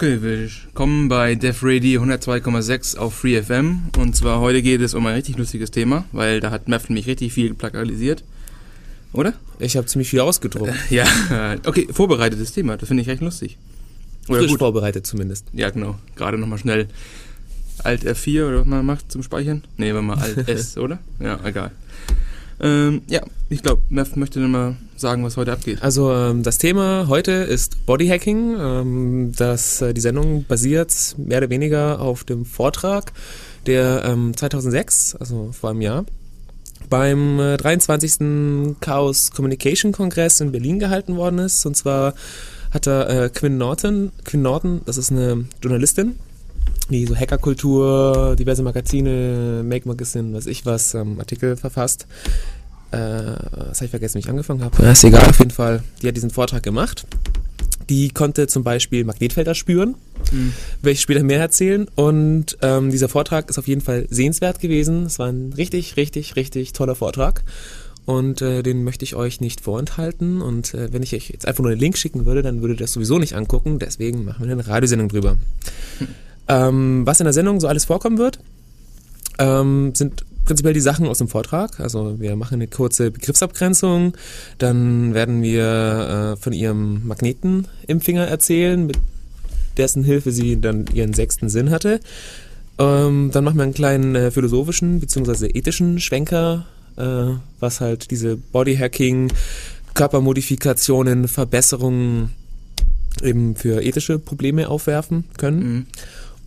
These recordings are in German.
Okay, willkommen bei Def Radio 102,6 auf Free FM. Und zwar heute geht es um ein richtig lustiges Thema, weil da hat Meff mich richtig viel plakalisiert. Oder? Ich habe ziemlich viel ausgedruckt. Ja, okay, vorbereitetes Thema, das finde ich recht lustig. Oder Frisch gut. vorbereitet zumindest. Ja, genau. Gerade nochmal schnell Alt F4 oder was man macht zum Speichern. Nee, wenn man Alt S, oder? Ja, egal. Ähm, ja, ich glaube, Mev möchte dann mal sagen, was heute abgeht. Also ähm, das Thema heute ist Bodyhacking. Ähm, das, äh, die Sendung basiert mehr oder weniger auf dem Vortrag, der ähm, 2006, also vor einem Jahr, beim äh, 23. Chaos Communication Kongress in Berlin gehalten worden ist. Und zwar hat da äh, Quinn Norton, Quinn Norton, das ist eine Journalistin, die so Hackerkultur, diverse Magazine, Make Magazine, weiß ich was, ähm, Artikel verfasst. Äh, das habe ich vergessen, wie ich angefangen habe. Ja, ist egal, auf jeden Fall. Die hat diesen Vortrag gemacht. Die konnte zum Beispiel Magnetfelder spüren, mhm. werde ich später mehr erzählen. Und ähm, dieser Vortrag ist auf jeden Fall sehenswert gewesen. Es war ein richtig, richtig, richtig toller Vortrag. Und äh, den möchte ich euch nicht vorenthalten. Und äh, wenn ich euch jetzt einfach nur den Link schicken würde, dann würdet ihr das sowieso nicht angucken. Deswegen machen wir eine Radiosendung drüber. Mhm. Ähm, was in der Sendung so alles vorkommen wird, ähm, sind prinzipiell die Sachen aus dem Vortrag. Also wir machen eine kurze Begriffsabgrenzung, dann werden wir äh, von ihrem Magneten im Finger erzählen, mit dessen Hilfe sie dann ihren sechsten Sinn hatte. Ähm, dann machen wir einen kleinen äh, philosophischen bzw. ethischen Schwenker, äh, was halt diese Bodyhacking, Körpermodifikationen, Verbesserungen eben für ethische Probleme aufwerfen können. Mhm.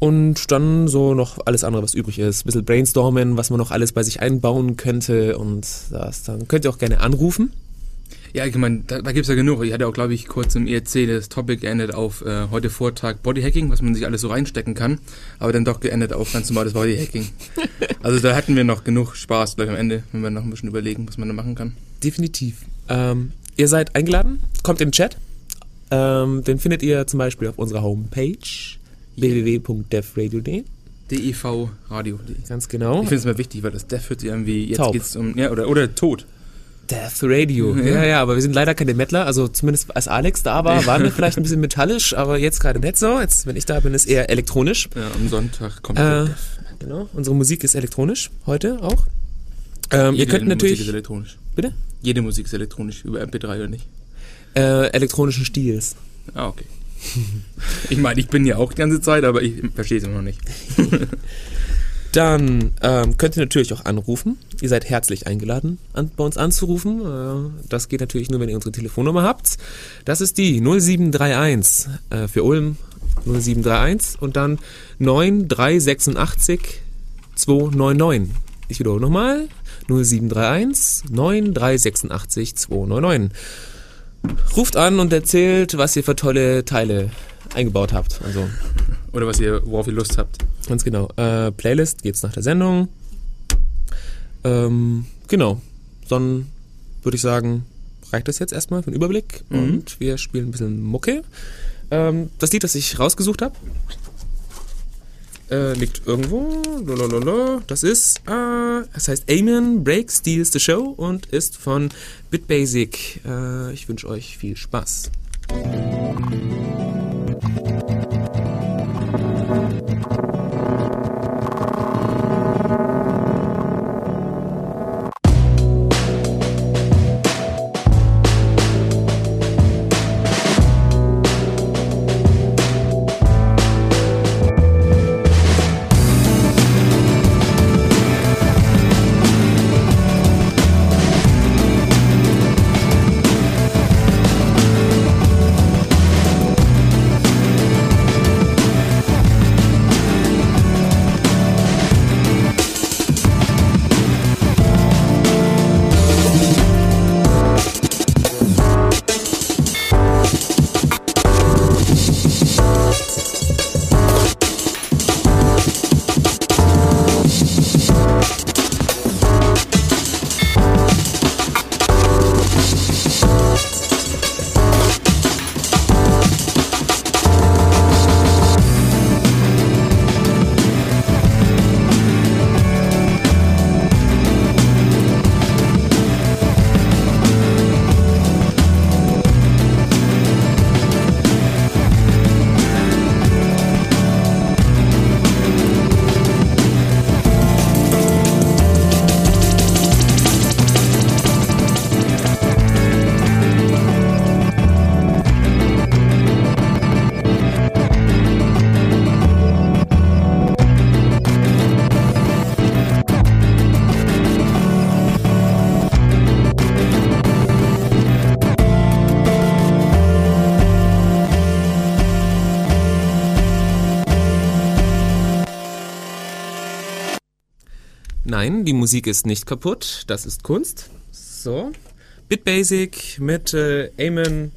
Und dann so noch alles andere, was übrig ist. Ein bisschen brainstormen, was man noch alles bei sich einbauen könnte und das. Dann könnt ihr auch gerne anrufen. Ja, ich meine, da, da gibt es ja genug. Ich hatte auch, glaube ich, kurz im ERC das Topic geendet auf äh, heute Vortrag Bodyhacking, was man sich alles so reinstecken kann, aber dann doch geendet auf ganz normales Bodyhacking. also da hatten wir noch genug Spaß gleich am Ende, wenn wir noch ein bisschen überlegen, was man da machen kann. Definitiv. Ähm, ihr seid eingeladen, kommt im Chat. Ähm, den findet ihr zum Beispiel auf unserer Homepage www.defradio.de. DEV Radio. Ganz genau. Ich finde es mal wichtig, weil das Def hört irgendwie, jetzt Taub. geht's um, ja, oder, oder Tod. Death Radio. Ja. ja, ja, aber wir sind leider keine Mettler. Also zumindest als Alex da war, waren wir vielleicht ein bisschen metallisch, aber jetzt gerade nicht so. Jetzt, wenn ich da bin, ist eher elektronisch. Ja, am Sonntag kommt äh, Death. Genau, unsere Musik ist elektronisch, heute auch. Ähm, ihr könnt natürlich. Musik ist elektronisch. Bitte? Jede Musik ist elektronisch, über MP3 oder nicht? Äh, elektronischen Stils. Ah, okay. Ich meine, ich bin ja auch die ganze Zeit, aber ich verstehe es immer noch nicht. Dann ähm, könnt ihr natürlich auch anrufen. Ihr seid herzlich eingeladen, an, bei uns anzurufen. Äh, das geht natürlich nur, wenn ihr unsere Telefonnummer habt. Das ist die 0731 äh, für Ulm 0731 und dann 9386 299. Ich wiederhole nochmal. 0731 9386 299 ruft an und erzählt, was ihr für tolle Teile eingebaut habt. Also Oder was ihr, worauf ihr Lust habt. Ganz genau. Äh, Playlist geht's nach der Sendung. Ähm, genau. Dann würde ich sagen, reicht das jetzt erstmal für den Überblick mhm. und wir spielen ein bisschen Mucke. Ähm, das Lied, das ich rausgesucht habe, äh, liegt irgendwo. Lalalala. Das ist, äh, das heißt Amen Break Steals the Show und ist von Bitbasic. Äh, ich wünsche euch viel Spaß. Nein, die Musik ist nicht kaputt. Das ist Kunst. So. Bitbasic mit äh, Amen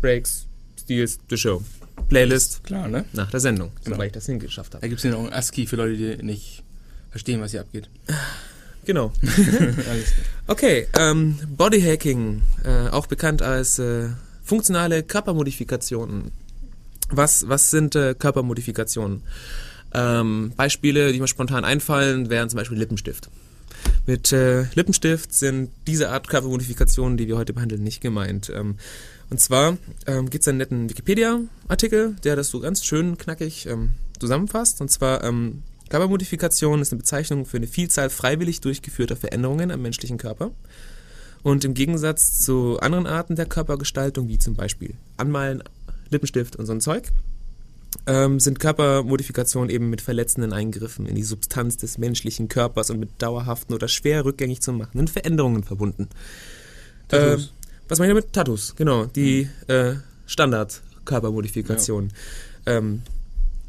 Breaks Steals the Show. Playlist Klar, ne? nach der Sendung, Genau. sobald ich das hingeschafft Da habe. gibt es ja noch einen ASCII für Leute, die nicht verstehen, was hier abgeht. Genau. Okay, ähm, Bodyhacking, äh, auch bekannt als äh, funktionale Körpermodifikationen. Was, was sind äh, Körpermodifikationen? Ähm, Beispiele, die mir spontan einfallen, wären zum Beispiel Lippenstift. Mit äh, Lippenstift sind diese Art Körpermodifikationen, die wir heute behandeln, nicht gemeint. Ähm, und zwar ähm, gibt es einen netten Wikipedia-Artikel, der das so ganz schön knackig ähm, zusammenfasst. Und zwar ähm, Körpermodifikation ist eine Bezeichnung für eine Vielzahl freiwillig durchgeführter Veränderungen am menschlichen Körper. Und im Gegensatz zu anderen Arten der Körpergestaltung, wie zum Beispiel Anmalen, Lippenstift und so ein Zeug, ähm, sind Körpermodifikationen eben mit verletzenden Eingriffen in die Substanz des menschlichen Körpers und mit dauerhaften oder schwer rückgängig zu machenden Veränderungen verbunden. Tattoos. Ähm, was meine ich damit? Tattoos, genau. Die äh, Standard-Körpermodifikation. Ähm,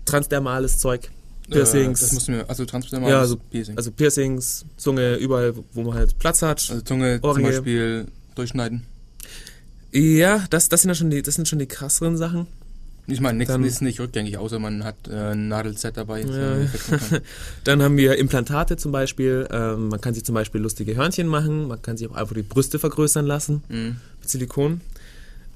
transdermales Zeug, Piercings. Äh, das musst du mir, also transdermal Ja, ist so- Piercing. also Piercings, Zunge, überall, wo man halt Platz hat. Also Zunge zum Ohrringe. Beispiel durchschneiden. Ja, das, das, sind ja schon die, das sind schon die krasseren Sachen. Ich meine, nichts ist nicht rückgängig, außer man hat äh, ein Nadelset dabei. Ja. Dann haben wir Implantate zum Beispiel. Ähm, man kann sich zum Beispiel lustige Hörnchen machen. Man kann sich auch einfach die Brüste vergrößern lassen Mhm. mit Silikon.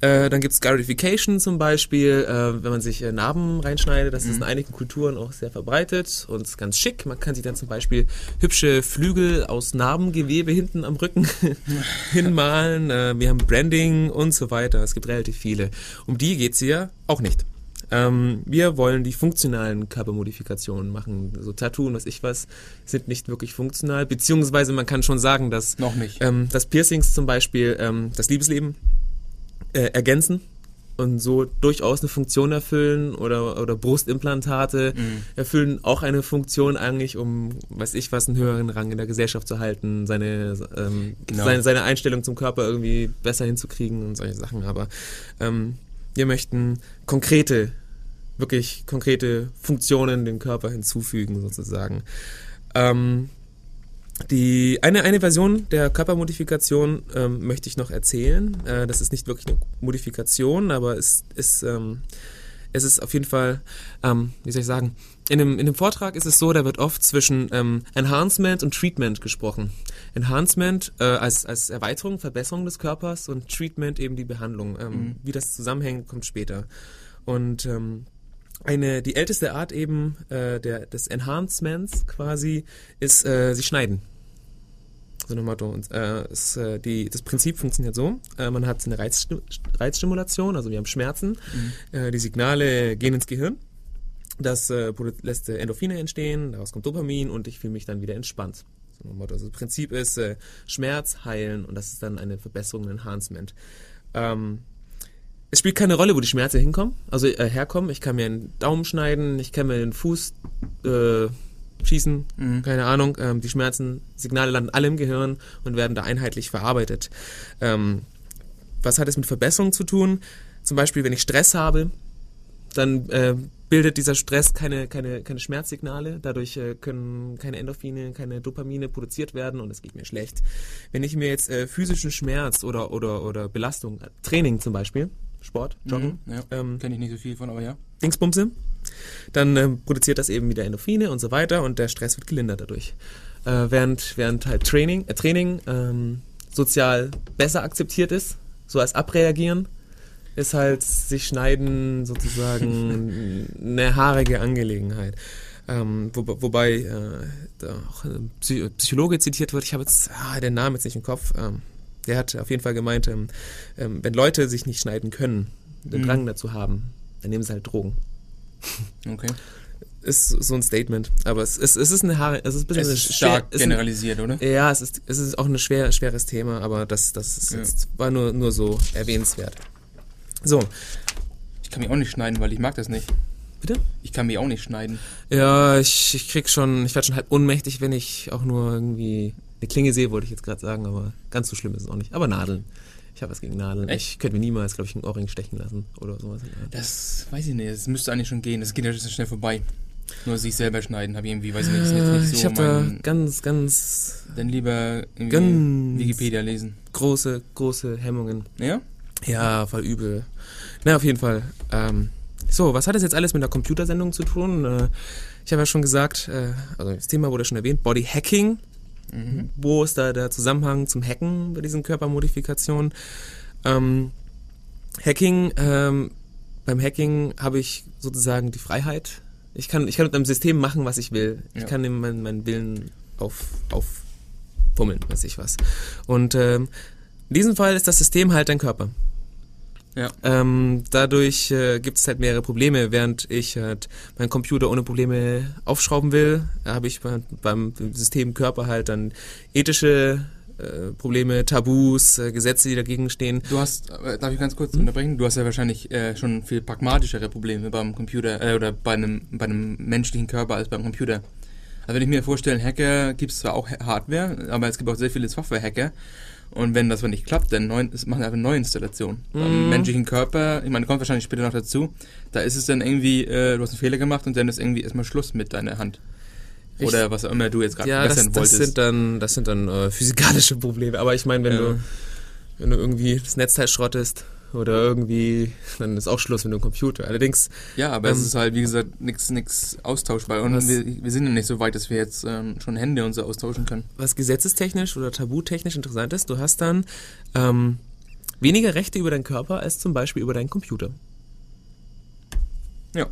Äh, dann gibt es Scarification zum Beispiel, äh, wenn man sich äh, Narben reinschneidet. Das ist Mhm. in einigen Kulturen auch sehr verbreitet und ist ganz schick. Man kann sich dann zum Beispiel hübsche Flügel aus Narbengewebe hinten am Rücken hinmalen. Äh, wir haben Branding und so weiter. Es gibt relativ viele. Um die geht's hier auch nicht. Ähm, wir wollen die funktionalen Körpermodifikationen machen. So Tattoo und was ich was sind nicht wirklich funktional. Beziehungsweise man kann schon sagen, dass Noch nicht. ähm, dass Piercings zum Beispiel ähm, das Liebesleben äh, ergänzen und so durchaus eine Funktion erfüllen oder, oder Brustimplantate Mhm. erfüllen auch eine Funktion eigentlich, um, weiß ich was, einen höheren Rang in der Gesellschaft zu halten, seine, ähm, Genau. seine, seine Einstellung zum Körper irgendwie besser hinzukriegen und solche Sachen. Aber ähm, wir möchten konkrete, wirklich konkrete Funktionen dem Körper hinzufügen sozusagen. Ähm, die, eine, eine Version der Körpermodifikation ähm, möchte ich noch erzählen. Äh, das ist nicht wirklich eine Modifikation, aber es ist, ähm, es ist auf jeden Fall, ähm, wie soll ich sagen, in dem, in dem Vortrag ist es so, da wird oft zwischen ähm, Enhancement und Treatment gesprochen. Enhancement äh, als, als Erweiterung, Verbesserung des Körpers und Treatment eben die Behandlung. Ähm, Mhm. Wie das zusammenhängt, kommt später. Und ähm, eine, die älteste Art eben äh, der, des Enhancements quasi ist, äh, sie schneiden. So nach Motto. Und, äh, äh, die, das Prinzip funktioniert so: äh, Man hat eine Reizsti Reizstimulation, also wir haben Schmerzen. Mhm. Äh, die Signale gehen ins Gehirn. Das äh, lässt äh, Endorphine entstehen, daraus kommt Dopamin und ich fühle mich dann wieder entspannt. So nach Motto. Also das Prinzip ist Schmerz heilen und das ist dann eine Verbesserung, ein Enhancement. Ähm, es spielt keine Rolle, wo die Schmerzen hinkommen, also herkommen. Ich kann mir einen Daumen schneiden, ich kann mir den Fuß schießen, Mhm. keine Ahnung. Ähm, die Schmerzen, Signale landen alle im Gehirn und werden da einheitlich verarbeitet. Ähm, was hat es mit Verbesserung zu tun? Zum Beispiel, wenn ich Stress habe, dann äh, bildet dieser Stress keine, keine, keine Schmerzsignale. Dadurch äh, können keine Endorphine, keine Dopamine produziert werden und es geht mir schlecht. Wenn ich mir jetzt äh, physischen Schmerz oder, oder, oder Belastung, äh, Training zum Beispiel, Sport, Joggen, Mhm. Ja. ähm, Kenne ich nicht so viel von, aber ja. Dingsbumse, dann ähm, produziert das eben wieder Endorphine und so weiter und der Stress wird gelindert dadurch. Äh, während, während halt Training, äh, Training ähm, sozial besser akzeptiert ist, so als Abreagieren, ist halt sich schneiden sozusagen eine haarige Angelegenheit. Ähm, wo, wobei äh, auch ein Psy Psychologe zitiert wird, ich habe jetzt ah, den Namen jetzt nicht im Kopf, ähm, der hat auf jeden Fall gemeint, ähm, ähm, wenn Leute sich nicht schneiden können, den Mhm. Drang dazu haben, dann nehmen sie halt Drogen. Okay. Ist so ein Statement. Aber es, es, es ist eine Haare, es ist ein bisschen Es ist schwer- stark es ist ein- generalisiert, oder? Ja, es ist, es ist auch ein schwer, schweres Thema, aber das, das ist Ja. jetzt, war nur, nur so erwähnenswert. So, Ich kann mich auch nicht schneiden, weil ich mag das nicht. bitte? Ich kann mich auch nicht schneiden. Ja, ich, ich krieg schon, ich werde schon halb ohnmächtig, wenn ich auch nur irgendwie eine Klinge sehe, wollte ich jetzt gerade sagen, aber ganz so schlimm ist es auch nicht. Aber Nadeln. Ich habe was gegen Nadeln. Echt? Ich könnte mir niemals, glaube ich, einen Ohrring stechen lassen oder sowas. Das weiß ich nicht. Das müsste eigentlich schon gehen. Das geht ja schon schnell vorbei. Nur sich selber schneiden, habe ich irgendwie, weiß ich nicht, ist jetzt nicht so ich habe da ganz, ganz Dann lieber Ganz- Wikipedia lesen. große, große Hemmungen. Ja? Ja, voll übel. Na, auf jeden Fall. Ähm, so, was hat das jetzt alles mit der Computersendung zu tun? Äh, ich habe ja schon gesagt, äh, also das Thema wurde schon erwähnt, Body Hacking. Mhm. Wo ist da der Zusammenhang zum Hacken bei diesen Körpermodifikationen? Ähm, Hacking, ähm, beim Hacking habe ich sozusagen die Freiheit. Ich kann, ich kann mit einem System machen, was ich will. Ich Ja. kann ihm meinen, meinen Willen auf, aufpummeln, weiß ich was. Und ähm, in diesem Fall ist das System halt dein Körper. Ja. Ähm, dadurch äh, gibt es halt mehrere Probleme. Während ich halt meinen Computer ohne Probleme aufschrauben will, habe ich bei, beim System Körper halt dann ethische äh, Probleme, Tabus, äh, Gesetze, die dagegen stehen. Du hast, äh, darf ich ganz Hm? kurz unterbrechen? Du hast ja wahrscheinlich äh, schon viel pragmatischere Probleme beim Computer äh, oder bei einem, bei einem menschlichen Körper als beim Computer. Also wenn ich mir vorstelle, Hacker gibt es zwar auch Ha- Hardware, aber es gibt auch sehr viele Software-Hacker. Und wenn das mal nicht klappt, dann neu, machen einfach eine Neuinstallation. Beim Mhm. menschlichen Körper, ich meine, kommt wahrscheinlich später noch dazu, da ist es dann irgendwie, äh, du hast einen Fehler gemacht und dann ist irgendwie erstmal Schluss mit deiner Hand. Richtig. Oder was auch immer du jetzt gerade Ja, das, bessern das wolltest. sind dann, das sind dann äh, physikalische Probleme. Aber ich meine, wenn Ja. du, wenn du irgendwie das Netzteil schrottest oder irgendwie, dann ist auch Schluss mit dem Computer. Allerdings, Ja, aber Ähm, es ist halt, wie gesagt, nichts nix austauschbar. Und Was- wir, wir sind ja nicht so weit, dass wir jetzt ähm, schon Hände und so austauschen können. was gesetzestechnisch oder tabutechnisch interessant ist, du hast dann ähm, weniger Rechte über deinen Körper als zum Beispiel über deinen Computer. Ja.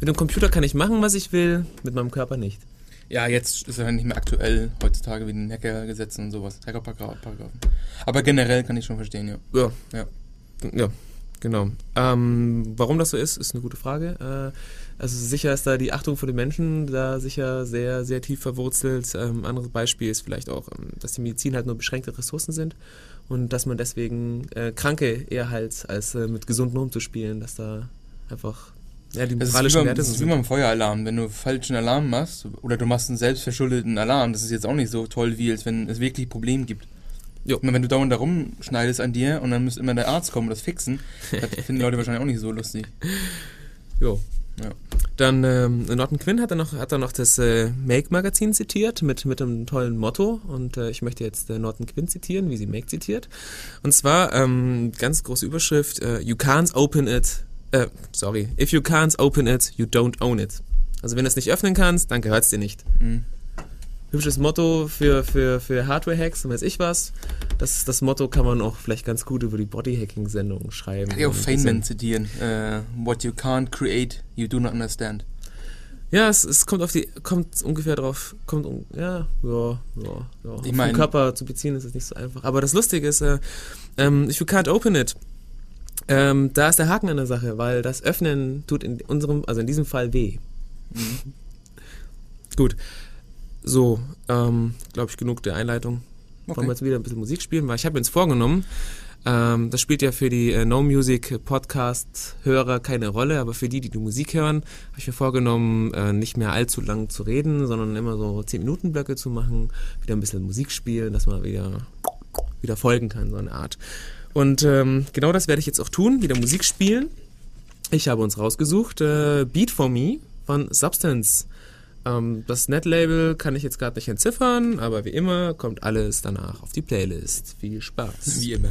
Mit dem Computer kann ich machen, was ich will, mit meinem Körper nicht. Ja, jetzt ist ja nicht mehr aktuell heutzutage wie den Hackergesetzen und sowas. Hackerparagraphen. Aber generell kann ich schon verstehen, ja. Ja. Ja. Ja, genau. Ähm, warum das so ist, ist eine gute Frage. Äh, also sicher ist da die Achtung vor den Menschen da sicher sehr, sehr tief verwurzelt. Ähm, anderes Beispiel ist vielleicht auch, ähm, dass die Medizin halt nur beschränkte Ressourcen sind und dass man deswegen äh, Kranke eher halt als äh, mit Gesunden umzuspielen, dass da einfach ja, die Das ist wie moralischen Werte das ist wie sind. beim Feueralarm. Wenn du falschen Alarm machst oder du machst einen selbstverschuldeten Alarm, das ist jetzt auch nicht so toll, wie als wenn es wirklich Probleme gibt. Jo. Ich meine, wenn du dauernd da rumschneidest an dir und dann muss immer der Arzt kommen und das fixen, das finden die Leute wahrscheinlich auch nicht so lustig. Jo. Ja. Dann ähm, Norton Quinn hat er noch, hat er noch das äh, Make-Magazin zitiert mit, mit einem tollen Motto und äh, ich möchte jetzt äh, Norton Quinn zitieren, wie sie Make zitiert. Und zwar ähm, ganz große Überschrift, äh, You can't open it, äh, sorry, if you can't open it, you don't own it. Also wenn du es nicht öffnen kannst, dann gehört es dir nicht. Mhm. Hübsches Motto für, für, für Hardware-Hacks und weiß ich was. Das, das Motto kann man auch vielleicht ganz gut über die Body-Hacking-Sendung schreiben. Kann ich auch Feynman zitieren. Äh, What you can't create, you do not understand. Ja, es, es kommt auf die, kommt ungefähr drauf, kommt, um, ja, ja, ja, ja. Ich den mein- Körper zu beziehen ist es nicht so einfach. Aber das Lustige ist, äh, ähm, if you can't open it, ähm, da ist der Haken an der Sache, weil das Öffnen tut in unserem, also in diesem Fall weh. Mhm. Gut. So, ähm, glaube ich, genug der Einleitung. Wollen wir Okay. jetzt wieder ein bisschen Musik spielen, weil ich habe mir jetzt vorgenommen, ähm, das spielt ja für die äh, No Music Podcast Hörer keine Rolle, aber für die, die die Musik hören, habe ich mir vorgenommen, äh, nicht mehr allzu lang zu reden, sondern immer so 10 Minuten Blöcke zu machen, wieder ein bisschen Musik spielen, dass man wieder wieder folgen kann, so eine Art. Und ähm, genau das werde ich jetzt auch tun, wieder Musik spielen. Ich habe uns rausgesucht, äh, Beat for Me von Substance. Ähm, das Netlabel kann ich jetzt gerade nicht entziffern, aber wie immer kommt alles danach auf die Playlist. Viel Spaß. Wie immer.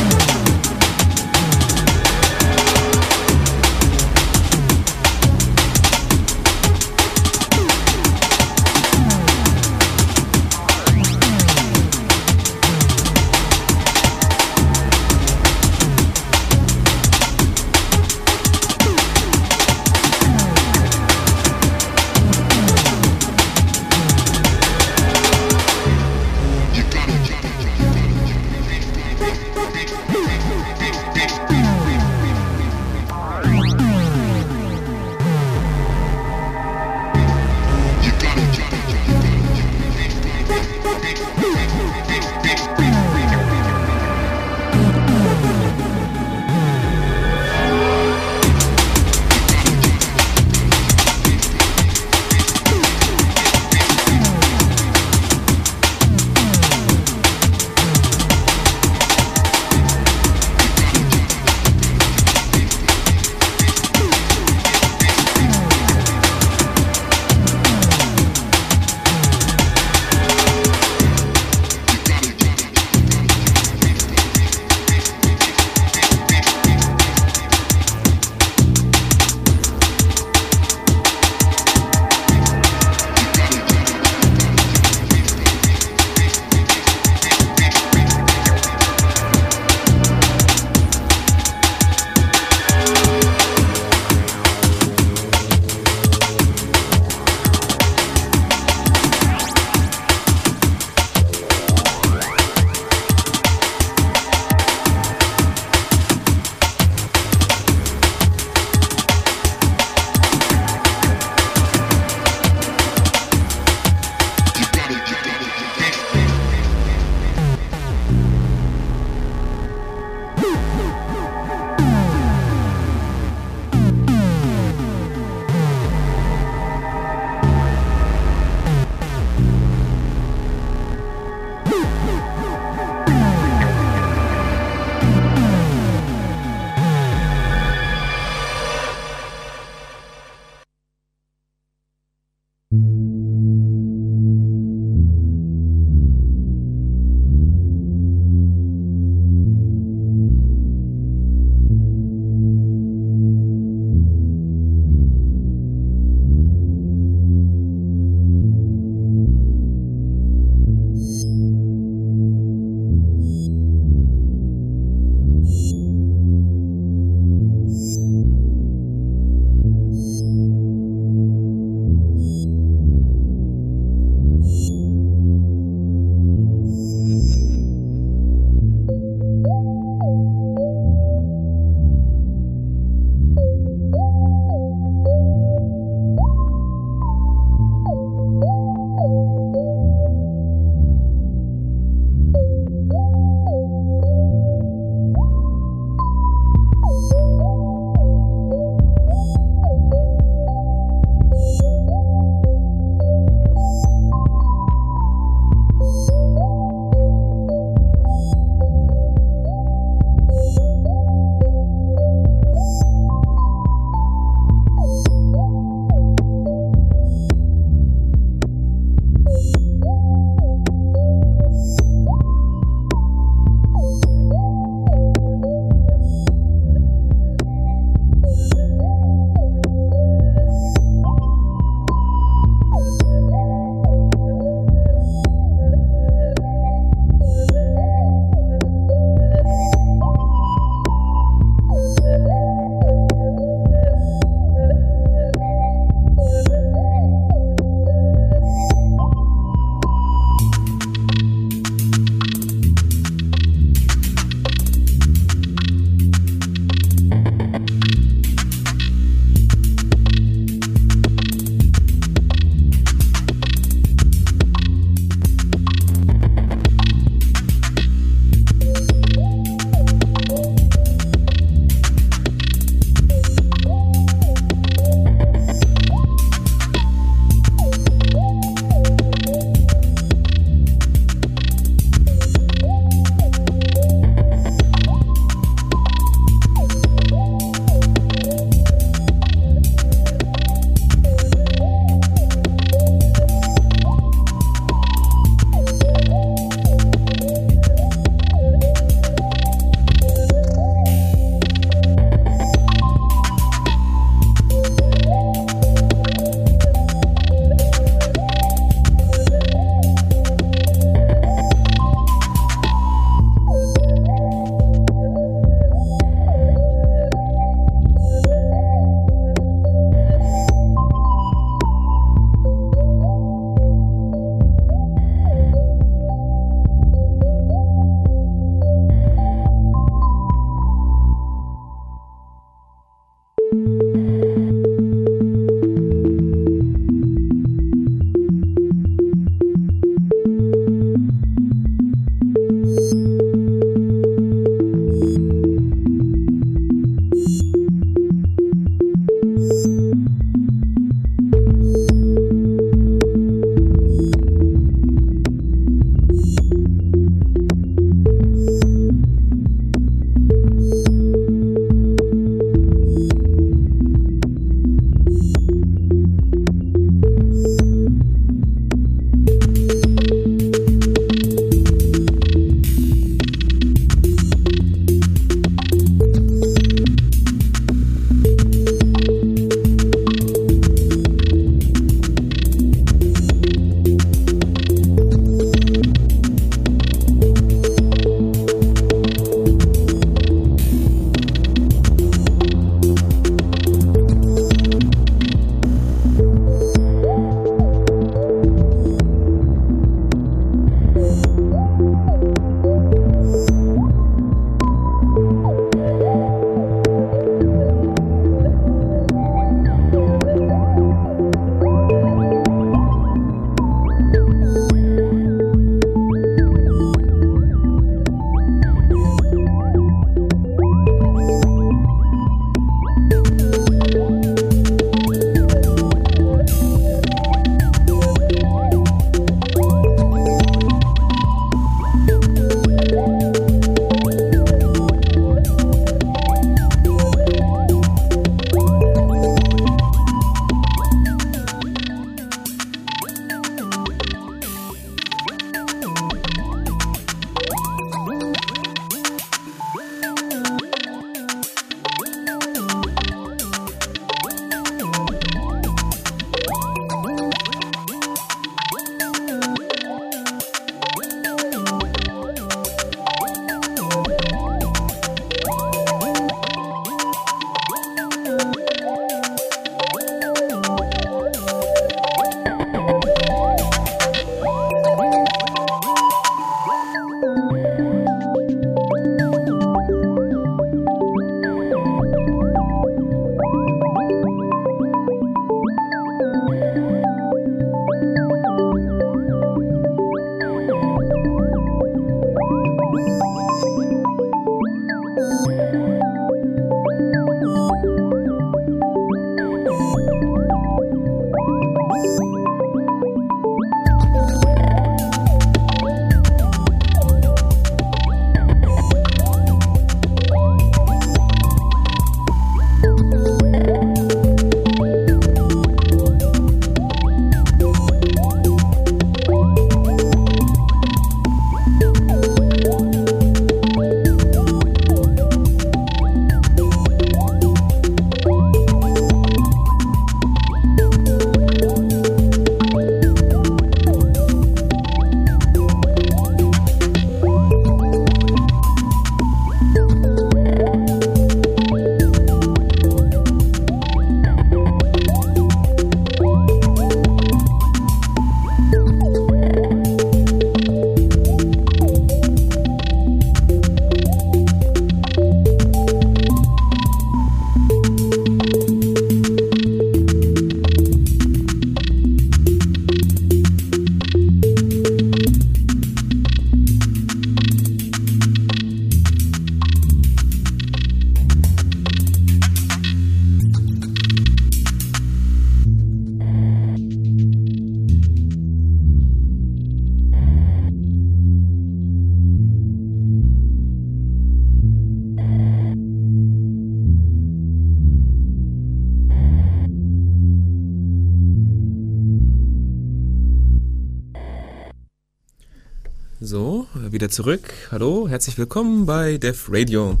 Zurück. Hallo, herzlich willkommen bei Dev Radio.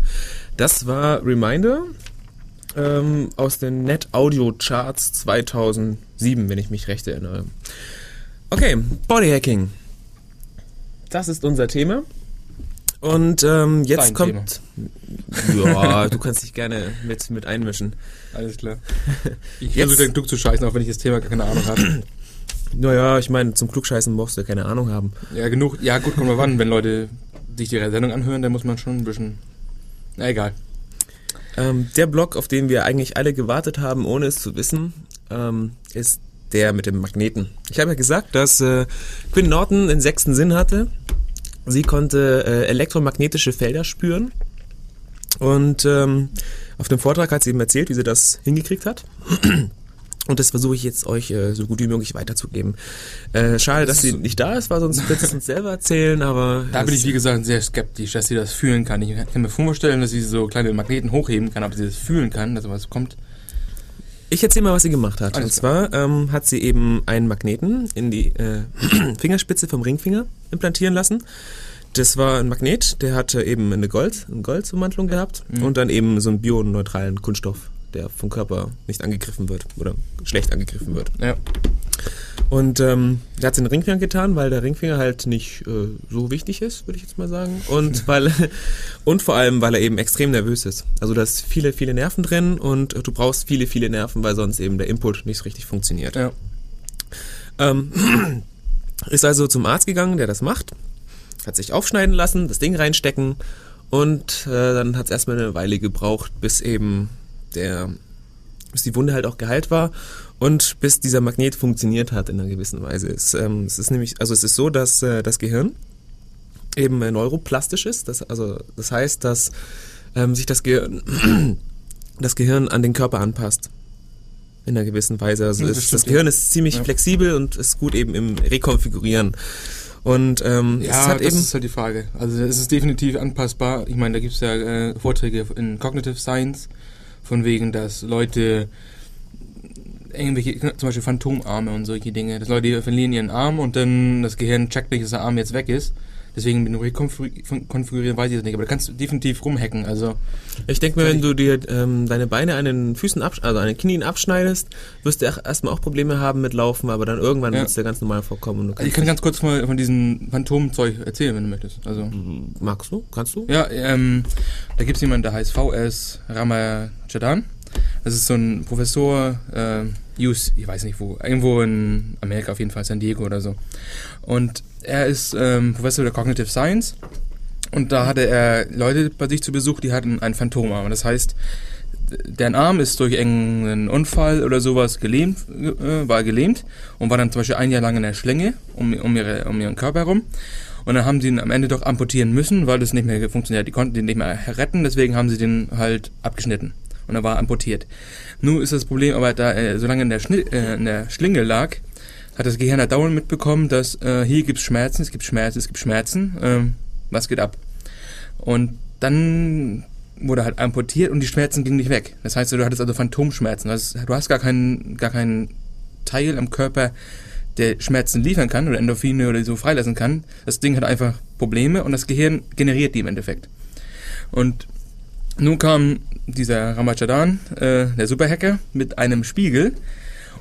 Das war Reminder ähm, aus den Net Audio Charts 2007, wenn ich mich recht erinnere. Okay, Bodyhacking. Das ist unser Thema. Und ähm, jetzt Dein kommt. Ja, du kannst dich gerne mit, mit einmischen. Alles klar. Ich versuche den Klug zu scheißen, auch wenn ich das Thema gar keine Ahnung habe. Naja, ich meine, zum Klugscheißen brauchst du ja keine Ahnung haben. Ja, genug. Ja, gut, kommt mal wann. Wenn Leute sich die Sendung anhören, dann muss man schon ein bisschen. Na, egal. Ähm, der Blog, auf den wir eigentlich alle gewartet haben, ohne es zu wissen, ähm, ist der mit dem Magneten. Ich habe ja gesagt, dass äh, Quinn Norton den sechsten Sinn hatte. Sie konnte äh, elektromagnetische Felder spüren. Und ähm, auf dem Vortrag hat sie eben erzählt, wie sie das hingekriegt hat. Und das versuche ich jetzt euch äh, so gut wie möglich weiterzugeben. Äh, schade, dass sie nicht da ist, weil sonst wird es uns selber erzählen, aber Da bin ich, wie gesagt, sehr skeptisch, dass sie das fühlen kann. Ich kann mir vorstellen, dass sie so kleine Magneten hochheben kann, aber sie das fühlen kann, dass was kommt. Ich erzähle mal, was sie gemacht hat. Alles und zwar ähm, hat sie eben einen Magneten in die äh, Fingerspitze vom Ringfinger implantieren lassen. Das war ein Magnet, der hatte eben eine Gold, eine Goldsummantelung gehabt Mhm. und dann eben so einen bioneutralen Kunststoff, der vom Körper nicht angegriffen wird oder schlecht angegriffen wird. Ja. Und ähm, der hat den Ringfinger getan, weil der Ringfinger halt nicht äh, so wichtig ist, würde ich jetzt mal sagen. Und weil und vor allem, weil er eben extrem nervös ist. Also da ist viele, viele Nerven drin und du brauchst viele, viele Nerven, weil sonst eben der Input nicht so richtig funktioniert. Ja. Ähm, ist also zum Arzt gegangen, der das macht, hat sich aufschneiden lassen, das Ding reinstecken und äh, dann hat es erstmal eine Weile gebraucht, bis eben der, bis die Wunde halt auch geheilt war und bis dieser Magnet funktioniert hat in einer gewissen Weise. Es, ähm, es ist nämlich, also es ist so, dass äh, das Gehirn eben äh, neuroplastisch ist. Das, also das heißt, dass ähm, sich das Gehirn, das Gehirn an den Körper anpasst. In einer gewissen Weise. Also Ja, das stimmt, das Gehirn ist ziemlich Ja. flexibel und ist gut eben im Rekonfigurieren. Und ähm, es Ja, das ist halt die Frage. Also es ist definitiv anpassbar. Ich meine, da gibt es ja äh, Vorträge in Cognitive Science, von wegen, dass Leute irgendwelche, zum Beispiel Phantomarme und solche Dinge, dass Leute verlieren ihren Arm und dann das Gehirn checkt nicht, dass der Arm jetzt weg ist. Deswegen mit dem Rekonfigurieren weiß ich das nicht, aber da kannst du definitiv rumhacken. Also Ich denke mir, wenn du dir ähm, deine Beine an den Füßen also an den Knien abschneidest, wirst du erstmal auch Probleme haben mit Laufen, aber dann irgendwann Ja. wird es dir ganz normal vorkommen. Und du Also ich kann ganz kurz mal von diesem Phantomzeug erzählen, wenn du möchtest. Also Magst du? Kannst du? ja, ähm, da gibt es jemanden, der heißt VS Ramachadan. Das ist so ein Professor, äh, US, ich weiß nicht wo, irgendwo in Amerika auf jeden Fall, San Diego oder so. Und er ist ähm, Professor der Cognitive Science. Und da hatte er Leute bei sich zu Besuch, die hatten einen Phantomarm. Das heißt, deren Arm ist durch irgendeinen Unfall oder sowas gelähmt, äh, war gelähmt und war dann zum Beispiel ein Jahr lang in der Schlinge um, um, ihre, um ihren Körper herum. Und dann haben sie ihn am Ende doch amputieren müssen, weil das nicht mehr funktioniert. Die konnten den nicht mehr retten, deswegen haben sie den halt abgeschnitten. Und er war amputiert. Nun ist das Problem, aber da er so lange in der, Schni äh, in der Schlinge lag, hat das Gehirn halt dauernd mitbekommen, dass äh, hier gibt's Schmerzen, es gibt Schmerzen, es gibt Schmerzen, ähm, was geht ab? Und dann wurde halt amputiert und die Schmerzen gingen nicht weg. Das heißt, du hattest also Phantomschmerzen. Das, du hast gar keinen, gar keinen Teil am Körper, der Schmerzen liefern kann oder Endorphine oder so freilassen kann. Das Ding hat einfach Probleme und das Gehirn generiert die im Endeffekt. Und nun kam dieser Ramachadan, äh, der Superhacker, mit einem Spiegel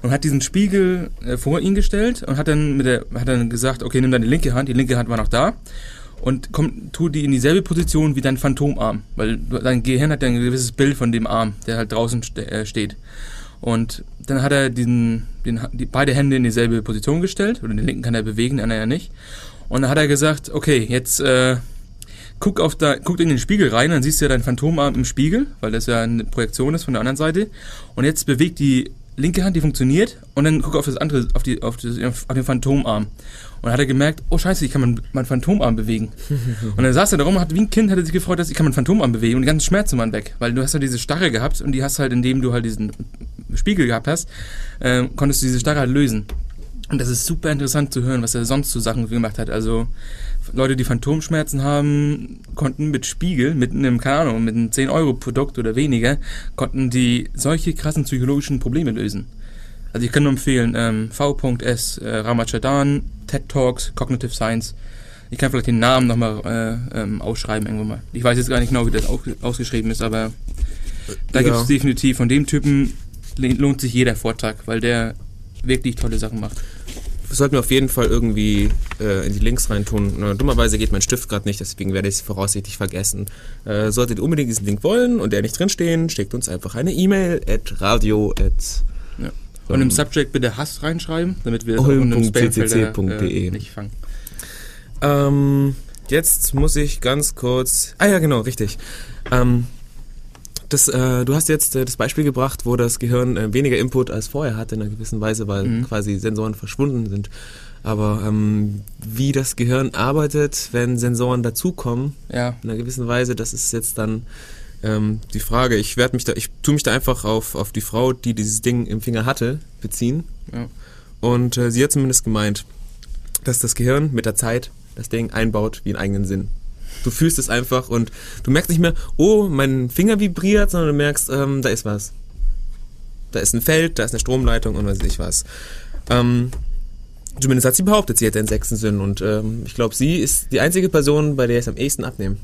und hat diesen Spiegel äh, vor ihn gestellt und hat dann mit der, hat dann gesagt, okay, nimm deine linke Hand, die linke Hand war noch da und komm, tu die in dieselbe Position wie dein Phantomarm, weil dein Gehirn hat ja ein gewisses Bild von dem Arm, der halt draußen ste äh, steht. Und dann hat er diesen, den, die, beide Hände in dieselbe Position gestellt, oder den linken kann er bewegen, den anderen ja nicht. Und dann hat er gesagt, okay, jetzt äh, guck, auf da, guck in den Spiegel rein, dann siehst du ja dein Phantomarm im Spiegel, weil das ja eine Projektion ist von der anderen Seite. Und jetzt bewegt die linke Hand, die funktioniert, und dann guck auf das andere, auf, die, auf, das, auf den Phantomarm. Und dann hat er gemerkt, oh scheiße, ich kann meinen mein Phantomarm bewegen. und dann saß er da rum und hat wie ein Kind hat er sich gefreut, dass ich kann meinen Phantomarm bewegen und die ganzen Schmerzen waren weg. Weil du hast ja diese Starre gehabt und die hast halt, indem du halt diesen Spiegel gehabt hast, äh, konntest du diese Starre halt lösen. Und das ist super interessant zu hören, was er sonst so Sachen gemacht hat. Also Leute, die Phantomschmerzen haben, konnten mit Spiegel, mit einem, keine Ahnung, mit einem 10-Euro-Produkt oder weniger, konnten die solche krassen psychologischen Probleme lösen. Also ich kann nur empfehlen, ähm, v.s, äh, Ramachadan, TED Talks, Cognitive Science. Ich kann vielleicht den Namen nochmal äh, ähm, ausschreiben irgendwo mal. Ich weiß jetzt gar nicht genau, wie das ausgeschrieben ist, aber da Ja. gibt es definitiv von dem Typen lohnt sich jeder Vortrag, weil der wirklich tolle Sachen macht. Sollten wir auf jeden Fall irgendwie äh, in die Links reintun. Na, dummerweise geht mein Stift gerade nicht, deswegen werde ich es voraussichtlich vergessen. Äh, solltet ihr unbedingt diesen Link wollen und der nicht drinstehen, schickt uns einfach eine E-Mail at radio at Ja. Und im Subject bitte Hass reinschreiben, damit wir in einem Spamfelder ccc.de. äh, nicht fangen. Ähm, jetzt muss ich ganz kurz. Ah ja, genau, richtig. Ähm, das, äh, du hast jetzt äh, das Beispiel gebracht, wo das Gehirn äh, weniger Input als vorher hatte in einer gewissen Weise, weil Mhm. quasi Sensoren verschwunden sind. Aber ähm, wie das Gehirn arbeitet, wenn Sensoren dazukommen, Ja, in einer gewissen Weise, das ist jetzt dann ähm, die Frage. Ich werde mich da, ich tue mich da einfach auf, auf die Frau, die dieses Ding im Finger hatte, beziehen. ja. Und äh, sie hat zumindest gemeint, dass das Gehirn mit der Zeit das Ding einbaut wie einen eigenen Sinn. Du fühlst es einfach und du merkst nicht mehr, oh, mein Finger vibriert, sondern du merkst, ähm, da ist was. Da ist ein Feld, da ist eine Stromleitung und weiß ich was. Ähm, zumindest hat sie behauptet, sie hätte einen sechsten Sinn und ähm, ich glaube, sie ist die einzige Person, bei der ich es am ehesten abnehme.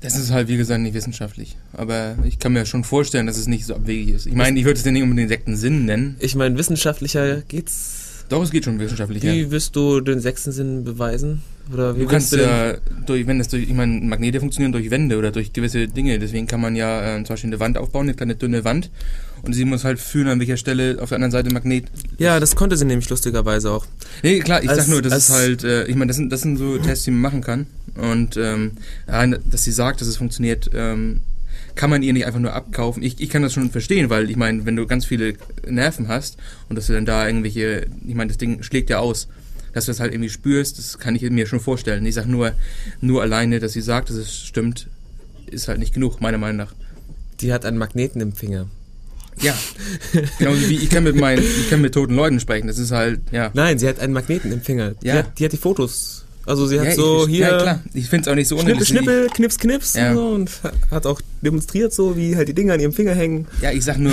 Das ist halt, wie gesagt, nicht wissenschaftlich. Aber ich kann mir schon vorstellen, dass es nicht so abwegig ist. Ich meine, ich würde es ja nicht unbedingt sechsten Sinn nennen. Ich meine, wissenschaftlicher geht's. Doch, es geht schon wissenschaftlich. Wie ja. wirst du den sechsten Sinn beweisen? Oder wie Du kannst du ja durch, wenn das durch, ich meine, Magnete funktionieren durch Wände oder durch gewisse Dinge. Deswegen kann man ja äh, zum Beispiel eine Wand aufbauen, eine kleine dünne Wand. Und sie muss halt fühlen, an welcher Stelle auf der anderen Seite Magnet. Ja, das konnte sie nämlich lustigerweise auch. Nee, klar, ich Als- sag nur, das ist halt, äh, ich meine, das sind, das sind so Tests, die man machen kann. Und ähm, dass sie sagt, dass es funktioniert, ähm, kann man ihr nicht einfach nur abkaufen. Ich, ich kann das schon verstehen, weil ich meine, wenn du ganz viele Nerven hast und dass du dann da irgendwelche, ich meine, das Ding schlägt ja aus, dass du das halt irgendwie spürst, das kann ich mir schon vorstellen. Ich sag nur, nur alleine, dass sie sagt, dass es stimmt, ist halt nicht genug, meiner Meinung nach. Die hat einen Magneten im Finger. Ja, genau wie ich kann mit meinen, ich kann mit toten Leuten sprechen. Das ist halt, ja. Nein, sie hat einen Magneten im Finger. Die, Ja. hat, die hat die Fotos. Also sie hat ja, so ich, hier Ja, klar. Ich finde es auch nicht so Schnippel, unrealistisch. Schnippel, Knips, Knips Ja. und, so und hat auch demonstriert so, wie halt die Dinger an ihrem Finger hängen. Ja, ich sag nur,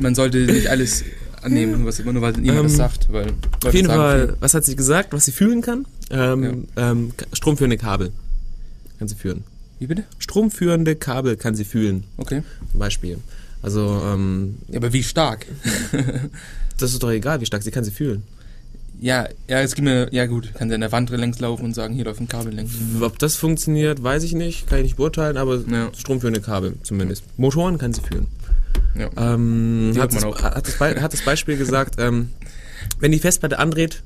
man sollte nicht alles annehmen, was immer nur weil jemand Ähm, das sagt. Weil Auf jeden Fall, was hat sie gesagt, was sie fühlen kann? Ähm, ähm, K- stromführende Kabel kann sie führen. Wie bitte? Stromführende Kabel kann sie fühlen, Okay. zum Beispiel. Also, ähm, Ja, aber wie stark? das ist doch egal, wie stark sie kann sie fühlen. Ja, ja, es gibt mir, ja gut, kann sie an der Wand längs laufen und sagen, hier läuft ein Kabel längs. Ob das funktioniert, weiß ich nicht, kann ich nicht beurteilen, aber Ja. stromführende Kabel zumindest. Motoren kann sie führen. Ja. Ähm, hat, das, hat, das Be- hat das Beispiel gesagt, ähm, wenn die Festplatte andreht,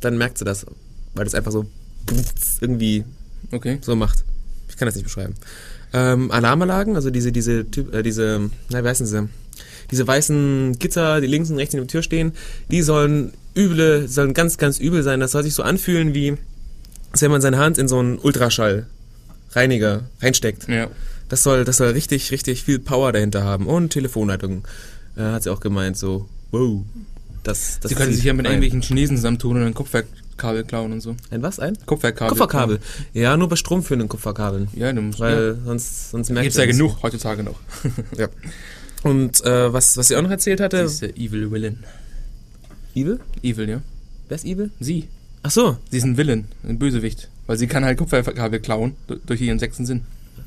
dann merkt sie das, weil das einfach so irgendwie Okay. so macht. Ich kann das nicht beschreiben. Ähm, Alarmanlagen, also diese, diese, Typ, äh, diese, na, wie heißen sie? Diese weißen Gitter, die links und rechts in der Tür stehen, die sollen üble, sollen ganz, ganz übel sein. Das soll sich so anfühlen wie, als wenn man seine Hand in so einen Ultraschallreiniger reinsteckt. Ja. Das soll, das soll richtig, richtig viel Power dahinter haben. Und Telefonleitungen, äh, hat sie auch gemeint, so, wow. Das, das Sie können sich ja mit irgendwelchen Chinesen zusammentun und ein Kupferkabel klauen und so. Ein was? Ein? Kupferkabel. Kupferkabel. Ja, nur bei stromführenden Kupferkabeln. Ja, du musst, Weil ja. sonst, sonst merkt gibt's ja genug heutzutage noch. Ja. Und äh, was, was sie auch noch erzählt hatte, Das ist der Evil Villain. Evil? Evil, ja. Wer ist Evil? Sie. Ach so, Sie ist ein Villain, ein Bösewicht. Weil sie kann halt Kupferkabel klauen, du- durch ihren sechsten Sinn.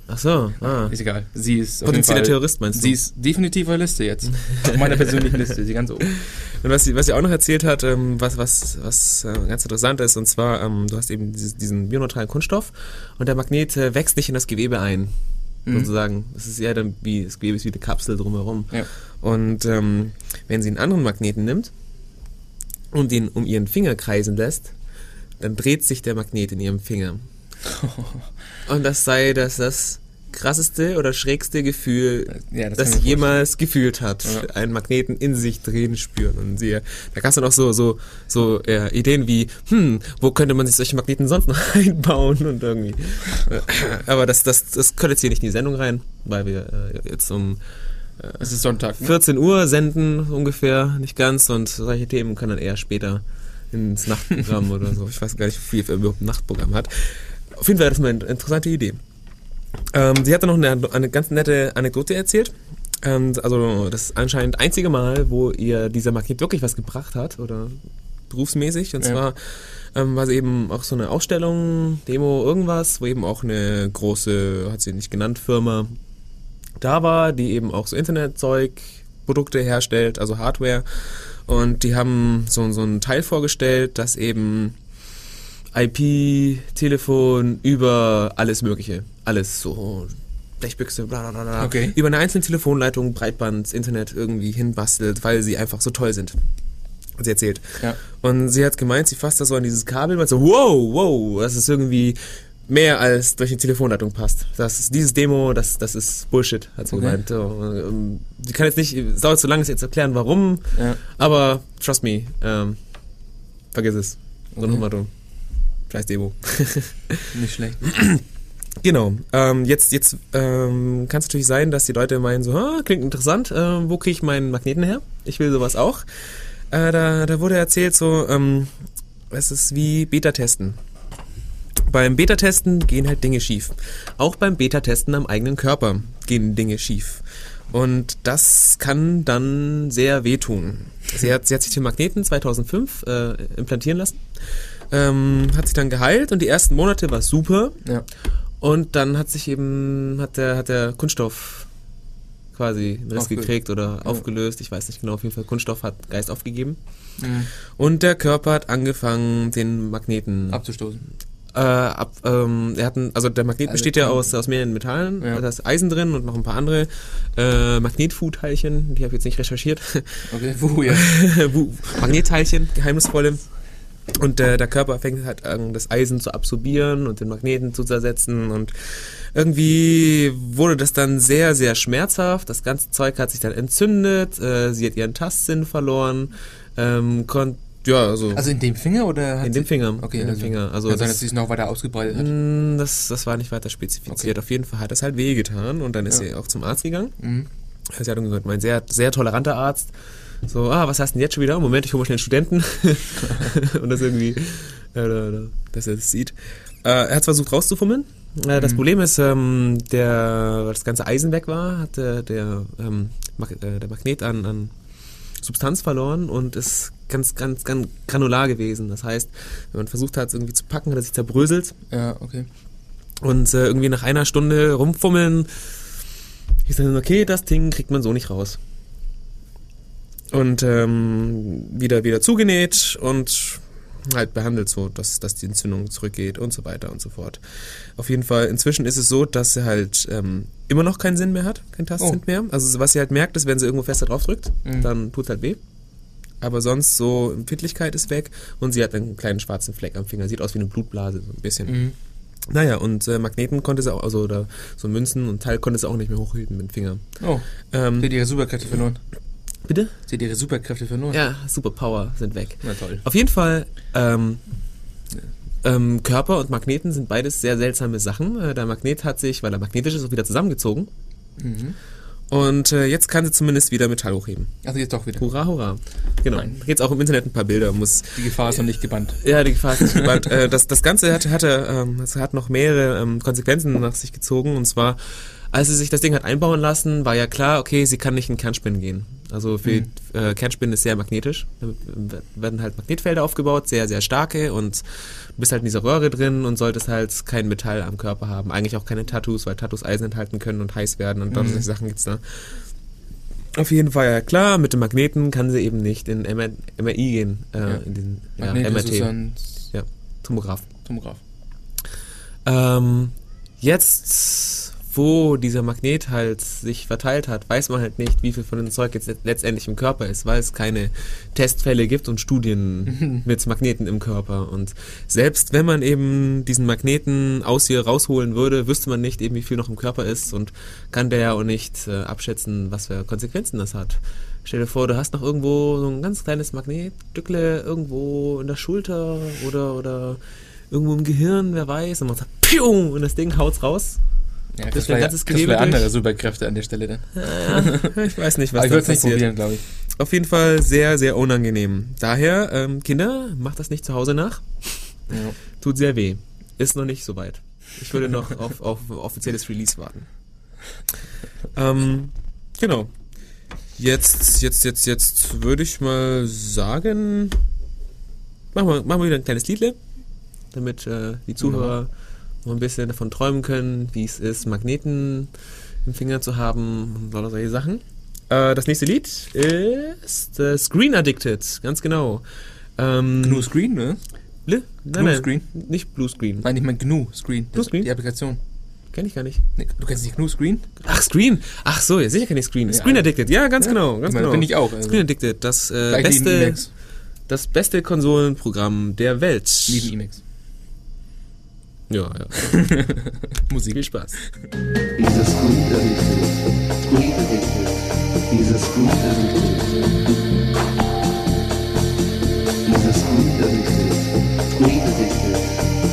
ach so, ah. Ist egal. Sie ist Potenzieller Terrorist meinst du? Sie ist definitiv auf der Liste jetzt. Auf meiner persönlichen Liste, sie ganz oben. Und was sie, was sie auch noch erzählt hat, ähm, was, was, was äh, ganz interessant ist, und zwar, ähm, du hast eben dieses, diesen bioneutralen Kunststoff und der Magnet äh, wächst nicht in das Gewebe ein, Mhm. sozusagen. Das ist eher dann wie, das Gewebe ist wie eine Kapsel drumherum. Ja. Und ähm, wenn sie einen anderen Magneten nimmt und ihn um ihren Finger kreisen lässt, dann dreht sich der Magnet in ihrem Finger. Und das sei das, das krasseste oder schrägste Gefühl, Ja, das das, sie jemals gefühlt hat. Ja. Einen Magneten in sich drehen spüren. Und sie, da gab es dann auch so, so, so ja, Ideen wie, hm, wo könnte man sich solche Magneten sonst noch einbauen und irgendwie. Aber das, das, das könnte jetzt hier nicht in die Sendung rein, weil wir äh, jetzt um Es ist Sonntag. Ne? 14 Uhr senden ungefähr, nicht ganz. Und solche Themen können dann eher später ins Nachtprogramm oder so. Ich weiß gar nicht, wie viel überhaupt ein Nachtprogramm hat. Auf jeden Fall, das ist eine interessante Idee. Ähm, sie hat dann noch eine, eine ganz nette Anekdote erzählt. Ähm, also das anscheinend einzige Mal, wo ihr dieser Magnet wirklich was gebracht hat oder berufsmäßig. Und Ja. zwar ähm, war sie eben auch so eine Ausstellung, Demo, irgendwas, wo eben auch eine große, hat sie nicht genannt, Firma da war, die eben auch so Internetzeug, Produkte herstellt, also Hardware. Und die haben so, so ein Teil vorgestellt, das eben IP, Telefon, über alles Mögliche, alles so Blechbüchse, bla bla bla, Okay. über eine einzelne Telefonleitung, Breitband, Internet irgendwie hinbastelt, weil sie einfach so toll sind. Sie erzählt. Ja. Und sie hat gemeint, sie fasst da so an dieses Kabel und so, wow, wow, das ist irgendwie mehr als durch die Telefonleitung passt. Das ist dieses Demo, das, das ist Bullshit, hat sie Okay. gemeint. So, ähm, Sie kann jetzt nicht, es dauert zu lange, es jetzt erklären, warum, Ja. aber trust me, ähm, vergiss es. So Okay. ein Motto. Scheiß Demo. Nicht schlecht. Genau. Ähm, jetzt jetzt ähm, kann es natürlich sein, dass die Leute meinen so, ah, klingt interessant, äh, wo kriege ich meinen Magneten her? Ich will sowas auch. Äh, da, da wurde erzählt so, ähm, es ist wie Beta-Testen. Beim Beta-Testen gehen halt Dinge schief. Auch beim Beta-Testen am eigenen Körper gehen Dinge schief. Und das kann dann sehr wehtun. Sie hat, sie hat sich den Magneten 2005 äh, implantieren lassen, ähm, hat sich dann geheilt und die ersten Monate war super. Ja. Und dann hat sich eben, hat der, hat der Kunststoff quasi einen Riss Aufge- gekriegt oder Ja. aufgelöst. Ich weiß nicht genau, auf jeden Fall Kunststoff hat Geist aufgegeben. Mhm. Und der Körper hat angefangen, den Magneten Abzustoßen. Äh, ab, ähm, er hat einen, also der Magnet Also besteht ja aus, aus mehreren Metallen, Ja. da ist Eisen drin und noch ein paar andere äh, Magnetfood-Teilchen, die habe ich jetzt nicht recherchiert. Okay, wo ja. Magnetteilchen, geheimnisvolle. Und äh, der Körper fängt halt an, das Eisen zu absorbieren und den Magneten zu zersetzen. Und irgendwie wurde das dann sehr, sehr schmerzhaft. Das ganze Zeug hat sich dann entzündet. Äh, sie hat ihren Tastsinn verloren. Ähm, konnt, ja, also, Also in dem Finger oder in dem Finger. Okay, in dem also, Finger. Also kann sein, das- dass sie es noch weiter ausgebreitet hat. Mm, Das, das war nicht weiter spezifiziert. Auf jeden Fall hat es halt wehgetan und dann ist Ja. sie auch zum Arzt gegangen. Mhm. Sie hat dann gehört, mein sehr, sehr toleranter Arzt. So, ah, was hast du denn jetzt schon wieder? Moment, ich hole mal schnell einen Studenten. und das irgendwie, äh, da- da- dass er das sieht. Äh, er hat versucht rauszufummeln. Äh, das Mhm. Problem ist, ähm, der, weil das ganze Eisen weg war, hat der, der, ähm, Mag äh, der Magnet an, an Substanz verloren und ist ganz, ganz, ganz granular gewesen. Das heißt, wenn man versucht hat, es irgendwie zu packen, hat er sich zerbröselt. Ja, okay. Und äh, irgendwie nach einer Stunde rumfummeln, hieß dann, okay, das Ding kriegt man so nicht raus. Und ähm, wieder, wieder zugenäht und halt behandelt so, dass, dass die Entzündung zurückgeht und so weiter und so fort. Auf jeden Fall, inzwischen ist es so, dass sie halt ähm, immer noch keinen Sinn mehr hat, kein Tastsinn Oh. mehr. Also was sie halt merkt, ist, wenn sie irgendwo fester drauf drückt, Mhm. dann tut halt weh. Aber sonst so Empfindlichkeit ist weg und sie hat einen kleinen schwarzen Fleck am Finger. Sieht aus wie eine Blutblase, so ein bisschen. Mhm. Naja, und äh, Magneten konnte sie auch, also oder so Münzen und Teil konnte sie auch nicht mehr hochhielten mit dem Finger. Oh, Ähm, sie hat ihre Superkräfte verloren. bitte? Sie hat ihre Superkräfte verloren. Ja, Superpower sind weg. Na toll. Auf jeden Fall, ähm, ähm, Körper und Magneten sind beides sehr seltsame Sachen. Äh, der Magnet hat sich, weil er magnetisch ist, auch wieder zusammengezogen. Mhm. Und äh, jetzt kann sie zumindest wieder Metall hochheben. Also jetzt doch wieder. Hurra, hurra. Genau. Nein. Da auch im Internet ein paar Bilder. Muss, Die Gefahr ist noch nicht gebannt. Ja, die Gefahr ist nicht gebannt. äh, das, das Ganze hatte, hatte, ähm, es hat noch mehrere ähm, Konsequenzen nach sich gezogen. Und zwar, als sie sich das Ding hat einbauen lassen, war ja klar, okay, sie kann nicht in Kernspinnen gehen. Also für Mhm. äh, Kernspinnen ist sehr magnetisch. Da werden halt Magnetfelder aufgebaut, sehr, sehr starke. Und du bist halt in dieser Röhre drin und solltest halt kein Metall am Körper haben. Eigentlich auch keine Tattoos, weil Tattoos Eisen enthalten können und heiß werden. Und Mhm. solche Sachen gibt's da. Auf jeden Fall, ja klar, mit dem Magneten kann sie eben nicht in MR, MRI gehen, äh, Ja. in den ja. MRT, Tomograph. Tomograph. Ähm, jetzt, wo dieser Magnet halt sich verteilt hat, weiß man halt nicht, wie viel von dem Zeug jetzt letztendlich im Körper ist, weil es keine Testfälle gibt und Studien mit Magneten im Körper. Und selbst wenn man eben diesen Magneten aus hier rausholen würde, wüsste man nicht eben, wie viel noch im Körper ist und kann der ja auch nicht äh, abschätzen, was für Konsequenzen das hat. Stell dir vor, du hast noch irgendwo so ein ganz kleines Magnetstückle irgendwo in der Schulter oder, oder irgendwo im Gehirn, wer weiß, und man sagt, Piu! und das Ding haut's raus. Ja, Das das wär wäre ganzes das Gewebe wär andere durch. Superkräfte an der Stelle dann. Ja, ich weiß nicht, was Aber ich würde es nicht probieren, glaube ich. Auf jeden Fall sehr, sehr unangenehm. Daher, ähm, Kinder, macht das nicht zu Hause nach. Ja. Tut sehr weh. Ist noch nicht so weit. Ich würde noch auf, auf offizielles Release warten. Ähm, genau. Jetzt, jetzt, jetzt, jetzt würde ich mal sagen, machen wir, machen wir wieder ein kleines Liedle, damit äh, die Zuhörer noch ein bisschen davon träumen können, wie es ist, Magneten im Finger zu haben und solche Sachen. Äh, das nächste Lied ist äh, Screen Addicted, ganz genau. Ähm, GNU Screen, ne? Bl- Nein, GNU nein, Screen? nicht Blue Screen. Nein, ich meine GNU Screen. GNU Screen? Die Applikation. Kenn ich gar nicht. Nee, du kennst nicht GNU Screen? Ach, Screen. Ach so, ja, sicher kenn ich Screen. Ja. Screen Addicted, ja, ganz Ja. genau, ganz Ich meine, genau. Bin ich auch. Also. Screen Addicted, das äh, beste, das beste Konsolenprogramm der Welt. Neben Emacs. Ja, ja. Musik. Viel Spaß. Dieses gute Lied, gute Lied, dieses gute Lied. Dieses gute Lied, gute Lied,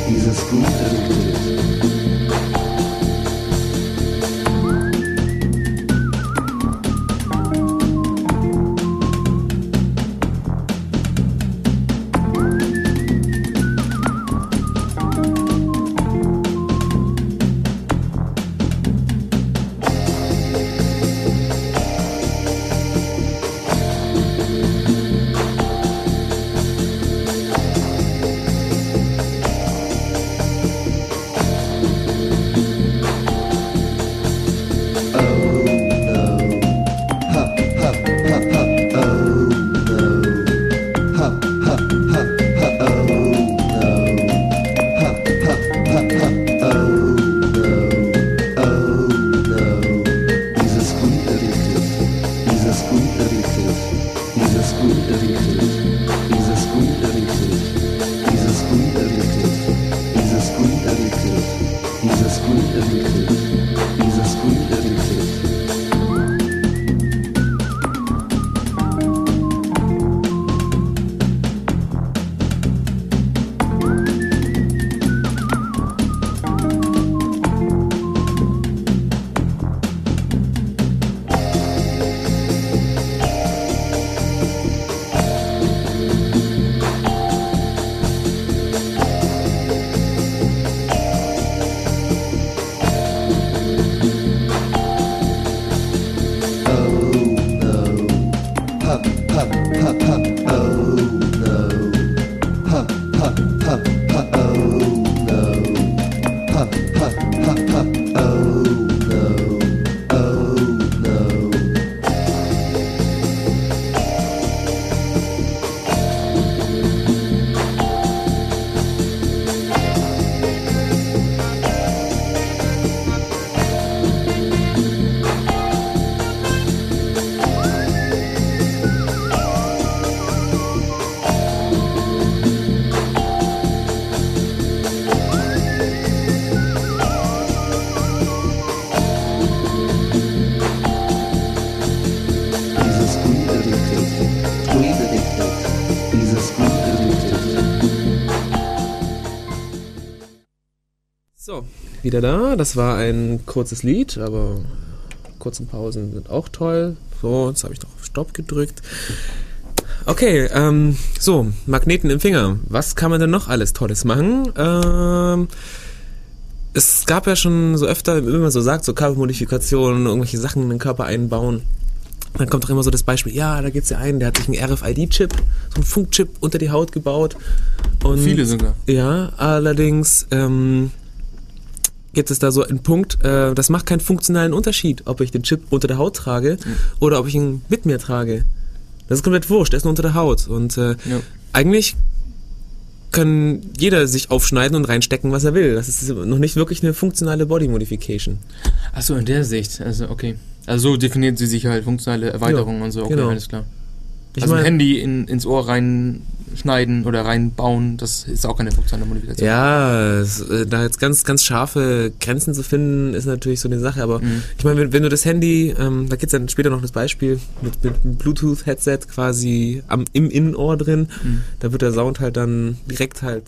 dieses gute Lied. Wieder da. Das war ein kurzes Lied, aber kurzen Pausen sind auch toll. So, jetzt habe ich noch auf Stopp gedrückt. Okay, ähm, so, Magneten im Finger. Was kann man denn noch alles Tolles machen? Ähm, es gab ja schon so öfter, wie man so sagt, so Körpermodifikationen, irgendwelche Sachen in den Körper einbauen. Dann kommt doch immer so das Beispiel, ja, da gibt's ja einen, der hat sich einen RFID-Chip, so einen Funkchip unter die Haut gebaut. Und Viele sogar. ja, allerdings ähm, gibt es da so einen Punkt, äh, das macht keinen funktionalen Unterschied, ob ich den Chip unter der Haut trage oder ob ich ihn mit mir trage. Das ist komplett wurscht, der ist nur unter der Haut. Und äh, Ja. eigentlich kann jeder sich aufschneiden und reinstecken, was er will. Das ist noch nicht wirklich eine funktionale Body Modification. Achso, in der Sicht. Also, okay. Also so definiert sie sich halt funktionale Erweiterungen Ja, und so. Okay, genau. alles klar. Ich also ein mein- Handy in, ins Ohr reinschneiden oder reinbauen, das ist auch keine funktionale Modifikation. Ja, es, äh, da jetzt ganz, ganz scharfe Grenzen zu finden, ist natürlich so eine Sache. Aber Mhm. ich meine, wenn, wenn du das Handy, ähm, da gibt's dann später noch das Beispiel mit, mit einem Bluetooth-Headset quasi am, im Innenohr drin, Mhm. da wird der Sound halt dann direkt halt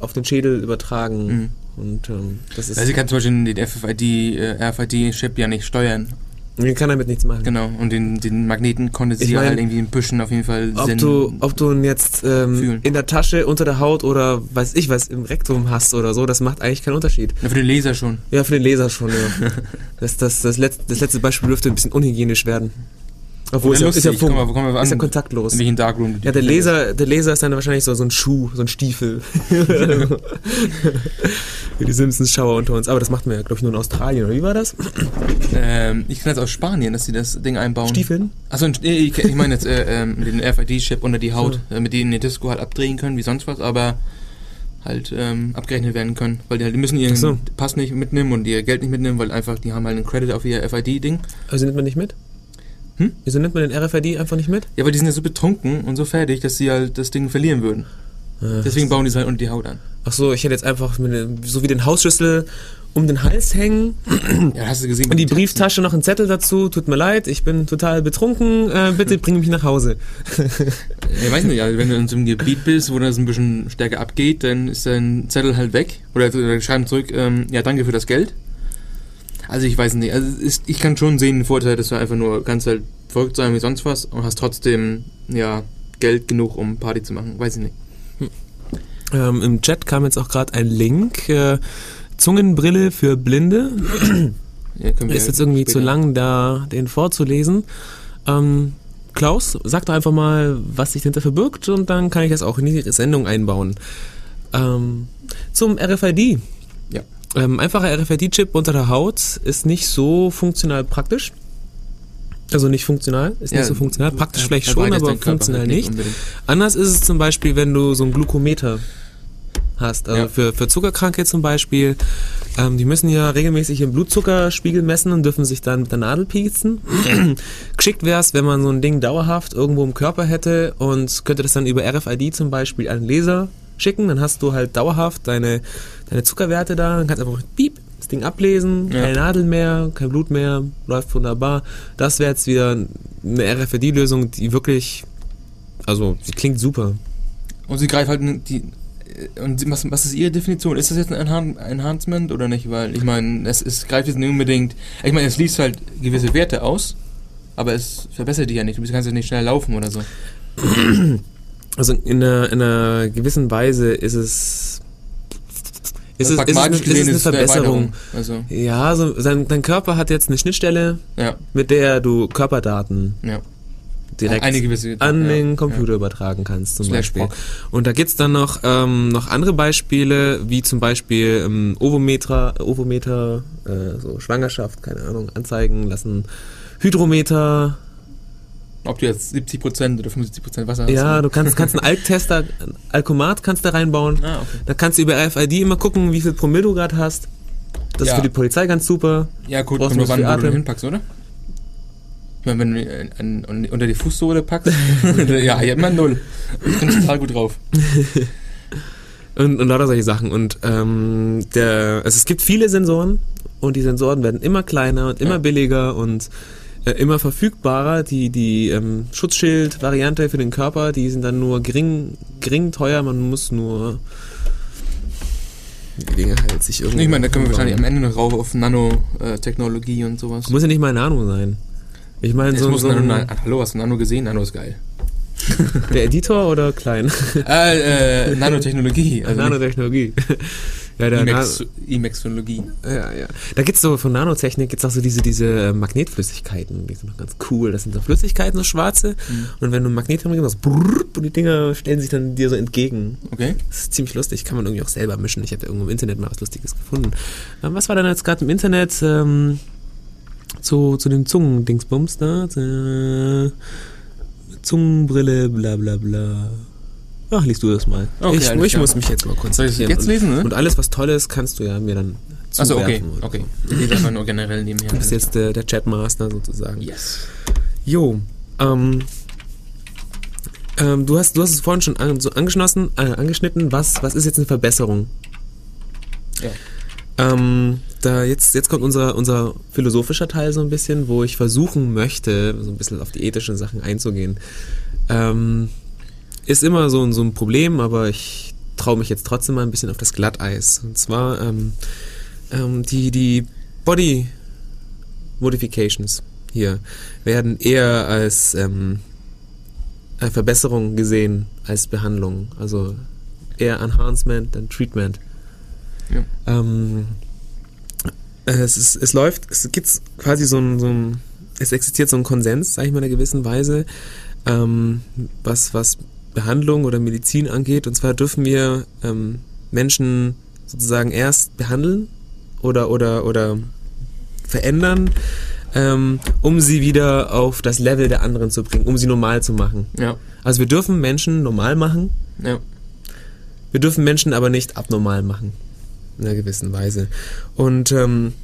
auf den Schädel übertragen. Mhm. Und ähm, das ist. Also sie kann zum Beispiel den FFID, äh, RFID-Chip ja nicht steuern. Man kann damit nichts machen. Genau. Und den, den Magneten konnte sie Ich mein, halt irgendwie ein bisschen auf jeden Fall Ob du, ob du ihn jetzt ähm, in der Tasche, unter der Haut oder weiß ich was im Rektum hast oder so, das macht eigentlich keinen Unterschied. Ja, für den Laser schon. Ja, für den Leser schon, ja. Das, das, das, letzte, das letzte Beispiel dürfte ein bisschen unhygienisch werden. Obwohl, ist ja, ist ja. Funk, mal, mal ist ja kontaktlos. In welchen Darkroom. Ja, der Laser, der Laser ist dann wahrscheinlich so, so ein Schuh, so ein Stiefel. Wie die Simpsons Schauer unter uns. Aber das macht man ja, glaube ich, nur in Australien, oder wie war das? Ähm, ich kenne das aus Spanien, dass sie das Ding einbauen. Stiefeln? Achso, ich, ich meine jetzt äh, ähm, den RFID-Chip unter die Haut, äh, mit denen die Disco halt abdrehen können, wie sonst was, aber halt ähm, abgerechnet werden können. Weil die, halt, die müssen ihren so. Pass nicht mitnehmen und ihr Geld nicht mitnehmen, weil einfach, die haben halt einen Credit auf ihr FID-Ding. Also nimmt man nicht mit? Hm? Wieso nimmt man den RFID einfach nicht mit? Ja, aber die sind ja so betrunken und so fertig, dass sie halt das Ding verlieren würden. Äh, Deswegen bauen die es halt unter die Haut an. Ach so, ich hätte jetzt einfach mit, so wie den Hausschlüssel um den Hals hängen Ja, hast du gesehen. und die Brieftasche noch einen Zettel dazu. Tut mir leid, ich bin total betrunken. Äh, bitte bring mich nach Hause. Ich weiß nicht, also wenn du in so einem Gebiet bist, wo das ein bisschen stärker abgeht, dann ist dein Zettel halt weg. Oder oder schreiben zurück, ähm, ja, danke für das Geld. Also ich weiß nicht, also ist, ich kann schon sehen den Vorteil, dass du einfach nur kannst halt verrückt sein wie sonst was und hast trotzdem, ja, Geld genug, um Party zu machen. Weiß ich nicht. Ähm, Im Chat kam jetzt auch gerade ein Link. Äh, Zungenbrille für Blinde. Ja, Ist jetzt irgendwie zu lang, da den vorzulesen. Ähm, Klaus, sag doch einfach mal, was sich dahinter verbirgt und dann kann ich das auch in die Sendung einbauen. Ähm, zum RFID. Ja. Ähm, einfacher RFID-Chip unter der Haut ist nicht so funktional praktisch. Also nicht funktional, ist Ja, nicht so funktional. Praktisch vielleicht schon, aber Körper funktional halt nicht. unbedingt. Anders ist es zum Beispiel, wenn du so ein Glukometer hast. Also Ja. für, für Zuckerkranke zum Beispiel, ähm, die müssen ja regelmäßig ihren Blutzuckerspiegel messen und dürfen sich dann mit der Nadel pieksen. Geschickt wäre es, wenn man so ein Ding dauerhaft irgendwo im Körper hätte und könnte das dann über RFID zum Beispiel an den Laser schicken. Dann hast du halt dauerhaft deine, deine Zuckerwerte da. Dann kannst du einfach piep, das Ding ablesen, Ja. keine Nadel mehr, kein Blut mehr, läuft wunderbar. Das wäre jetzt wieder eine RFID-Lösung, die wirklich, also, die klingt super. Und sie greift halt die. äh, Und sie- was, was ist ihre Definition? Ist das jetzt ein Enhan Enhancement oder nicht? Weil ich meine, es, es greift jetzt nicht unbedingt. Ich meine, es liest halt gewisse Werte aus, aber es verbessert die ja nicht. Du kannst ja nicht schnell laufen oder so. Also in einer, in einer gewissen Weise ist es ist es, ist es, ist es eine es Verbesserung. Also, Ja, also sein, dein Körper hat jetzt eine Schnittstelle, ja, mit der du Körperdaten ja. direkt gewisse an ja, den Computer übertragen kannst zum Slash Beispiel. Proc. Und da gibt's dann noch, ähm, noch andere Beispiele, wie zum Beispiel ähm, Ovometer, Ovometer äh, so Schwangerschaft, keine Ahnung, anzeigen lassen, Hydrometer, Ja. Ob du jetzt 70% oder 50% Wasser hast. ja, ne? du kannst, kannst einen Alktester, ein Alkomat kannst du reinbauen. Ah, okay. Da kannst du über RFID immer gucken, wie viel Promille du gerade hast. Das Ja. ist für die Polizei ganz super. Ja, gut, Brauchst kommt viel wo du den hinpackst, oder? Ich meine, wenn du an, an, unter die Fußsohle packst, ja, hier immer null. Ich bin total gut drauf. Und, und lauter solche Sachen. Und ähm, der, also es gibt viele Sensoren und die Sensoren werden immer kleiner und immer Ja. billiger und äh, immer verfügbarer. Die, die ähm, Schutzschild-Variante für den Körper, die sind dann nur gering, gering teuer. Man muss nur die Dinge halt sich irgendwie. Ich meine, da können wir wahrscheinlich am. Ende noch rauf auf Nanotechnologie und sowas. Muss ja nicht mal Nano sein. Ich meine, so, muss so Nano, ein, hallo, hast du Nano gesehen? Nano ist geil. der Editor oder klein? äh, äh, Nanotechnologie. Also Nanotechnologie. ja, der Emacs-Technologie. Ja, ja. Da gibt's so von Nanotechnik gibt's auch so diese, diese äh, Magnetflüssigkeiten, die sind noch ganz cool. Das sind so Flüssigkeiten, so schwarze. Mhm. Und wenn du ein Magnet drin machst, und die Dinger stellen sich dann dir so entgegen. Okay. Das ist ziemlich lustig, kann man irgendwie auch selber mischen. Ich hatte irgendwo im Internet mal was Lustiges gefunden. Ähm, was war denn jetzt gerade im Internet ähm, zu, zu den Zungendingsbums da? Äh, Zungenbrille, bla bla bla. Ach, liest du das mal. Okay, ich ich muss mich jetzt mal konzentrieren. jetzt lesen, ne? Und alles, was toll ist, kannst du ja mir dann Achso, okay. zuwerfen. Okay. Ich lese einfach nur generell nebenher. Du bist jetzt der, der Chatmaster sozusagen. Yes. Jo, ähm, ähm, du hast, du hast es vorhin schon an, so angeschlossen, äh, angeschnitten. Was, was ist jetzt eine Verbesserung? Ja. Ähm, da jetzt, jetzt kommt unser, unser philosophischer Teil so ein bisschen, wo ich versuchen möchte, so ein bisschen auf die ethischen Sachen einzugehen. Ähm, ist immer so, ein- so ein Problem, aber ich traue mich jetzt trotzdem mal ein bisschen auf das Glatteis. Und zwar ähm, ähm, die, die Body Modifications hier werden eher als ähm, äh, Verbesserung gesehen als Behandlung. Also eher Enhancement than Treatment. Ja. Ähm, äh, es, ist, es läuft, es gibt quasi so ein, so ein es existiert so ein Konsens, sage ich mal in einer gewissen Weise, ähm, was, was Behandlung oder Medizin angeht. Und zwar dürfen wir ähm, Menschen sozusagen erst behandeln oder, oder, oder verändern, ähm, um sie wieder auf das Level der anderen zu bringen, um sie normal zu machen. Ja. Also wir dürfen Menschen normal machen, Ja. wir dürfen Menschen aber nicht abnormal machen. In einer gewissen Weise. Und ähm,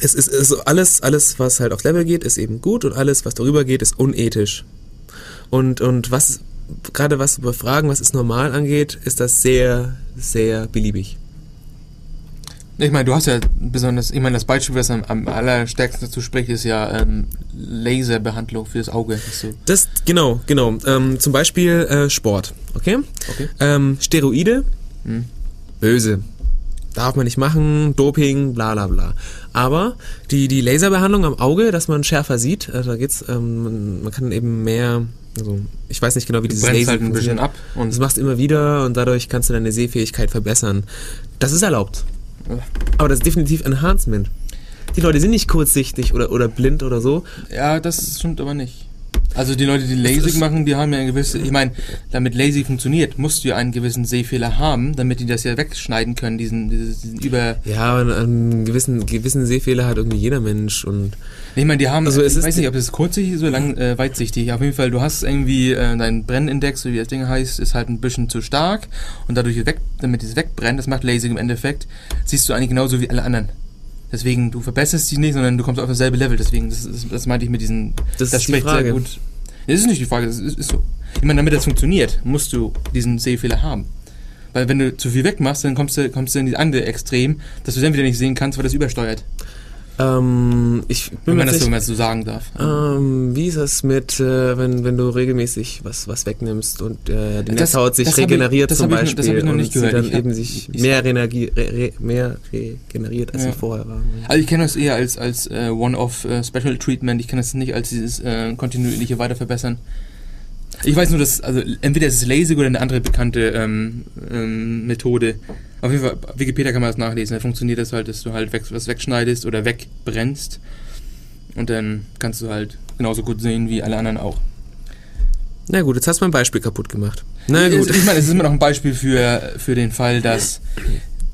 es ist, ist alles, alles, was halt auf Level geht, ist eben gut und alles, was darüber geht, ist unethisch. Und, und was, gerade was über Fragen, was ist normal angeht, ist das sehr, sehr beliebig. Ich meine, du hast ja besonders, ich meine, das Beispiel, was am, am allerstärksten dazu spricht, ist ja ähm, Laserbehandlung für das Auge. So, Das, genau, genau. Ähm, zum Beispiel äh, Sport, okay? okay. Ähm, Steroide, Hm. böse. Darf man nicht machen, Doping, bla bla bla. Aber die, die Laserbehandlung am Auge, dass man schärfer sieht, äh, da geht's, ähm, man kann eben mehr, also ich weiß nicht genau, wie Du dieses Laser halt ein bisschen ab und Das machst du immer wieder und dadurch kannst du deine Sehfähigkeit verbessern. Das ist erlaubt. Aber das ist definitiv Enhancement. Die Leute sind nicht kurzsichtig oder, oder blind oder so. Ja, das stimmt aber nicht. Also die Leute, die LASIK machen, die haben ja eine gewisse, ich meine, damit LASIK funktioniert, musst du ja einen gewissen Sehfehler haben, damit die das ja wegschneiden können, diesen, diesen, über... Ja, aber einen gewissen, gewissen Sehfehler hat irgendwie jeder Mensch und Ich meine, die haben, Also ich weiß nicht, ob es kurzsichtig ist oder lang, äh, weitsichtig. Auf jeden Fall, du hast irgendwie, äh, dein Brennindex, so wie das Ding heißt, ist halt ein bisschen zu stark und dadurch weg, damit es wegbrennt, das macht LASIK im Endeffekt, siehst du eigentlich genauso wie alle anderen. Deswegen, du verbesserst dich nicht, sondern du kommst auf dasselbe Level. Deswegen, das, ist, das meinte ich mit diesen, Das ist die spricht Frage. sehr gut. Das ist nicht die Frage, das ist, ist so. Ich meine, damit das funktioniert, musst du diesen Sehfehler haben. Weil wenn du zu viel wegmachst, dann kommst du, kommst du in die andere Extrem, dass du dann wieder nicht sehen kannst, weil das übersteuert. Ähm, ich bin Wenn man das nicht, so sagen darf. ähm, wie ist das mit, äh, wenn, wenn du regelmäßig was, was wegnimmst und äh, die Das- Netzhaut sich das ich- regeneriert zum ich noch- Beispiel das hab ich noch und nicht sie gehört. dann Ich eben sich ich- mehr, Energie, re, re, mehr regeneriert, als Ja. sie vorher war. Also ich kenne das eher als, als äh, One-off äh, Special Treatment. Ich kenne das nicht als dieses äh, kontinuierliche Weiterverbessern. Ich weiß nur, dass, also entweder ist es LASIK oder eine andere bekannte ähm, ähm, Methode. Auf jeden Fall, Wikipedia kann man das nachlesen. Da funktioniert das halt, dass du halt weg, was wegschneidest oder wegbrennst. Und dann kannst du halt genauso gut sehen wie alle anderen auch. Na gut, jetzt hast du mein Beispiel kaputt gemacht. Na gut. Ich meine, es ist immer noch ein Beispiel für, für den Fall, dass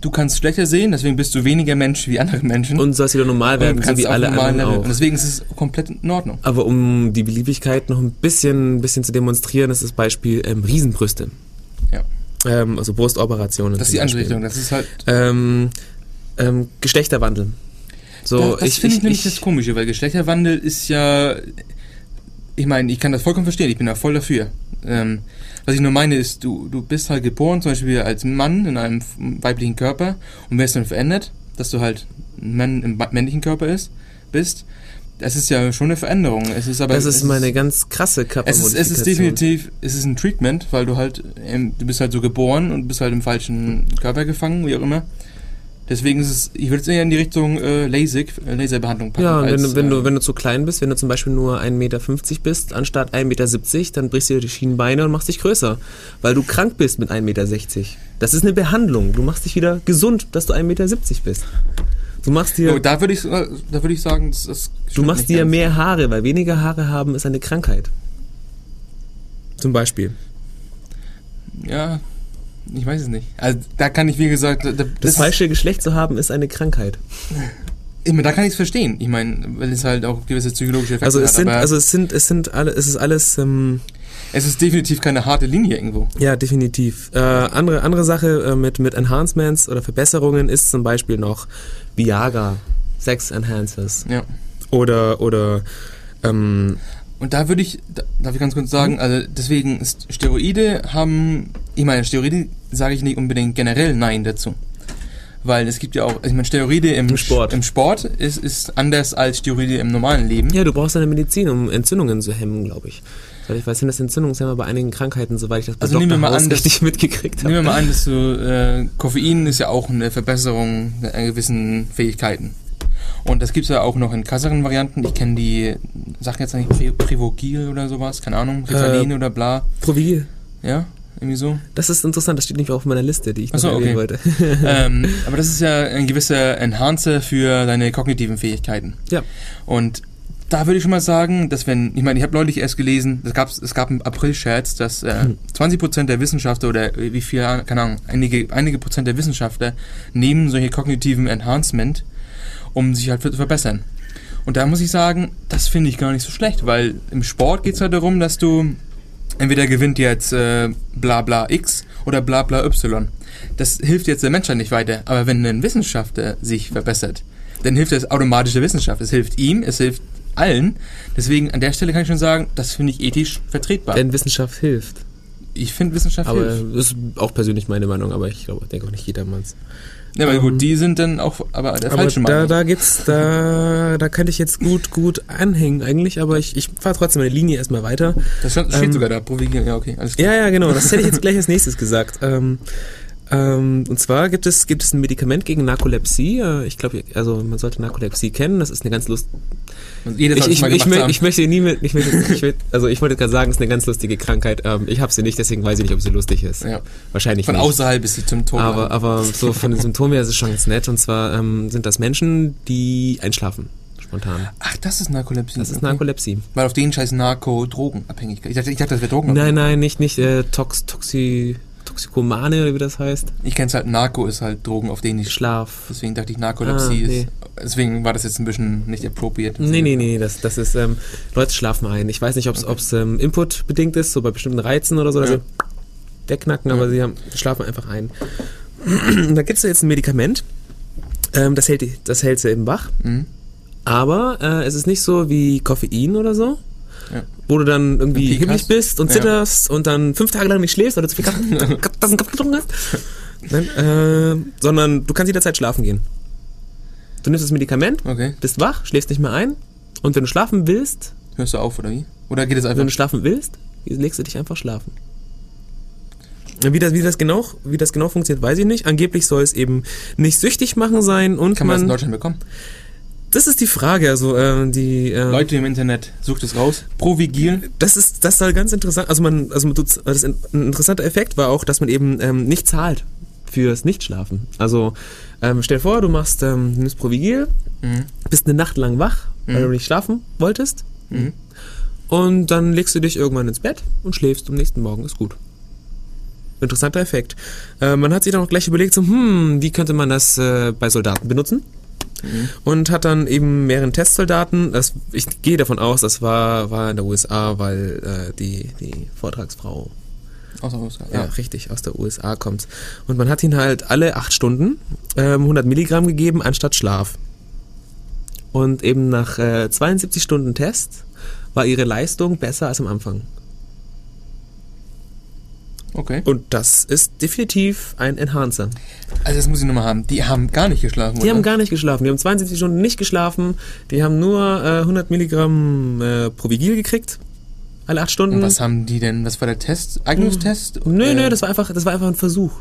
du kannst schlechter sehen, deswegen bist du weniger Mensch wie andere Menschen. Und sollst wieder normal werden, so wie alle anderen auch. Und deswegen ist es komplett in Ordnung. Aber um die Beliebigkeit noch ein bisschen, ein bisschen zu demonstrieren, ist das Beispiel ähm, Riesenbrüste. Ja. Ähm, also Brustoperationen. Das ist die. Anrichtung. Das ist halt. Ähm, ähm, Geschlechterwandel. So, das das finde ich, nämlich das Komische, weil Geschlechterwandel ist ja. Ich meine, ich kann das vollkommen verstehen, ich bin da voll dafür. Ähm, was ich nur meine ist, du, du bist halt geboren, zum Beispiel als Mann in einem weiblichen Körper und wirst dann verändert, dass du halt ein Mann im männlichen Körper ist, bist. Das ist ja schon eine Veränderung. Es ist aber. das es ist meine ganz krasse Es ist, Körpermodifikation. es ist definitiv, es ist ein Treatment, weil du halt, ähm, du bist halt so geboren und bist halt im falschen Körper gefangen, wie auch immer. Deswegen ist es, ich würde es eher in die Richtung äh, LASIK, äh, Laserbehandlung packen. Ja, und wenn, als, du, wenn, äh, du, wenn du zu klein bist, wenn du zum Beispiel nur 1,50 Meter bist, anstatt 1,70 Meter, dann brichst du dir die Schienenbeine und machst dich größer. Weil du krank bist mit 1,60 Meter. Das ist eine Behandlung. Du machst dich wieder gesund, dass du 1,70 Meter bist. Du machst dir, oh, da würde ich, äh, da würde ich sagen, das, das du machst dir mehr Haare, weil weniger Haare haben ist eine Krankheit. Zum Beispiel. Ja, ich weiß es nicht. Also da kann ich, wie gesagt, da, da- Das, das falsche Geschlecht zu haben, ist eine Krankheit. ich meine, da kann ich es verstehen. Ich meine, weil es halt auch gewisse psychologische Effekte Also es hat. sind, also es sind, es sind alle, es ist alles, ähm, es ist definitiv keine harte Linie irgendwo. Ja, definitiv. Äh, andere, andere Sache äh, mit, mit Enhancements oder Verbesserungen ist zum Beispiel noch Viagra, Sex Enhancers Ja. oder, oder ähm, Und da würde ich, da, darf ich ganz kurz sagen, Mhm. also deswegen Steroide haben, ich meine, Steroide sage ich nicht unbedingt generell Nein dazu. Weil es gibt ja auch, also ich meine, Steroide im, Im Sport. im Sport ist, ist anders als Steroide im normalen Leben. ja, du brauchst eine Medizin, um Entzündungen zu hemmen, glaube ich. Weil ich weiß, sind das Entzündungshemmer bei einigen Krankheiten, soweit ich das bei Also nehmen wir Dr. mal House an, dass- richtig mitgekriegt Nehmen wir habe. mal an, dass du, äh, Koffein ist ja auch eine Verbesserung einer gewissen Fähigkeiten. Und das gibt's ja auch noch in krasseren Varianten. Ich kenne die, sag jetzt nicht Pri- Privogil oder sowas, keine Ahnung, Ritalin oder bla. Provigil. Ja, irgendwie so. Das ist interessant, das steht nicht auf meiner Liste, die ich noch Ach so, erwähnen okay. wollte. ähm, aber das ist ja ein gewisser Enhancer für deine kognitiven Fähigkeiten. Ja. Und da würde ich schon mal sagen, dass wenn, ich meine, ich habe neulich erst gelesen, es gab, es gab einen April-Scherz, dass äh, 20% der Wissenschaftler oder wie viel, keine Ahnung, einige, einige Prozent der Wissenschaftler nehmen solche kognitiven Enhancement, um sich halt zu verbessern. Und da muss ich sagen, das finde ich gar nicht so schlecht, weil im Sport geht es halt darum, dass du entweder gewinnt jetzt äh, bla bla X oder bla bla Y. Das hilft jetzt der Menschheit nicht weiter, aber wenn ein Wissenschaftler sich verbessert, dann hilft das automatisch der Wissenschaft. Es hilft ihm, es hilft allen. Deswegen an der Stelle kann ich schon sagen, das finde ich ethisch vertretbar. Denn Wissenschaft hilft. ich finde Wissenschaft Aber hilft. das ist auch persönlich meine Meinung, aber ich glaube, denke auch nicht jedermanns. Ja, aber ähm, gut, die sind dann auch aber der Aber falsche da, da gibt's, da, da könnte ich jetzt gut, gut anhängen eigentlich, aber ich, ich fahre trotzdem meine Linie erstmal weiter. das steht, ähm, sogar da, provigieren. Ja, okay, alles klar. Ja, ja, genau. Das hätte ich jetzt gleich als nächstes gesagt. Ähm, ähm, und zwar gibt es, gibt es ein Medikament gegen Narkolepsie. Äh, Ich glaube, also man sollte Narkolepsie kennen. Das ist eine ganz lust. Und Jeder Ich, ich, ich, mö- ich möchte nie mit. Ich möchte, ich will, also ich wollte gerade sagen, es ist eine ganz lustige Krankheit. Ähm, ich habe sie nicht, deswegen weiß ich nicht, ob sie lustig ist. ja. Wahrscheinlich Von nicht. außerhalb ist sie zum Tod. aber, aber so von den Symptomen her ist es schon ganz nett. Und zwar ähm, sind das Menschen, die einschlafen. Spontan. Ach, das ist Narkolepsie. Das ist okay. Narkolepsie. Weil auf den scheiß Narko-Drogenabhängigkeit. Ich dachte, ich dachte, das wäre Drogen. Nein, nein, nicht, nicht äh, Tox, Toxi, Toxikomane oder wie das heißt. Ich kenn's halt, Narko ist halt Drogen, auf denen ich Schlaf. Deswegen dachte ich, Narkolepsie Ah, nee. ist. Deswegen war das jetzt ein bisschen nicht appropriate. Nee, nee, nee, das, das ist, ähm, Leute schlafen ein. Ich weiß nicht, ob es ähm, Input-bedingt ist, so bei bestimmten Reizen oder so, dass Ja. sie wegknacken, Ja. aber sie haben, schlafen einfach ein. da gibt es jetzt ein Medikament, ähm, das, hält, das hält sie eben wach, Mhm. aber äh, es ist nicht so wie Koffein oder so, Ja. wo du dann irgendwie Peak himmelig hast. bist und Ja. zitterst und dann fünf Tage lang nicht schläfst, weil du zu viel Tassen Kaffee getrunken hast. Nein, äh, sondern du kannst jederzeit schlafen gehen. Du nimmst das Medikament, Okay. bist wach, schläfst nicht mehr ein und wenn du schlafen willst, Hörst du auf, oder wie? Oder geht es einfach? wenn du schlafen willst, legst du dich einfach schlafen. Wie das, wie, das genau, wie das genau funktioniert, weiß ich nicht. Angeblich soll es eben nicht süchtig machen sein und Kann man das in man. Deutschland bekommen? Das ist die Frage. Also äh, die äh, Leute im Internet, sucht es raus. Provigil. das ist das soll ganz interessant. Also man, also das ein interessanter Effekt war auch, dass man eben ähm, nicht zahlt fürs Nichtschlafen. Also ähm, stell dir vor, du machst ähm, nimmst Provigil, Mhm. bist eine Nacht lang wach, weil Mhm. du nicht schlafen wolltest. Mhm. Und dann legst du dich irgendwann ins Bett und schläfst am nächsten Morgen, ist gut. Interessanter Effekt. Äh, man hat sich dann auch gleich überlegt, so, hm, wie könnte man das äh, bei Soldaten benutzen? Mhm. Und hat dann eben mehreren Testsoldaten, das, ich gehe davon aus, das war, war in der USA, weil äh, die, die Vortragsfrau Außer Oscar. ja. Ja. richtig, aus der USA kommt. Und man hat ihn halt alle acht Stunden ähm, 100 Milligramm gegeben anstatt Schlaf. Und eben nach äh, 72 Stunden Test war ihre Leistung besser als am Anfang. Okay. Und das ist definitiv ein Enhancer. Also das muss ich nochmal haben. Die haben gar nicht geschlafen, Die oder? haben gar nicht geschlafen. Die haben 72 Stunden nicht geschlafen. Die haben nur äh, 100 Milligramm äh, Provigil gekriegt. Alle acht Stunden. Und was haben die denn? Was war der Test? Eignungstest? Nö, Äh, nö, das war einfach, das war einfach ein Versuch.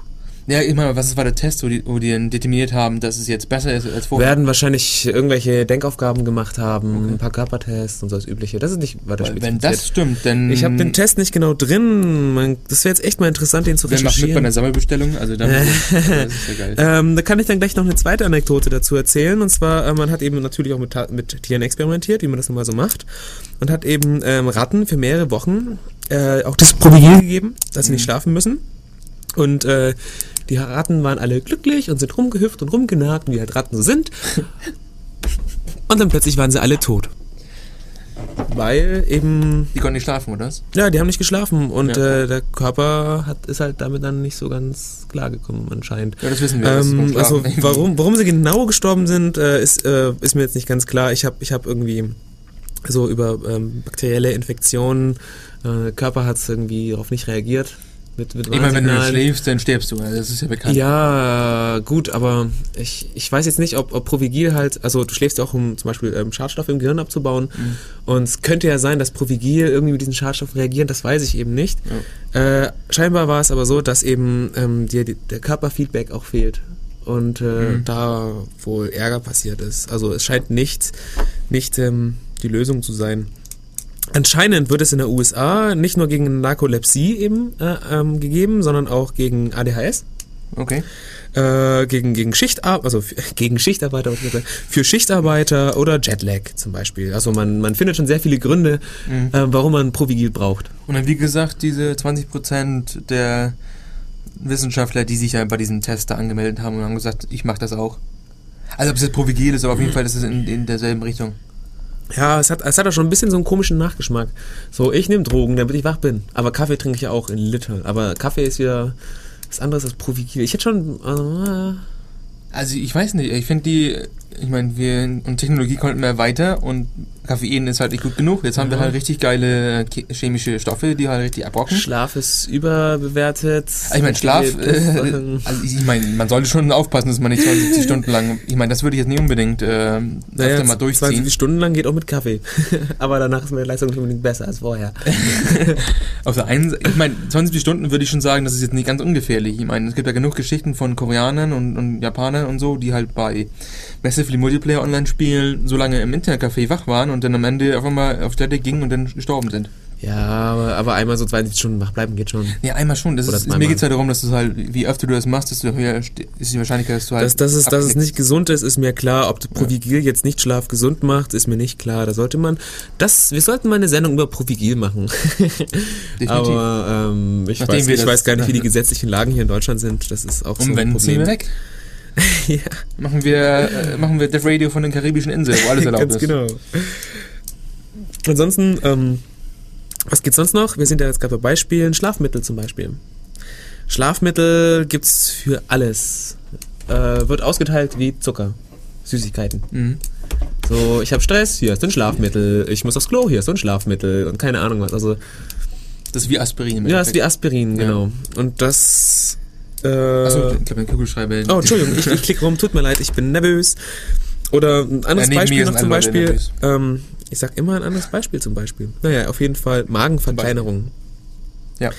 Ja, ich meine, was war der Test, wo die, wo die dann determiniert haben, dass es jetzt besser ist als vorher? werden wahrscheinlich irgendwelche Denkaufgaben gemacht haben, Okay. ein paar Körpertests und so das Übliche. Das ist nicht weiter Weil, wenn das stimmt, dann... ich habe den Test nicht genau drin. Man, das wäre jetzt echt mal interessant, den zu Wer macht mit bei recherchieren. einer Sammelbestellung? Also dann, das ist ja geil. Ähm, da kann ich dann gleich noch eine zweite Anekdote dazu erzählen. Und zwar, äh, man hat eben natürlich auch mit, mit Tieren experimentiert, wie man das nun mal so macht. Und hat eben ähm, Ratten für mehrere Wochen äh, auch das Provigil gegeben, dass sie nicht Mhm. schlafen müssen. Und äh, die Ratten waren alle glücklich und sind rumgehüpft und rumgenagt, wie halt Ratten so sind. Und dann plötzlich waren sie alle tot. Weil eben, Die konnten nicht schlafen, oder ja, die haben nicht geschlafen und Ja. äh, der Körper hat, ist halt damit dann nicht so ganz klargekommen anscheinend. Ja, das wissen wir. das Ähm, also Schlafen. warum, warum sie genau gestorben sind, äh, ist, äh, ist mir jetzt nicht ganz klar. Ich habe ich hab irgendwie so über ähm, bakterielle Infektionen, äh, Körper hat irgendwie darauf nicht reagiert. Mit, mit meine, wenn du schläfst, dann stirbst du. Das ist ja bekannt. Ja, gut, aber ich, ich weiß jetzt nicht, ob, ob Provigil halt, also du schläfst ja auch, um zum Beispiel ähm, Schadstoffe im Gehirn abzubauen. Mhm. Und es könnte ja sein, dass Provigil irgendwie mit diesen Schadstoffen reagieren, das weiß ich eben nicht. Äh, scheinbar war es aber so, dass eben ähm, dir der Körperfeedback auch fehlt. Und äh, Mhm. da wohl Ärger passiert ist. Also es scheint nicht, nicht ähm, die Lösung zu sein. Anscheinend wird es in der USA nicht nur gegen Narkolepsie eben äh, ähm, gegeben, sondern auch gegen ADHS. Okay. Äh, gegen, gegen Schichtarbeiter, also für, gegen Schichtarbeiter, für Schichtarbeiter oder Jetlag zum Beispiel. Also man, man findet schon sehr viele Gründe, Mhm. äh, warum man Provigil braucht. Und dann, wie gesagt, diese 20% der Wissenschaftler, die sich ja bei diesem Test da angemeldet haben und haben gesagt, ich mache das auch. Also ob es jetzt Provigil ist, aber auf jeden Fall ist es in, in derselben Richtung. Ja, es hat, es hat auch schon ein bisschen so einen komischen Nachgeschmack. So, ich nehme Drogen, damit ich wach bin. Aber Kaffee trinke ich ja auch in Liter. Aber Kaffee ist wieder was anderes als Provigil. Ich hätte schon... Äh, Also ich weiß nicht, ich finde die, ich meine, wir und Technologie kommt mehr weiter und Koffein ist halt nicht gut genug. Jetzt haben wir Ja. halt richtig geile che- chemische Stoffe, die halt richtig abrocken. Schlaf ist überbewertet. Ich meine, Schlaf, äh, also ich meine, man sollte schon aufpassen, dass man nicht 72 Stunden lang, ich meine, das würde ich jetzt nicht unbedingt äh, Naja, mal durchziehen. 20 Stunden lang geht auch mit Kaffee. Aber danach ist meine Leistung nicht unbedingt besser als vorher. Auf der einen Seite, ich meine, 20 Stunden würde ich schon sagen, das ist jetzt nicht ganz ungefährlich. Ich meine, es gibt ja genug Geschichten von Koreanern und, und Japanern und so, die halt bei Massively Multiplayer online spielen, so lange im Internetcafé wach waren und dann am Ende auf einmal auf Toilette gingen und dann gestorben sind. Ja, aber, einmal so 20 Stunden wach bleiben geht schon. Ja, einmal schon. Das Oder ist, mir geht es ja darum, dass du halt, wie öfter du das machst, desto höher ist die Wahrscheinlichkeit, dass du halt. Dass, dass, es, dass es nicht gesund ist, ist mir klar. Ob Provigil jetzt nicht Schlaf gesund macht, ist mir nicht klar. Da sollte man, das, wir sollten mal eine Sendung über Provigil machen. Definitiv. Aber ähm, ich, Nachdem weiß, ich weiß gar nicht, wie die gesetzlichen Lagen hier in Deutschland sind. Das ist auch so ein Problem. wir weg. ja, Machen wir, äh, machen wir Death Radio von den karibischen Inseln, wo alles erlaubt ganz ist. genau. Ansonsten, ähm, was gibt's sonst noch? Wir sind ja jetzt gerade bei Beispielen. Schlafmittel zum Beispiel. Schlafmittel gibt's für alles. Äh, wird ausgeteilt wie Zucker. Süßigkeiten. Mhm. So, ich habe Stress, hier ist ein Schlafmittel. Ich muss aufs Klo, hier ist ein Schlafmittel. Und keine Ahnung was. Also, Das ist wie Aspirin. im ja, ist wie. Aspirin, Ja. genau. Und das. Äh, Achso, ich glaube, ein Kugelschreiber. Oh, Entschuldigung, ich, ich klicke rum, tut mir leid, ich bin nervös. Oder ein anderes Ja, Beispiel noch zum Beispiel. Ähm, ich sag immer ein anderes Beispiel zum Beispiel. Naja, auf jeden Fall Magenverkleinerung. Ja.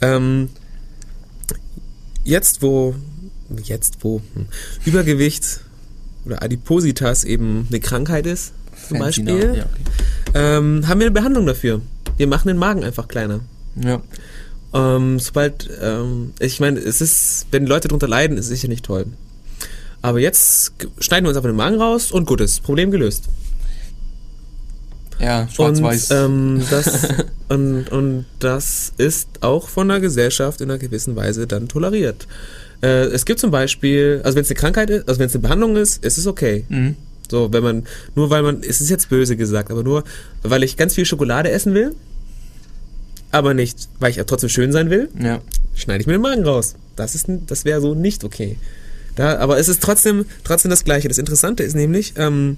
Ähm, jetzt, wo, jetzt, wo hm, Übergewicht oder Adipositas eben eine Krankheit ist, zum Fancy Beispiel, Ja, okay. ähm, haben wir eine Behandlung dafür. Wir machen den Magen einfach kleiner. ja. Ähm, sobald, ähm, ich meine, es ist, wenn Leute drunter leiden, ist es sicher nicht toll. Aber jetzt schneiden wir uns einfach den Magen raus und gut ist, Problem gelöst. Ja, schwarz-weiß. Und, ähm, das, und, und das ist auch von der Gesellschaft in einer gewissen Weise dann toleriert. Äh, es gibt zum Beispiel, also wenn es eine Krankheit ist, also wenn es eine Behandlung ist, ist es okay. mhm. So, wenn man, nur weil man, es ist jetzt böse gesagt, aber nur, weil ich ganz viel Schokolade essen will, aber nicht, weil ich ja trotzdem schön sein will, Ja. schneide ich mir den Magen raus. Das ist, das wäre so nicht okay. Da, aber es ist trotzdem, trotzdem das Gleiche. Das Interessante ist nämlich, ähm,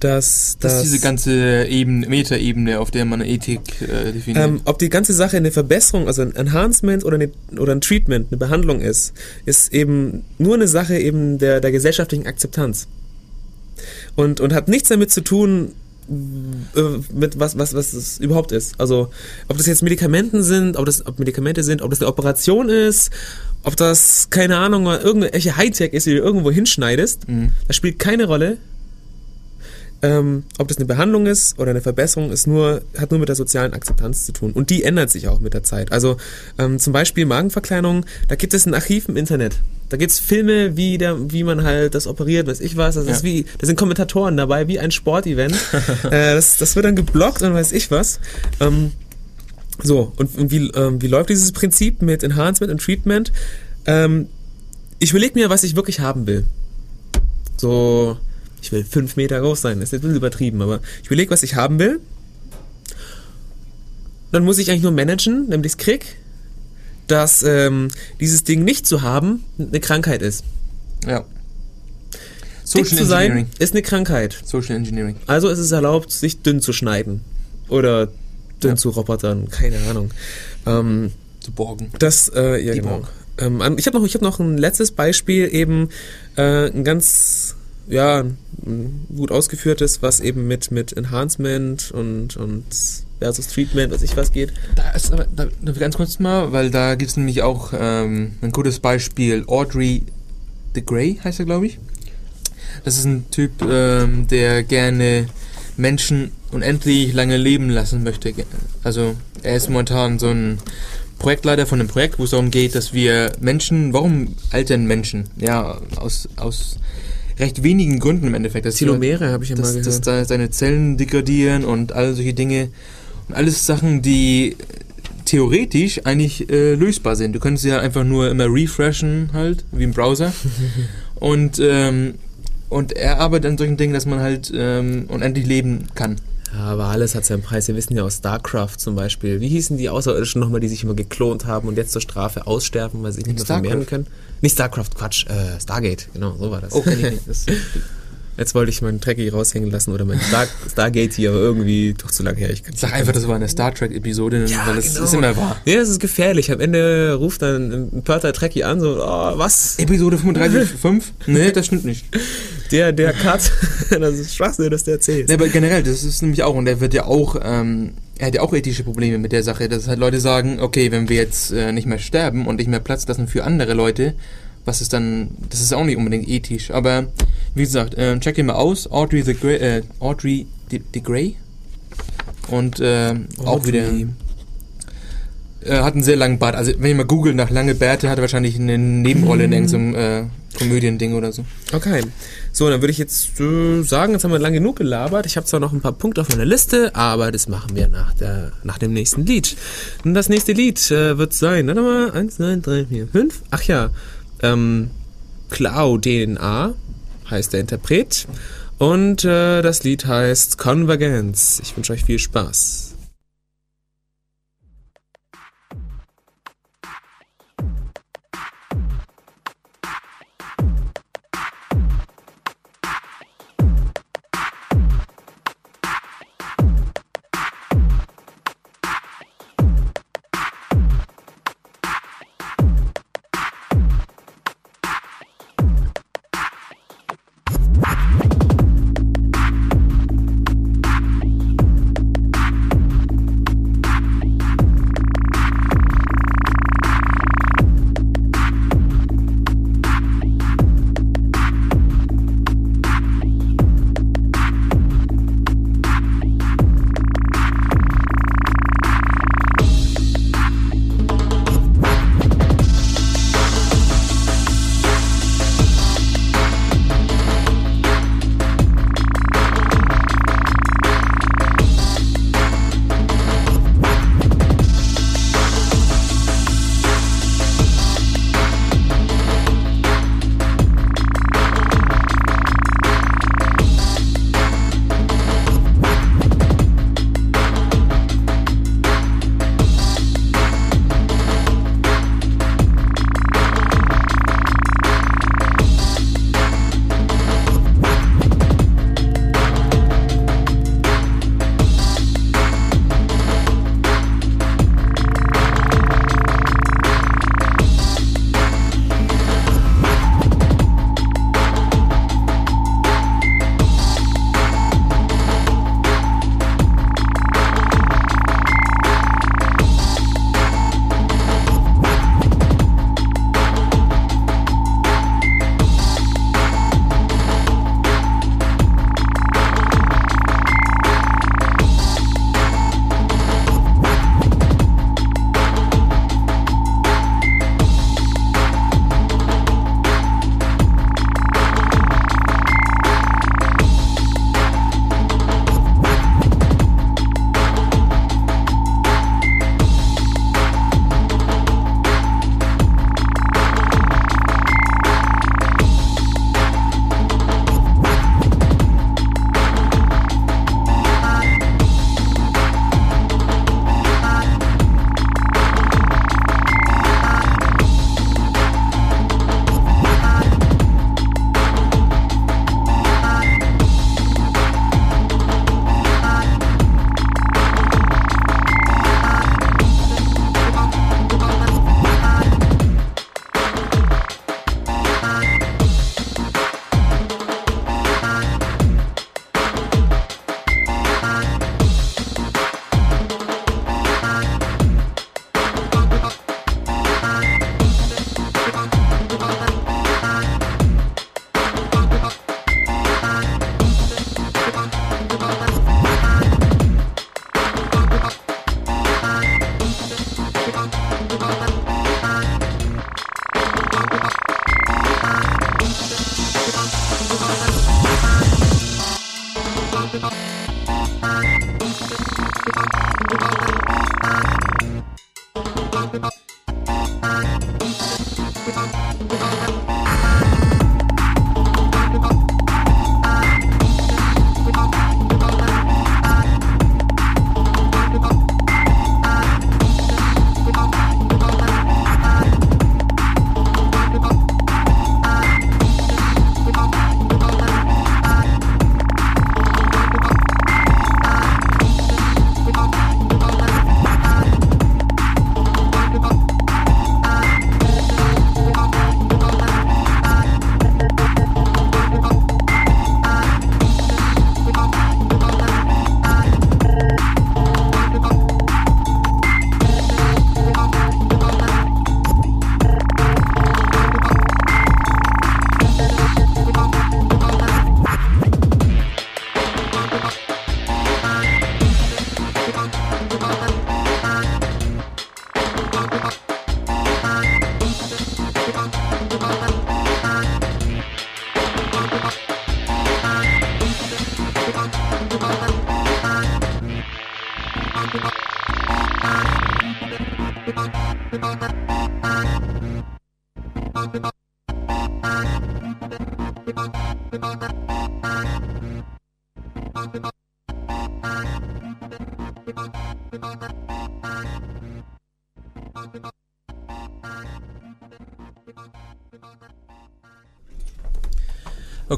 dass, Das dass ist diese ganze Ebene, Metaebene, auf der man Ethik äh, definiert. ähm, ob die ganze Sache eine Verbesserung, also ein Enhancement oder, eine, oder ein Treatment, eine Behandlung ist, ist eben nur eine Sache eben der, der gesellschaftlichen Akzeptanz. Und, und hat nichts damit zu tun, mit was, was, was es überhaupt ist. Also, ob das jetzt Medikamenten sind, ob das ob Medikamente sind, ob das eine Operation ist, ob das, keine Ahnung, mal irgendwelche Hightech ist, die du irgendwo hinschneidest, Mhm. das spielt keine Rolle. Ähm, ob das eine Behandlung ist oder eine Verbesserung, ist nur, hat nur mit der sozialen Akzeptanz zu tun. Und die ändert sich auch mit der Zeit. Also ähm, zum Beispiel Magenverkleinerung, da gibt es ein Archiv im Internet. Da gibt es Filme, wie, der, wie man halt das operiert, weiß ich was. Das Ja. ist wie, da sind Kommentatoren dabei, wie ein Sportevent. äh, das, das wird dann geblockt und weiß ich was. Ähm, so, und, und wie, ähm, wie läuft dieses Prinzip mit Enhancement und Treatment? Ähm, ich überlege mir, was ich wirklich haben will. So, ich will fünf Meter groß sein, das ist jetzt ein bisschen übertrieben, aber ich überlege, was ich haben will. Dann muss ich eigentlich nur managen, nämlich ich krieg, dass ähm, dieses Ding nicht zu haben eine Krankheit ist. ja. Dick Social zu sein Engineering. ist eine Krankheit. Social Engineering. Also ist es erlaubt, sich dünn zu schneiden. Oder dünn Ja. zu robotern, keine Ahnung. Ähm, Zu borgen. Das, äh, ja, Die genau. Ähm, ich habe noch, ich hab noch ein letztes Beispiel, eben äh, ein ganz, ja, gut ausgeführtes, was eben mit, mit Enhancement und, und versus Treatment, was ich was geht. Da ist aber, da, ganz kurz mal, weil da gibt es nämlich auch ähm, ein gutes Beispiel. Audrey de Grey heißt er, glaube ich. Das ist ein Typ, ähm, der gerne Menschen unendlich lange leben lassen möchte. Also er ist momentan so ein Projektleiter von einem Projekt, wo es darum geht, dass wir Menschen, warum altern Menschen? Ja, aus, aus recht wenigen Gründen im Endeffekt. Dass Telomere habe ich ja mal dass, gehört. dass da seine Zellen degradieren und all solche Dinge. Und alles Sachen, die theoretisch eigentlich äh, lösbar sind. Du könntest ja einfach nur immer refreshen halt, wie im Browser. und, ähm, und er arbeitet an solchen Dingen, dass man halt ähm, unendlich leben kann. Ja, aber alles hat seinen Preis. Wir wissen ja aus StarCraft zum Beispiel. Wie hießen die Außerirdischen nochmal, die sich immer geklont haben und jetzt zur Strafe aussterben, weil sie sich nicht mehr vermehren können? Nicht StarCraft, Quatsch, äh, Stargate, genau, so war das. Oh, ich nicht. Das, Jetzt wollte ich meinen Trekkie raushängen lassen oder mein Star Stargate hier, aber irgendwie doch zu lange her. Ich sag einfach, das war eine Star Trek-Episode, Ja, weil das genau. ist immer wahr. Nee, das ist gefährlich. Am Ende ruft dann ein Pörter Trekkie an, so, oh, was? Episode 35.5? Nee, das stimmt nicht. Der, der Cut, das ist Schwachsinn, dass der erzählt. Nee, aber generell, das ist nämlich auch, und der wird ja auch, ähm, er hat ja auch ethische Probleme mit der Sache, dass halt Leute sagen, okay, wenn wir jetzt äh, nicht mehr sterben und nicht mehr Platz lassen für andere Leute, was ist dann, das ist auch nicht unbedingt ethisch, aber wie gesagt, äh, check ihn mal aus, Audrey the Grey, äh, Audrey the, the Grey und äh, auch wieder äh, hat einen sehr langen Bart, also wenn ihr mal googelt nach lange Bärte, hat er wahrscheinlich eine Nebenrolle in irgendeinem äh, Komödiending oder so. Okay. So, dann würde ich jetzt äh, sagen, jetzt haben wir lang genug gelabert. Ich habe zwar noch ein paar Punkte auf meiner Liste, aber das machen wir nach, der, nach dem nächsten Lied. Und das nächste Lied äh, wird sein, warte mal, eins, zwei, drei, vier, fünf. Ach ja, ähm, Cloud DNA heißt der Interpret. Und äh, das Lied heißt Convergence. Ich wünsche euch viel Spaß.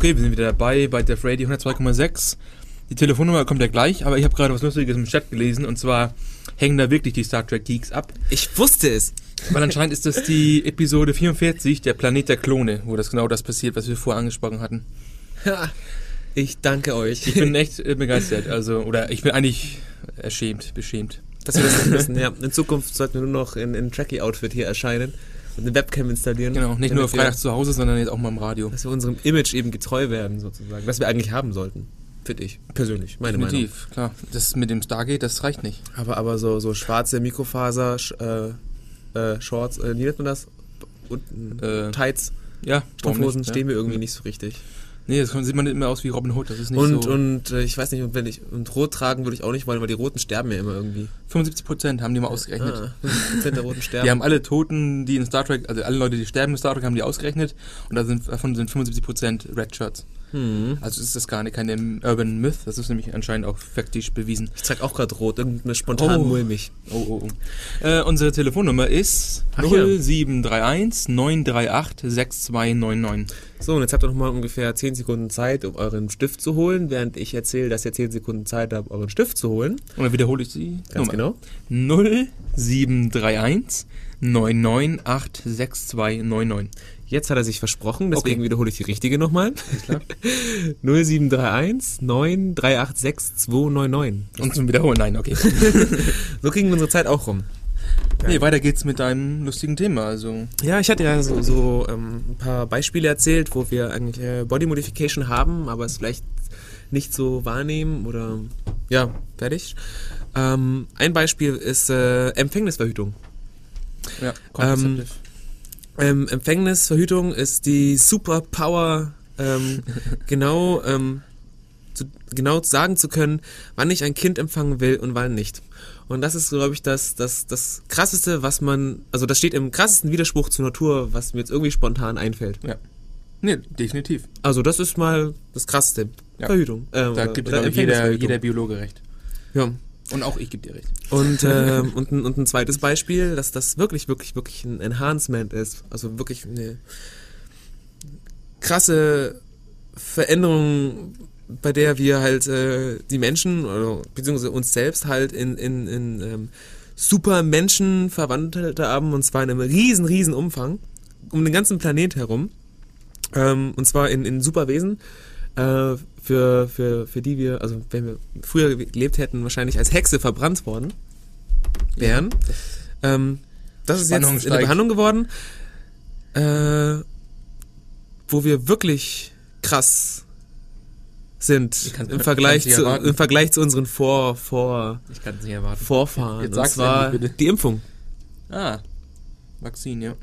Okay, wir sind wieder dabei bei Def Radio 102,6. Die Telefonnummer kommt ja gleich, aber ich habe gerade was Lustiges im Chat gelesen und zwar hängen da wirklich die Star Trek Geeks ab. Ich wusste es. Weil anscheinend ist das die Episode 44, der Planet der Klone, wo das genau das passiert, was wir vorher angesprochen hatten. Ha, Ich danke euch. Ich bin echt äh, begeistert, also, oder ich bin eigentlich erschämt, beschämt. dass wir das nicht wissen. Ja, in Zukunft sollten wir nur noch in, in Tracky-Outfit hier erscheinen eine Webcam installieren. Genau, nicht nur freitags zu Hause, sondern jetzt auch mal im Radio. Dass wir unserem Image eben getreu werden, sozusagen. Was wir eigentlich haben sollten. Finde ich. Persönlich. Meine Meinung. Definitiv, klar. Das mit dem Stargate, das reicht nicht. Aber, aber so, so schwarze Mikrofaser, äh, äh, Shorts, äh, wie nennt man das? Unten, Äh, Tights, Ja, Stoffhosen nicht, stehen ja. mir irgendwie nicht so richtig. Nee, das sieht man nicht immer aus wie Robin Hood, das ist nicht Und, so. und äh, ich weiß nicht, und wenn ich und rot tragen würde ich auch nicht wollen, weil die Roten sterben ja immer irgendwie. 75 Prozent haben die mal ausgerechnet. Ah, 50% der Roten sterben. Die haben alle Toten, die in Star Trek, also alle Leute, die sterben in Star Trek, haben die ausgerechnet. Und da sind, davon sind 75% Red Shirts. hm. Also ist das gar nicht keine Urban Myth, das ist nämlich anscheinend auch faktisch bewiesen. Ich trage auch gerade rot, irgendeine spontan Oh. mulmig. Oh, oh, oh. Äh, unsere Telefonnummer ist Ach ja. 0731 938 6299. So, und jetzt habt ihr noch mal ungefähr 10 Sekunden Zeit, um euren Stift zu holen, während ich erzähle, dass ihr 10 Sekunden Zeit habt, euren Stift zu holen. Und dann wiederhole ich die Ganz Nummer. Genau. 0731 998 6299. Jetzt hat er sich versprochen, deswegen Okay. wiederhole ich die richtige nochmal. klar. 0731 9386 299. Und zum Wiederholen, nein, okay. So kriegen wir unsere Zeit auch rum. nee, weiter geht's mit deinem lustigen Thema, also. Ja, ich hatte ja so, so ähm, ein paar Beispiele erzählt, wo wir eigentlich äh, Body Modification haben, aber es vielleicht nicht so wahrnehmen oder ja, fertig. Ähm, ein Beispiel ist äh, Empfängnisverhütung. Ja, contraceptive. Ähm, Empfängnisverhütung ist die Superpower, ähm, genau, ähm, zu, genau sagen zu können, wann ich ein Kind empfangen will und wann nicht. Und das ist, glaube ich, das, das, das krasseste, was man, also das steht im krassesten Widerspruch zur Natur, was mir jetzt irgendwie spontan einfällt. Ja. Nee, definitiv. Also das ist mal das krasseste. Ja. Verhütung. Äh, Da gibt oder glaub ich, jeder, jeder Biologe recht. Ja. Und auch ich gebe dir recht. Und, ähm, und, ein, und ein zweites Beispiel, dass das wirklich, wirklich, wirklich ein Enhancement ist. Also wirklich eine krasse Veränderung, bei der wir halt äh, die Menschen, oder, beziehungsweise uns selbst halt in, in, in ähm, Supermenschen verwandelt haben, und zwar in einem riesen, riesen Umfang, um den ganzen Planet herum. Ähm, und zwar in, in Superwesen, äh, für, für, für die wir, also wenn wir früher gelebt hätten, wahrscheinlich als Hexe verbrannt worden wären. Ähm, das ist Spannung jetzt in der. Behandlung geworden, äh, wo wir wirklich krass sind kann- im Vergleich zu erwarten. im Vergleich zu unseren Vor, Vor. Vorfahren. Jetzt und sag's zwar endlich, bitte. die Impfung. Ah, Vakzin, ja.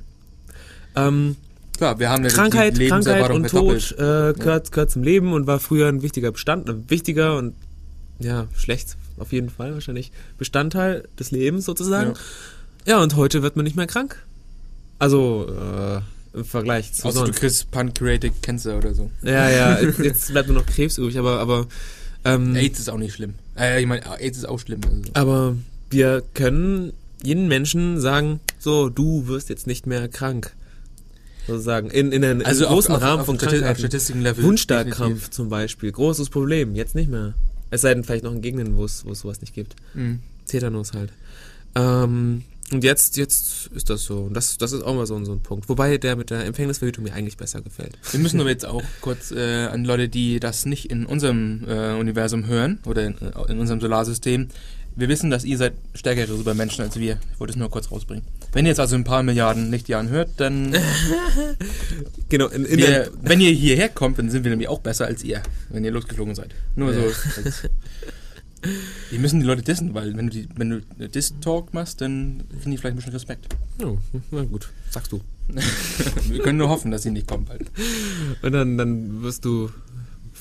Ähm, Klar, wir haben ja Krankheit, Krankheit und. Tod äh, gehört, gehört zum Leben und war früher ein wichtiger Bestand, ein wichtiger und ja, schlecht, auf jeden Fall wahrscheinlich Bestandteil des Lebens sozusagen. Ja, und heute wird man nicht mehr krank. Also, äh, im Vergleich zu Außer du sonst. kriegst Pancreatic Cancer oder so. Ja, ja, jetzt- jetzt bleibt nur noch Krebs übrig, aber, aber, ähm, AIDS ist auch nicht schlimm. Äh, ich meine, AIDS ist auch schlimm. Also. aber wir können jeden Menschen sagen, so, du wirst jetzt nicht mehr krank. Sozusagen, in, in, einem Also großen auf- Rahmen auf von Krankheiten. Definitiv. zum Beispiel, großes Problem, jetzt nicht mehr. Es sei denn vielleicht noch in Gegenden, wo es, sowas nicht gibt. Mhm. Tetanus halt. Ähm, und jetzt, jetzt ist das so. Und das, das ist auch mal so, ein- so ein Punkt. Wobei der mit der Empfängnisverhütung mir eigentlich besser gefällt. Wir müssen aber jetzt auch kurz äh, an Leute, die das nicht in unserem äh, Universum hören oder in, äh, in unserem Solarsystem. Wir wissen, dass ihr seid stärkere Supermenschen als wir. Ich wollte es nur kurz rausbringen. Wenn ihr jetzt also ein paar Milliarden Lichtjahren hört, dann Genau, in, in der, wir, wenn ihr hierher kommt, dann sind wir nämlich auch besser als ihr, wenn ihr losgeflogen seid. Nur so. Als, wir müssen die Leute dissen, weil wenn du die, wenn du Diss-Talk machst, dann kriegen die vielleicht ein bisschen Respekt. oh, na gut, sagst du. Wir können nur hoffen, dass sie nicht kommen bald. Und dann, dann wirst du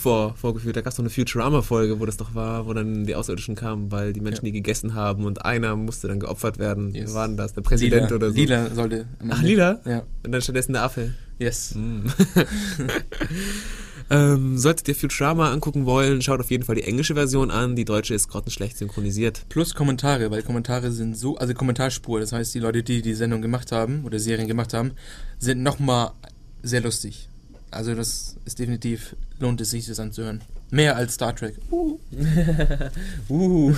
vor, vorgeführt. Da gab es doch eine Futurama-Folge, wo das doch war, wo dann die Außerirdischen kamen, weil die Menschen Ja. die gegessen haben und einer musste dann geopfert werden. Yes. Wer war denn das? Der Präsident Lila, oder so? Lila sollte. Ach, Lila? Ja. Und dann stattdessen der Affe. Yes. Mm. ähm, solltet ihr Futurama angucken wollen, schaut auf jeden Fall die englische Version an. Die deutsche ist grottenschlecht synchronisiert. Plus Kommentare, weil Kommentare sind so, also Kommentarspur, das heißt, die Leute, die die Sendung gemacht haben oder Serien gemacht haben, sind nochmal sehr lustig. Also das ist definitiv, lohnt es sich, das anzuhören. Mehr als Star Trek. Uh.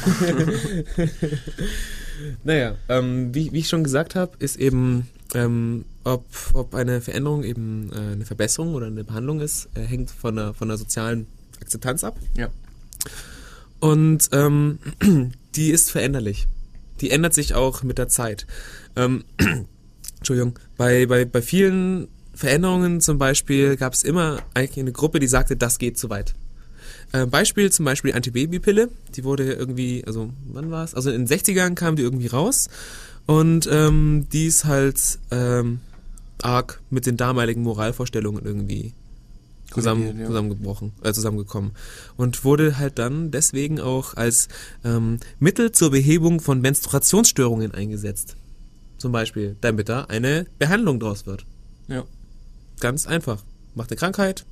naja, ähm, wie, wie ich schon gesagt habe, ist eben, ähm, ob, ob eine Veränderung eben äh, eine Verbesserung oder eine Behandlung ist, äh, hängt von der, von der sozialen Akzeptanz ab. Ja. Und ähm, die ist veränderlich. Die ändert sich auch mit der Zeit. Ähm, Entschuldigung, bei, bei, bei vielen Veränderungen zum Beispiel gab es immer eigentlich eine Gruppe, die sagte, das geht zu weit. Äh, Beispiel zum Beispiel die Antibabypille, die wurde irgendwie, also wann war es? Also in den 60ern kam die irgendwie raus und ähm, die ist halt ähm, arg mit den damaligen Moralvorstellungen irgendwie zusammen, zusammengebrochen, äh, zusammengekommen. Und wurde halt dann deswegen auch als ähm, Mittel zur Behebung von Menstruationsstörungen eingesetzt. Zum Beispiel, damit da eine Behandlung draus wird. Ja. Ganz einfach. Macht eine Krankheit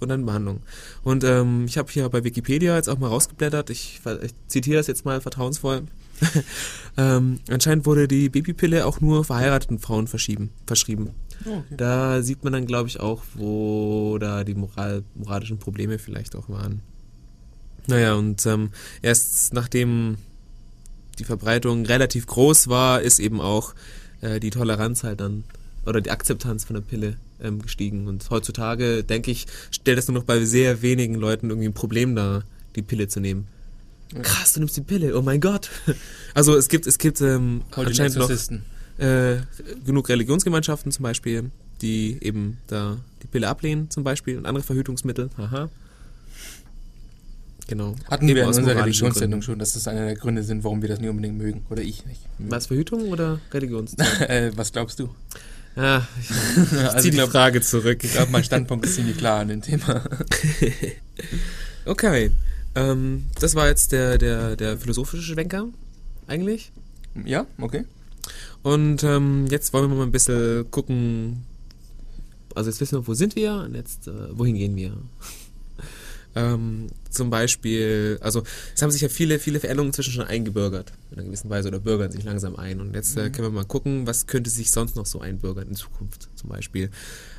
und dann Behandlung. Und ähm, ich habe hier bei Wikipedia jetzt auch mal rausgeblättert. Ich, ich zitiere das jetzt mal vertrauensvoll. ähm, anscheinend wurde die Babypille auch nur verheirateten Frauen verschieben, verschrieben. Oh, okay. Da sieht man dann, glaube ich, auch, wo da die Moral, moralischen Probleme vielleicht auch waren. Naja, und ähm, erst nachdem die Verbreitung relativ groß war, ist eben auch äh, die Toleranz halt dann oder die Akzeptanz von der Pille ähm, gestiegen. Und heutzutage, denke ich, stellt es nur noch bei sehr wenigen Leuten irgendwie ein Problem dar, die Pille zu nehmen. Ja. Krass, du nimmst die Pille, oh mein Gott. Also es gibt, es gibt ähm, anscheinend noch äh, genug Religionsgemeinschaften zum Beispiel, die eben da die Pille ablehnen zum Beispiel und andere Verhütungsmittel. Aha. Genau. Hatten Eben wir in aus unserer Religionssendung schon, dass das einer der Gründe sind, warum wir das nicht unbedingt mögen. Oder ich nicht. Was, Verhütung oder Religions? äh, was glaubst du? Ah, ich also zieh ich die glaube, Frage zurück. glaub, mein Standpunkt ist ziemlich klar an dem Thema. Okay. Ähm, das war jetzt der, der, der philosophische Schwenker, eigentlich. Ja, okay. Und ähm, jetzt wollen wir mal ein bisschen gucken. Also jetzt wissen wir, wo sind wir und jetzt, äh, wohin gehen wir? ähm, zum Beispiel, also es haben sich ja viele, viele Veränderungen inzwischen schon eingebürgert, in einer gewissen Weise, oder bürgern sich langsam ein. Und jetzt äh, können wir mal gucken, was könnte sich sonst noch so einbürgern in Zukunft zum Beispiel.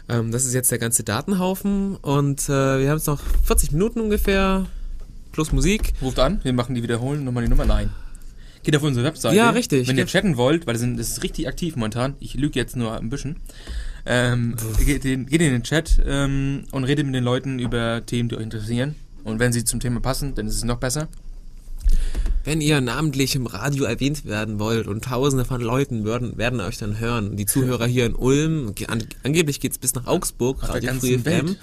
Ähm, das ist jetzt der ganze Datenhaufen und äh, wir haben jetzt noch 40 Minuten ungefähr, plus Musik. Ruft an, wir machen die wiederholen, nochmal die Nummer. Nein. Geht auf unsere Webseite. Ja, richtig. Wenn ihr chatten wollt, weil das ist richtig aktiv momentan. Ich lüge jetzt nur ein bisschen. Ähm, geht, in, geht in den Chat ähm, und redet mit den Leuten über Themen, die euch interessieren. Und wenn sie zum Thema passen, dann ist es noch besser. Wenn ihr namentlich im Radio erwähnt werden wollt und tausende von Leuten würden, werden euch dann hören. Die Zuhörer hier in Ulm, an, angeblich geht's bis nach Augsburg, Auf Radio Free FM.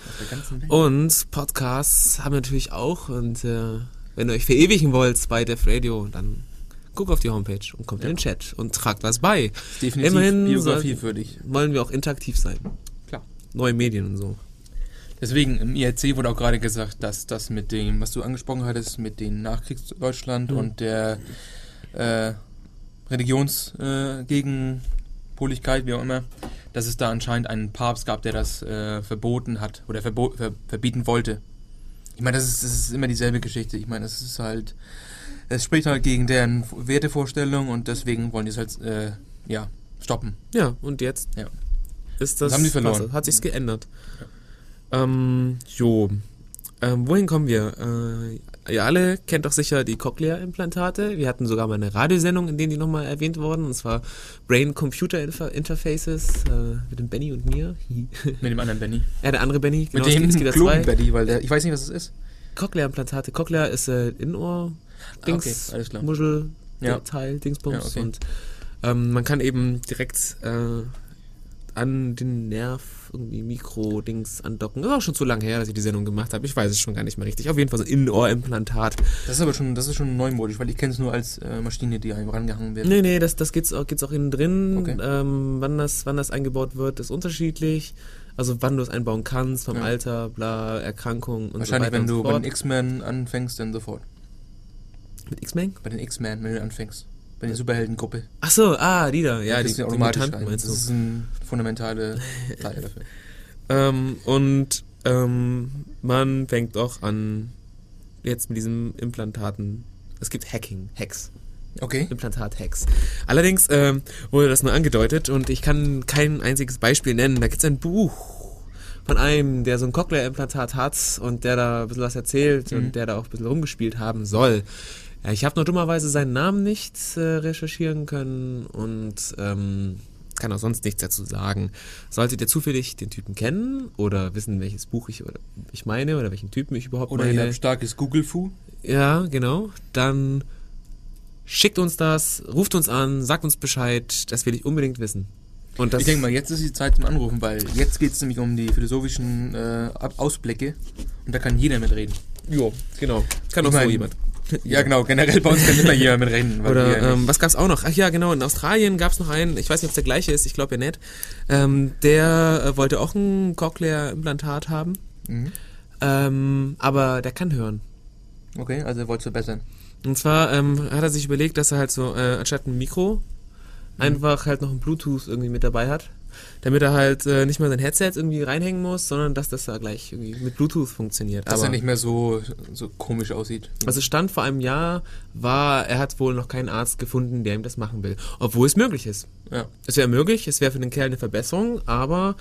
Und Podcasts haben wir natürlich auch. Und äh, wenn ihr euch verewigen wollt bei Def Radio, dann guckt auf die Homepage und kommt in den Chat und tragt was bei. Definitiv Immerhin Biografie soll- für dich. Wollen wir auch interaktiv sein. Klar. Neue Medien und so. Deswegen, im IRC wurde auch gerade gesagt, dass das mit dem, was du angesprochen hattest, mit dem Nachkriegsdeutschland Mhm. und der äh, Religionsgegenpoligkeit, äh, wie auch immer, dass es da anscheinend einen Papst gab, der das äh, verboten hat oder verbo ver verbieten wollte. Ich meine, das ist, das ist immer dieselbe Geschichte. Ich meine, das ist halt, es spricht halt gegen deren Wertevorstellung und deswegen wollen die es halt, äh, ja, stoppen. Ja, und jetzt Ja. ist das, Das haben die verloren. was- hat sich's geändert. Ähm, jo. Ähm, wohin kommen wir? Äh, ihr alle kennt doch sicher die Cochlea-Implantate. Wir hatten sogar mal eine Radiosendung, in der die nochmal erwähnt wurden, und zwar Brain-Computer-Interfaces äh, mit dem Benny und mir. Mit dem anderen Benny. ja, der andere Benny, genau, Mit dem es klugen zwei. Benny, weil der, ich weiß nicht, was es ist. Cochlea-Implantate. Cochlea ist äh, Innenohr, Ah, Dings, okay, alles klar. Muschel, Ja. Teil, Dingsbums. Ja, okay. Und ähm, man kann eben direkt äh, an den Nerv irgendwie Mikro-Dings andocken. Das ist auch schon zu lange her, dass ich die Sendung gemacht habe. Ich weiß es schon gar nicht mehr richtig. Auf jeden Fall so ein Innenohrimplantat. Das ist aber schon, das ist schon neumodisch, weil ich kenne es nur als äh, Maschine, die einem rangehangen wird. Nee, nee, das, das geht's auch, geht's auch innen drin. Okay. Ähm, wann, das, wann das eingebaut wird, ist unterschiedlich. Also wann du es einbauen kannst, vom Ja. Alter, bla, Erkrankung und Wahrscheinlich, so weiter wenn du bei den X-Men anfängst, dann sofort. Mit X-Men? Bei den X-Men, wenn du anfängst. Bei der Superheldengruppe. Ach so, ah, die da. Ja, das die, die automatisch Mutanten meinst Das du. ist ein fundamentale Teil dafür. Ähm, und ähm, man fängt auch an, jetzt mit diesen Implantaten. Es gibt Hacking, Hacks, Okay. Implantat-Hacks. Allerdings ähm, wurde das nur angedeutet und ich kann kein einziges Beispiel nennen. Da gibt es ein Buch von einem, der so ein Cochlea-Implantat hat und der da ein bisschen was erzählt Mhm. und der da auch ein bisschen rumgespielt haben soll. Ja, ich habe nur dummerweise seinen Namen nicht äh, recherchieren können und ähm, kann auch sonst nichts dazu sagen. Solltet ihr zufällig den Typen kennen oder wissen, welches Buch ich, oder ich meine oder welchen Typen ich überhaupt Oder ihr meine, habt starkes Google-Fu. ja, genau, dann schickt uns das, ruft uns an, sagt uns Bescheid, das will ich unbedingt wissen. Und Ich denke mal, jetzt ist die Zeit zum Anrufen, weil jetzt geht es nämlich um die philosophischen äh, Ausblicke und da kann jeder mitreden. jo, genau, kann Ich auch so jemand. Ja, genau, generell bei uns kann immer jeder weil wir Oder ähm, was gab's auch noch? Ach ja, genau, in Australien gab's noch einen, ich weiß nicht, ob es der gleiche ist, ich glaube ja nicht. Ähm, der äh, wollte auch ein Cochlea-Implantat haben, Mhm. ähm, aber der kann hören. Okay, also wollt ihr verbessern. Und zwar ähm, hat er sich überlegt, dass er halt so äh, anstatt ein Mikro einfach halt noch ein Bluetooth irgendwie mit dabei hat. Damit er halt äh, nicht mal sein Headset irgendwie reinhängen muss, sondern dass das da gleich irgendwie mit Bluetooth funktioniert. Dass Aber er nicht mehr so, so komisch aussieht. also Stand vor einem Jahr war, er hat wohl noch keinen Arzt gefunden, der ihm das machen will. Obwohl es möglich ist. Ja. Es wäre möglich, es wäre für den Kerl eine Verbesserung, aber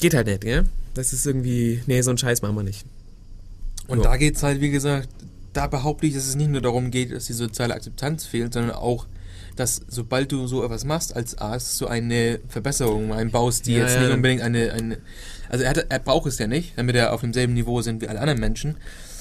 geht halt nicht, gell? Das ist irgendwie, nee, so einen Scheiß machen wir nicht. Und Ja. da geht es halt, wie gesagt, da behaupte ich, dass es nicht nur darum geht, dass die soziale Akzeptanz fehlt, sondern auch, dass sobald du so etwas machst als Arzt, so eine Verbesserung einbaust, die Ja, jetzt ja, nicht unbedingt eine, eine also er, hat, er braucht es ja nicht, damit er auf demselben Niveau sind wie alle anderen Menschen,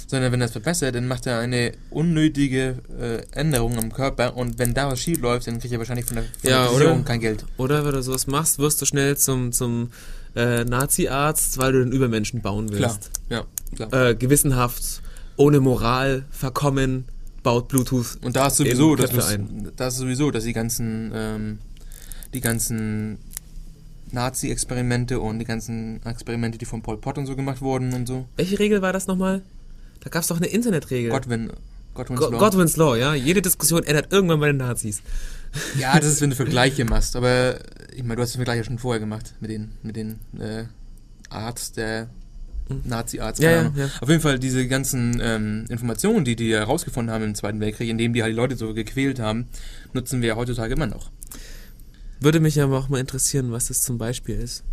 sondern wenn er es verbessert, dann macht er eine unnötige äh, Änderung am Körper und wenn da was schief läuft, dann kriegt er wahrscheinlich von der, von Ja, der Versicherung oder? kein Geld. Oder wenn du sowas machst, wirst du schnell zum, zum äh, Nazi-Arzt, weil du den Übermenschen bauen Klar, willst. ja, klar. Äh, gewissenhaft, ohne Moral, verkommen, baut Bluetooth. Und da ist sowieso, in das Köpfe muss, ein. da ist sowieso, dass die ganzen, ähm, die ganzen Nazi-Experimente und die ganzen Experimente, die von Pol Pot und so gemacht wurden und so. Welche Regel war das nochmal? Da gab es doch eine Internetregel. Godwin, Godwin's Go Law. Godwin's Law, ja. Jede Diskussion ändert irgendwann bei den Nazis. Ja, das ist, wenn du Vergleiche machst, aber ich meine, du hast den Vergleich ja schon vorher gemacht mit den, mit den äh, Arzt, der Nazi-Arzt. Ja, ja. Auf jeden Fall diese ganzen ähm, Informationen, die die herausgefunden haben im Zweiten Weltkrieg, indem die halt die Leute so gequält haben, nutzen wir heutzutage immer noch. Würde mich aber auch mal interessieren, was das zum Beispiel ist.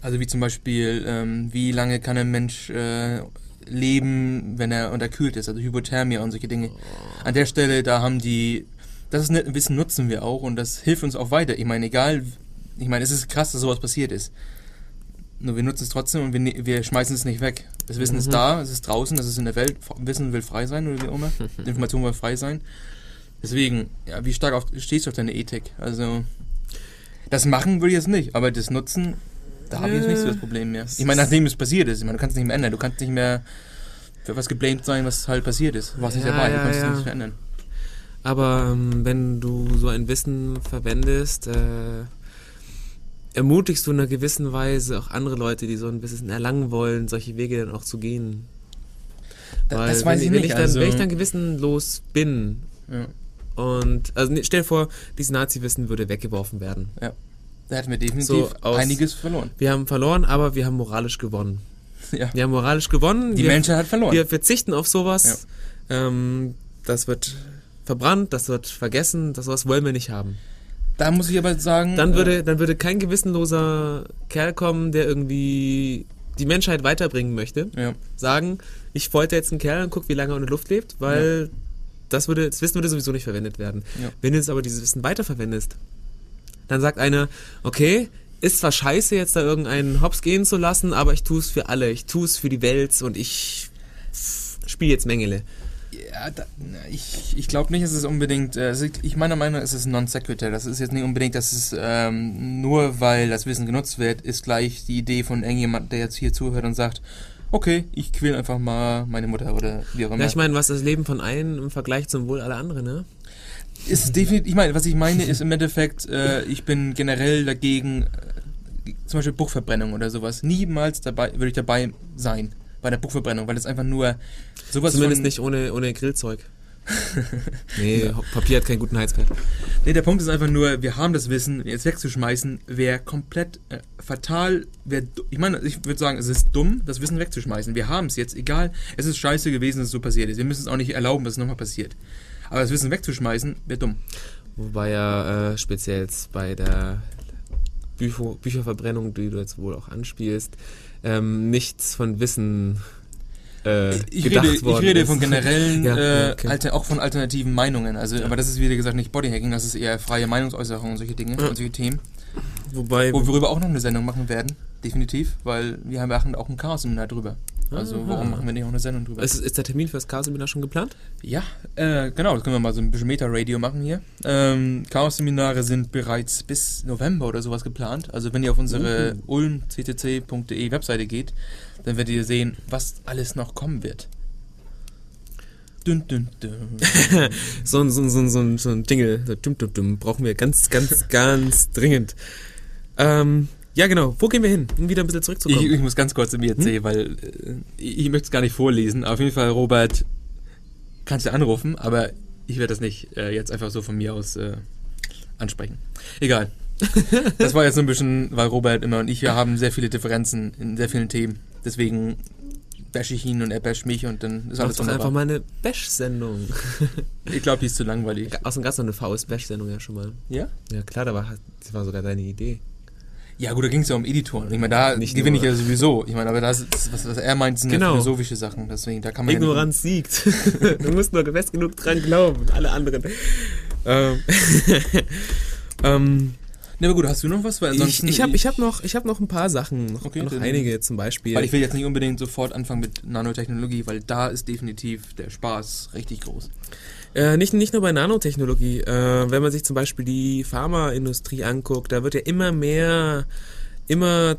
Also wie zum Beispiel, ähm, wie lange kann ein Mensch äh, leben, wenn er unterkühlt ist, also Hypothermie und solche Dinge. An der Stelle, da haben die, das ist ein Wissen nutzen wir auch und das hilft uns auch weiter. Ich meine, egal, ich meine, es ist krass, dass sowas passiert ist. Nur wir nutzen es trotzdem und wir, ne- wir schmeißen es nicht weg. Das Wissen Mhm. ist da, es ist draußen, das ist in der Welt. Wissen will frei sein oder wie auch immer. Information will frei sein. Deswegen, ja, wie stark auf, stehst du auf deine Ethik? Also, das machen würde ich jetzt nicht, aber das Nutzen, da habe ich jetzt nicht so das Problem mehr. Ich meine, nachdem es passiert ist, ich meine, du kannst es nicht mehr ändern. Du kannst nicht mehr für was geblamed sein, was halt passiert ist. Nicht Ja, dabei, ja, du kannst ja. es nicht verändern. Aber ähm, wenn du so ein Wissen verwendest, äh, ermutigst du in einer gewissen Weise auch andere Leute, die so ein bisschen erlangen wollen, solche Wege dann auch zu gehen. Da- Weil das weiß wenn, ich wenn nicht, Ich dann, also- wenn ich dann gewissenlos bin Ja. und also nee, stell dir vor, dieses Nazi-Wissen würde weggeworfen werden. ja. Da hätten wir definitiv So aus- einiges verloren. Wir haben verloren, aber wir haben moralisch gewonnen. Ja. Wir haben moralisch gewonnen. Die wir, Menschheit hat verloren. Wir verzichten auf sowas. Ähm, das wird verbrannt, das wird vergessen, das sowas wollen wir nicht haben. Da muss ich aber sagen, Dann äh, würde, dann würde kein gewissenloser Kerl kommen, der irgendwie die Menschheit weiterbringen möchte, ja. sagen, ich folter jetzt einen Kerl und guck, wie lange er in der Luft lebt, weil das würde, das Wissen würde sowieso nicht verwendet werden. Ja. Wenn du jetzt aber dieses Wissen weiterverwendest, dann sagt einer, okay, ist zwar scheiße, jetzt da irgendeinen Hops gehen zu lassen, aber ich tue es für alle, ich tue es für die Welt und ich spiele jetzt Mengele. Ja, da, ich, ich glaube nicht, dass es unbedingt, äh, ich, ich meiner Meinung nach ist es non sequitur. Das ist jetzt nicht unbedingt, dass es ähm, nur weil das Wissen genutzt wird, ist gleich die Idee von irgendjemand, der jetzt hier zuhört und sagt, okay, ich quäl einfach mal meine Mutter oder wie auch immer. Ja, ich meine, was ist das Leben von einem im Vergleich zum Wohl aller anderen, ne? ist definitiv, ich meine, was ich meine, ist im Endeffekt, äh, ich bin generell dagegen, äh, zum Beispiel Buchverbrennung oder sowas. Niemals dabei, würde ich dabei sein bei der Buchverbrennung, weil das einfach nur sowas Zumindest nicht ohne, ohne Grillzeug. nee, Papier hat keinen guten Heizwert. Nee, der Punkt ist einfach nur, wir haben das Wissen, jetzt wegzuschmeißen, wäre komplett äh, fatal. Wär, ich meine, ich würde sagen, es ist dumm, das Wissen wegzuschmeißen. Wir haben es jetzt, egal, es ist scheiße gewesen, dass es so passiert ist. Wir müssen es auch nicht erlauben, dass es nochmal passiert. Aber das Wissen wegzuschmeißen, wäre dumm. Wobei ja äh, speziell jetzt bei der Bücher, Bücherverbrennung, die du jetzt wohl auch anspielst, ähm, nichts von Wissen äh, Ich gedacht rede, ich worden rede ist. von generellen, Ja, äh, okay. alter, auch von alternativen Meinungen. Also, aber das ist wie gesagt nicht Bodyhacking, das ist eher freie Meinungsäußerung und solche Dinge Ja. und solche Themen. Wobei, Wo wir auch noch eine Sendung machen werden, definitiv, weil wir haben auch ein Chaos-Seminar drüber. Also Aha. warum machen wir nicht auch eine Sendung drüber? ist, ist der Termin für das Chaos-Seminar schon geplant? Ja, äh, genau, das können wir mal so ein bisschen Meta-Radio machen hier. Ähm, Chaos-Seminare sind bereits bis November oder sowas geplant. Also wenn ihr auf unsere Uh. ulmccc.de Webseite geht, dann werdet ihr sehen, was alles noch kommen wird. Dün, dün, dün. So ein, so ein, so ein, so ein, so ein Jingle, so dum, dum, dum, brauchen wir ganz, ganz, ganz dringend. Ähm, ja, genau. Wo gehen wir hin? Um wieder ein bisschen Ich, zurückzukommen. ich muss ganz kurz zu mir erzählen, weil äh, ich, ich möchte es gar nicht vorlesen. Auf jeden Fall, Robert, kannst du anrufen, aber ich werde das nicht äh, jetzt einfach so von mir aus äh, ansprechen. Egal. Das war jetzt so ein bisschen, weil Robert immer und ich, wir haben sehr viele Differenzen in sehr vielen Themen. Deswegen bashe ich ihn und er basht mich und dann ist Mach alles doch einfach wunderbar. mal eine Bash-Sendung. Ich glaube, die ist zu langweilig. Außerdem gab es noch eine VS-Bash-Sendung ja schon mal. Ja? Ja, klar, da war, das war sogar deine Idee. Ja gut, da ging es ja um Editoren. Ich meine, da Nicht gewinne ich nur. ja sowieso. Ich meine, aber das, ist, was, was er meint, sind ja Genau. philosophische Sachen. Deswegen, da kann man ja Ignoranz siegt. du musst nur fest genug dran glauben. und Alle anderen. Ähm, ähm, Ne, aber gut, hast du noch was? Weil ich ansonsten ich habe ich hab noch, ich hab noch ein paar Sachen. Noch, Okay, noch einige zum Beispiel. Weil ich will jetzt nicht unbedingt sofort anfangen mit Nanotechnologie, weil da ist definitiv der Spaß richtig groß. Äh, nicht, nicht nur bei Nanotechnologie. Äh, wenn man sich zum Beispiel die Pharmaindustrie anguckt, da wird ja immer mehr, immer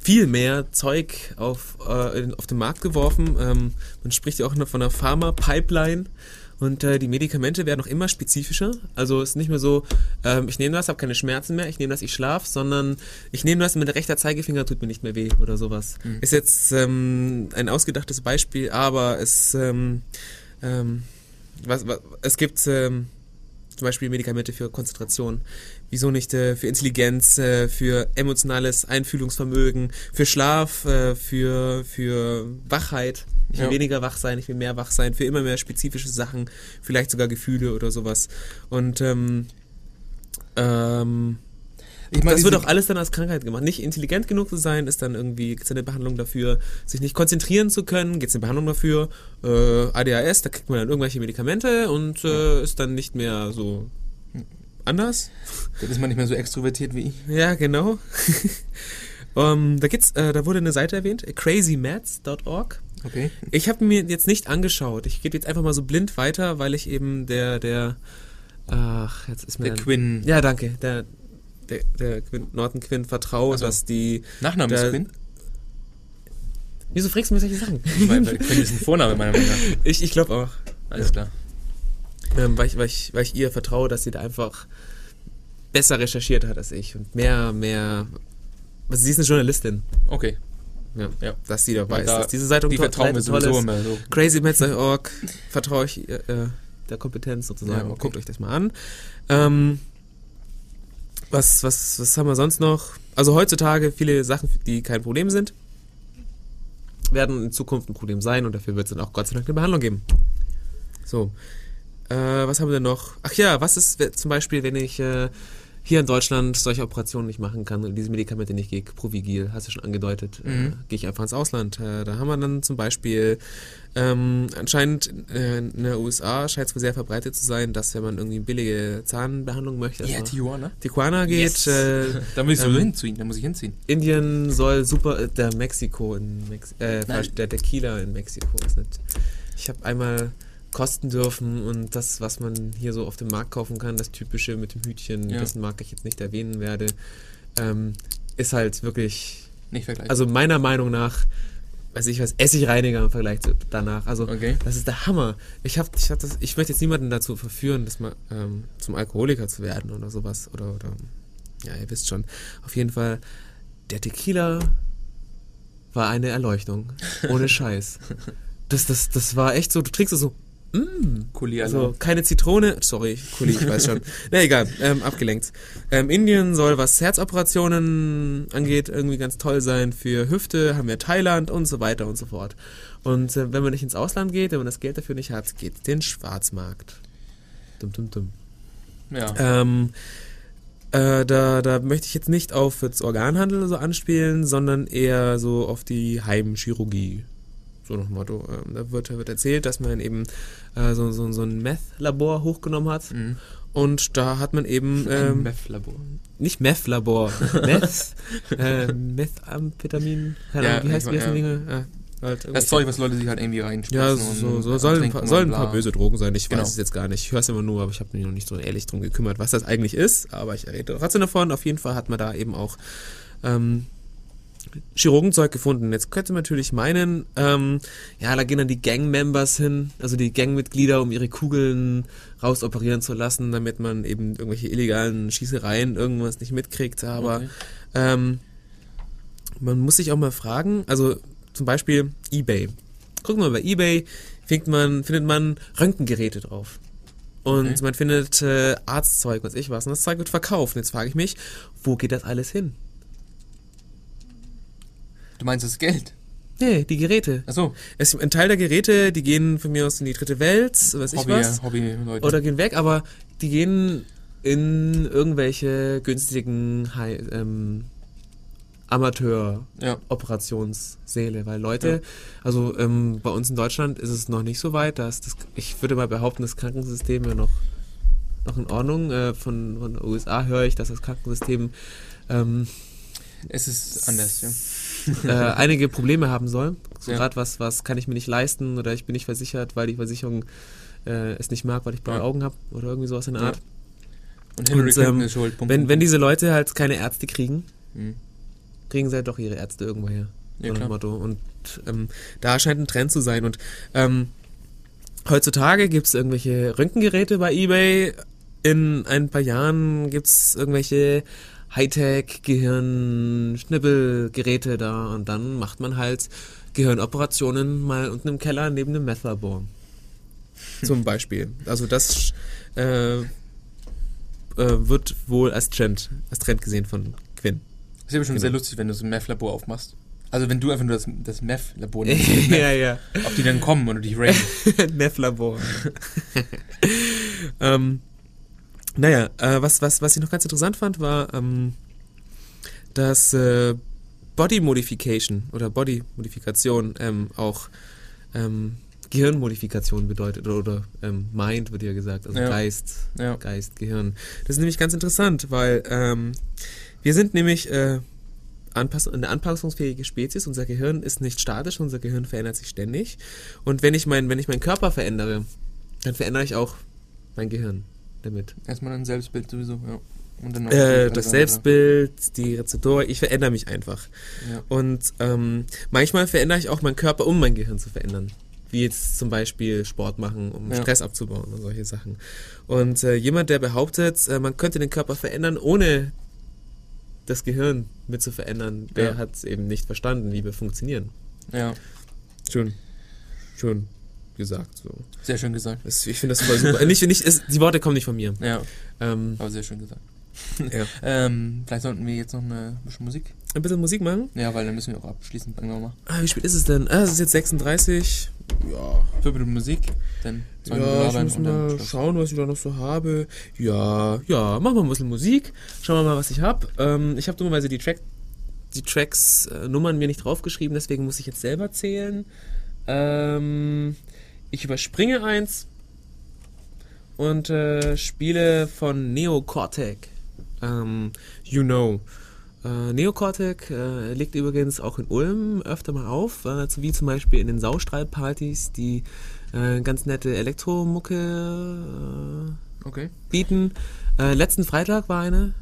viel mehr Zeug auf, äh, auf den Markt geworfen. Ähm, man spricht ja auch noch von einer Pharma-Pipeline. Und äh, die Medikamente werden auch immer spezifischer. Also es ist nicht mehr so, ähm, ich nehme das, habe keine Schmerzen mehr, ich nehme das, ich schlaf, sondern ich nehme das mit rechter Zeigefinger tut mir nicht mehr weh oder sowas. Mhm. Ist jetzt ähm, ein ausgedachtes Beispiel, aber es ähm, ähm, was, was, es gibt ähm, zum Beispiel Medikamente für Konzentration. Wieso nicht äh, für Intelligenz, äh, für emotionales Einfühlungsvermögen, für Schlaf, äh, für, für Wachheit. Ich will Ja. weniger wach sein, ich will mehr wach sein, für immer mehr spezifische Sachen, vielleicht sogar Gefühle oder sowas. Und ähm, ähm, Ich meine, das wird auch alles dann als Krankheit gemacht. Nicht intelligent genug zu sein, ist dann irgendwie, gibt es eine Behandlung dafür, sich nicht konzentrieren zu können, gibt es eine Behandlung dafür, äh, ADHS, da kriegt man dann irgendwelche Medikamente und äh, ist dann nicht mehr so anders. Dann ist man nicht mehr so extrovertiert wie ich. Ja, genau. um, da gibt's, äh, da wurde eine Seite erwähnt, crazymaths.org. Okay. Ich habe mir jetzt nicht angeschaut. Ich gebe jetzt einfach mal so blind weiter, weil ich eben der, der, ach, jetzt ist mir Der Quinn. Ja, danke. Der, der, der Quinn, Norton Quinn vertraue, Ach so. dass die. Nachname ist Der- Quinn? Wieso fragst du mir solche Sachen? Ich meine, Quinn ist ein Vorname meiner Meinung nach. ich ich glaube auch. Alles klar. Ähm, weil, ich, weil, ich, weil ich ihr vertraue, dass sie da einfach besser recherchiert hat als ich und mehr, mehr. Also sie ist eine Journalistin. Okay. Ja, Ja. dass sie Weil ist. da- dass diese Zeitung Die vertrauen wir sowieso ist. immer so. crazymetzer.org vertraue ich äh, der Kompetenz sozusagen. Ja, okay. Guckt euch das mal an. Ähm, was, was, was haben wir sonst noch? Also heutzutage viele Sachen, die kein Problem sind, werden in Zukunft ein Problem sein und dafür wird es dann auch Gott sei Dank eine Behandlung geben. So. Äh, was haben wir denn noch? Ach ja, was ist zum Beispiel, wenn ich äh, hier in Deutschland solche Operationen nicht machen kann und diese Medikamente nicht kriege, Provigil, hast du schon angedeutet, äh, Mhm. gehe ich einfach ins Ausland. Äh, da haben wir dann zum Beispiel ähm, anscheinend äh, in den USA scheint es wohl sehr verbreitet zu sein, dass wenn man irgendwie billige Zahnbehandlung möchte, Ja, erstmal Tijuana. Tijuana geht. Yes. Äh, Da muss ich so ähm, hinziehen. Da muss ich hinziehen. Indien soll super, äh, der Mexiko in Mex äh, der Tequila in Mexiko ist nicht. Ich habe einmal kosten dürfen und das, was man hier so auf dem Markt kaufen kann, das typische mit dem Hütchen, Ja. dessen Marke ich jetzt nicht erwähnen werde, ähm, ist halt wirklich, Nicht vergleichen. also meiner Meinung nach, weiß ich was, Essigreiniger im Vergleich zu danach. Also okay. das ist der Hammer. Ich hab, ich hab das, ich möchte jetzt niemanden dazu verführen, dass man ähm, zum Alkoholiker zu werden oder sowas oder oder ja, ihr wisst schon. Auf jeden Fall, der Tequila war eine Erleuchtung, ohne Scheiß. Das, das, das war echt so. Du trinkst es so. Mm, Kuli also keine Zitrone, sorry, Kuli, ich weiß schon. Na egal, ähm, abgelenkt. Ähm, Indien soll, was Herzoperationen angeht, irgendwie ganz toll sein. Für Hüfte haben wir Thailand und so weiter und so fort. Und äh, wenn man nicht ins Ausland geht, wenn man das Geld dafür nicht hat, geht den Schwarzmarkt. Dum, dum, dum. Ja. Ähm, äh, da, da möchte ich jetzt nicht auf jetzt Organhandel so anspielen, sondern eher so auf die Heimchirurgie. So nach dem Motto. Ähm, da wird, wird erzählt, dass man eben äh, so, so, so ein Meth-Labor hochgenommen hat. Mhm. Und da hat man eben ähm, Meth-Labor. nicht Meth-Labor, Meth, äh, Methamphetamin, keine Ja, wie heißt wie heißen die mein, Dinge? Ja, halt Das Zeug, was Leute sich halt irgendwie reinspritzen. ja, so, so äh, sollen, ein paar, sollen ein paar böse Drogen sein. Ich Genau. weiß es jetzt gar nicht. Ich höre es immer nur, aber ich habe mich noch nicht so ehrlich drum gekümmert, was das eigentlich ist. Aber ich rede trotzdem davon. Auf jeden Fall hat man da eben auch ähm, Chirurgenzeug gefunden. Jetzt könnte man natürlich meinen, ähm, ja, da gehen dann die Gang-Members hin, also die Gangmitglieder, um ihre Kugeln rausoperieren zu lassen, damit man eben irgendwelche illegalen Schießereien irgendwas nicht mitkriegt. Aber Okay. ähm, man muss sich auch mal fragen, also zum Beispiel eBay. Gucken wir mal bei eBay, findet man, findet man Röntgengeräte drauf. Und Okay. man findet äh, Arztzeug, was ich was. Und das Zeug wird verkauft. Und jetzt frage ich mich, wo geht das alles hin? Du meinst das Geld? Nee, die Geräte. Achso, Es, ein Teil der Geräte, die gehen von mir aus in die dritte Welt, weiß ich Hobby, was. Hobby-Leute. Oder gehen weg, aber die gehen in irgendwelche günstigen High, ähm, Amateur-Operationssäle, ja. weil Leute, also ähm, bei uns in Deutschland ist es noch nicht so weit, dass das, ich würde mal behaupten, das Krankensystem ja noch, noch in Ordnung. Äh, von, von den USA höre ich, dass das Krankensystem ähm, Es ist anders, ja. Äh, einige Probleme haben soll. So Ja. gerade was, was kann ich mir nicht leisten oder ich bin nicht versichert, weil die Versicherung äh, es nicht mag, weil ich blaue Ja. Augen habe oder irgendwie sowas in der. Art. Und Hillary Und, ähm, ist schuld. Punkt, Wenn, Punkt, wenn diese Leute halt keine Ärzte kriegen, Mhm. kriegen sie halt doch ihre Ärzte irgendwo her. Ja, so. Motto. Und ähm, da scheint ein Trend zu sein. Und ähm, heutzutage gibt es irgendwelche Röntgengeräte bei eBay. In ein paar Jahren gibt es irgendwelche Hightech-Gehirn-Schnippelgeräte da. Und dann macht man halt Gehirnoperationen mal unten im Keller neben einem Meth-Labor. Zum Beispiel. Also das äh, äh, wird wohl als Trend, als Trend gesehen von Quinn. Das ist aber schon Genau. sehr lustig, wenn du so ein Meth-Labor aufmachst. Also wenn du einfach nur das, das Meth-Labor nimmst, ja, ja. ob die dann kommen oder dich raiden. Meth-Labor. ähm, naja, äh, was, was, was ich noch ganz interessant fand, war, ähm, dass äh, Body Modification oder Body Modifikation ähm, auch ähm, Gehirnmodifikation bedeutet oder, oder ähm, Mind wird ja gesagt, also Ja. Geist, Ja. Geist, Gehirn. Das ist nämlich ganz interessant, weil ähm, wir sind nämlich äh, Anpass eine anpassungsfähige Spezies. Unser Gehirn ist nicht statisch, unser Gehirn verändert sich ständig. Und wenn ich, mein, wenn ich meinen Körper verändere, dann verändere ich auch mein Gehirn damit. Erstmal ein Selbstbild sowieso, ja. Und dann noch Äh, das. Selbstbild, die Rezeptoren, ich verändere mich einfach. Ja. Und ähm, manchmal verändere ich auch meinen Körper, um mein Gehirn zu verändern. wie jetzt zum Beispiel Sport machen, um Ja. Stress abzubauen und solche Sachen. Und äh, jemand, der behauptet, äh, man könnte den Körper verändern, ohne das Gehirn mit zu verändern, der Ja. hat es eben nicht verstanden, wie wir funktionieren. Ja, Schön, schön gesagt. So. sehr schön gesagt. Das, ich finde das voll super. Nicht, nicht, es, die Worte kommen nicht von mir. Ja, Ähm, aber sehr schön gesagt. ja. Ähm, vielleicht sollten wir jetzt noch eine bisschen Musik. Ein bisschen Musik machen. Ja, weil dann müssen wir auch abschließen. Irgendwann mal. Ah, wie spät ist es denn? Ah, es ist jetzt 36. Ja, Fünf Minuten Musik, dann Ja, ich labern muss mal schauen, was ich da noch so habe. Ja, ja, machen wir ein bisschen Musik. Schauen wir mal, was ich habe. Ähm, ich habe dummerweise die, Track, die Tracks, äh, Nummern mir nicht draufgeschrieben, deswegen muss ich jetzt selber zählen. Ähm, ich überspringe eins und äh, spiele von Neocortec. Ähm, you know. Äh, Neocortec äh, legt übrigens auch in Ulm öfter mal auf, äh, wie zum Beispiel in den Saustrahlpartys, die äh, ganz nette Elektromucke Okay. äh, bieten. Äh, letzten Freitag war eine.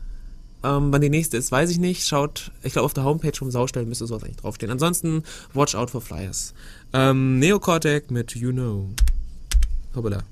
Ähm, wann die nächste ist, weiß ich nicht. Schaut, ich glaube, auf der Homepage vom Saustall müsste sowas eigentlich draufstehen. Ansonsten, watch out for flyers. Ähm, Neocortec mit You Know. Hoppala.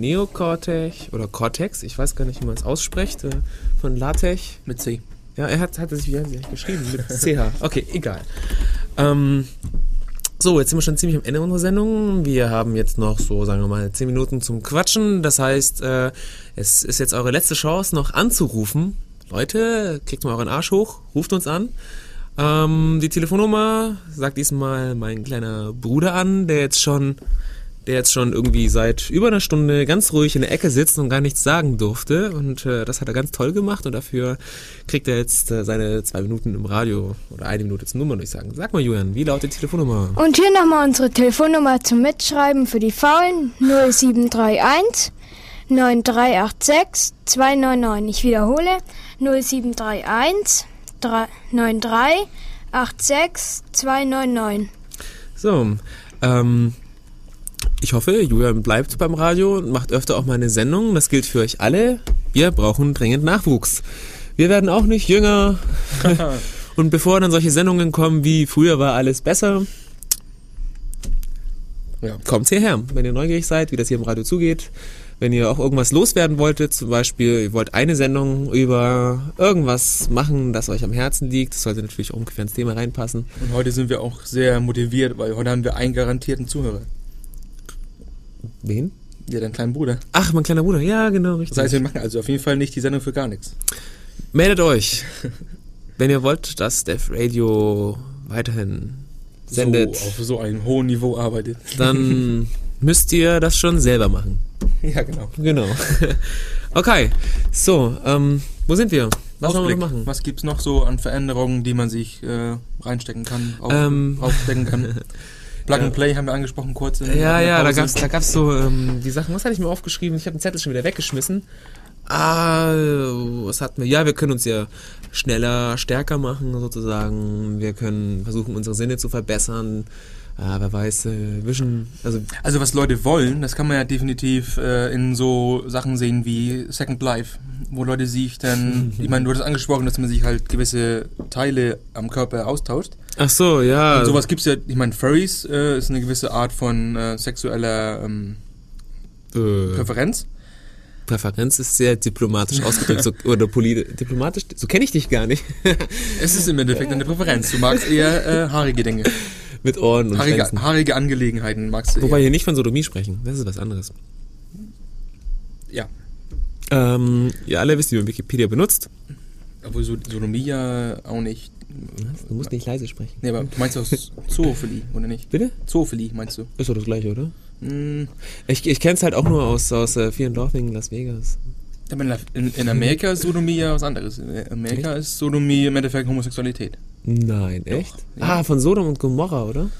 Neocortex oder Cortex, ich weiß gar nicht, wie man es ausspricht, äh, von LaTeX. Mit C. Ja, er hat, hat es wie hat er sich geschrieben mit CH. Okay, egal. Ähm, so, jetzt sind wir schon ziemlich am Ende unserer Sendung. Wir haben jetzt noch so, sagen wir mal, 10 Minuten zum Quatschen. Das heißt, äh, es ist jetzt eure letzte Chance, noch anzurufen. Leute, klickt mal euren Arsch hoch, ruft uns an. Ähm, die Telefonnummer sagt diesmal mein kleiner Bruder an, der jetzt schon, der jetzt schon irgendwie seit über einer Stunde ganz ruhig in der Ecke sitzt und gar nichts sagen durfte. Und äh, das hat er ganz toll gemacht und dafür kriegt er jetzt äh, seine zwei Minuten im Radio oder eine Minute zur Nummer, ich sagen. Sag mal, Julian, wie lautet die Telefonnummer? Und hier nochmal unsere Telefonnummer zum Mitschreiben für die Faulen 0731 9386 299. Ich wiederhole 0731 93 86 299. So, ähm, ich hoffe, Julian bleibt beim Radio und macht öfter auch mal eine Sendung. Das gilt für euch alle. Wir brauchen dringend Nachwuchs. Wir werden auch nicht jünger. und bevor dann solche Sendungen kommen wie früher war alles besser, Ja. kommt hierher. Wenn ihr neugierig seid, wie das hier im Radio zugeht, wenn ihr auch irgendwas loswerden wolltet, zum Beispiel, ihr wollt eine Sendung über irgendwas machen, das euch am Herzen liegt, das sollte natürlich auch ungefähr ins Thema reinpassen. Und heute sind wir auch sehr motiviert, weil heute haben wir einen garantierten Zuhörer. Wen? Ja, deinen kleinen Bruder. Ach, mein kleiner Bruder. Ja, genau, richtig. Das heißt, wir machen also auf jeden Fall nicht die Sendung für gar nichts. Meldet euch, wenn ihr wollt, dass Def Radio weiterhin sendet, So, auf so einem hohen Niveau arbeitet. dann müsst ihr das schon selber machen. ja, genau. Genau. Okay, so, ähm, wo sind wir? Was wollen wir machen? Was gibt's noch so an Veränderungen, die man sich äh, reinstecken kann, auf, Ähm. aufstecken kann? Plug and Play haben wir angesprochen kurz. Ja, ja, da Pause. gab's, da gab's so ähm, die Sachen. Was hatte ich mir aufgeschrieben? Ich habe den Zettel schon wieder weggeschmissen. Ah, was hatten wir? Ja, wir können uns ja schneller, stärker machen sozusagen. Wir können versuchen, unsere Sinne zu verbessern. Ah, wer weiß, äh, Vision, also Also was Leute wollen, das kann man ja definitiv äh, in so Sachen sehen wie Second Life, wo Leute sich dann, ich meine, du hattest angesprochen, dass man sich halt gewisse Teile am Körper austauscht. Ach so, ja. Und sowas gibt's ja, ich meine, Furries äh, ist eine gewisse Art von äh, sexueller ähm, äh, Präferenz. Präferenz ist sehr diplomatisch ausgedrückt so, oder poli diplomatisch. So kenne ich dich gar nicht. Es ist im Endeffekt eine Präferenz. Du magst eher äh, haarige Dinge. Mit Ohren und Haarige, Schwänzen. haarige Angelegenheiten magst du Wobei eher. hier nicht von Sodomie sprechen. Das ist was anderes. Ja. Ähm, ihr alle wisst, wie man Wikipedia benutzt. Obwohl so, Sodomie ja auch nicht. Du musst nicht leise sprechen. Nee, aber du meinst auch Zoophilie, oder nicht? Bitte? Zoophilie, meinst du? Ist doch das gleiche, oder? Hm, Ich, ich kenne es halt auch nur aus, aus äh, Fear and Loathing Las Vegas. aber in, in, in Amerika ist Sodomie ja was anderes. In Amerika ist Sodomie im Endeffekt Homosexualität. Nein, echt? ja. Ah, von Sodom und Gomorra, oder?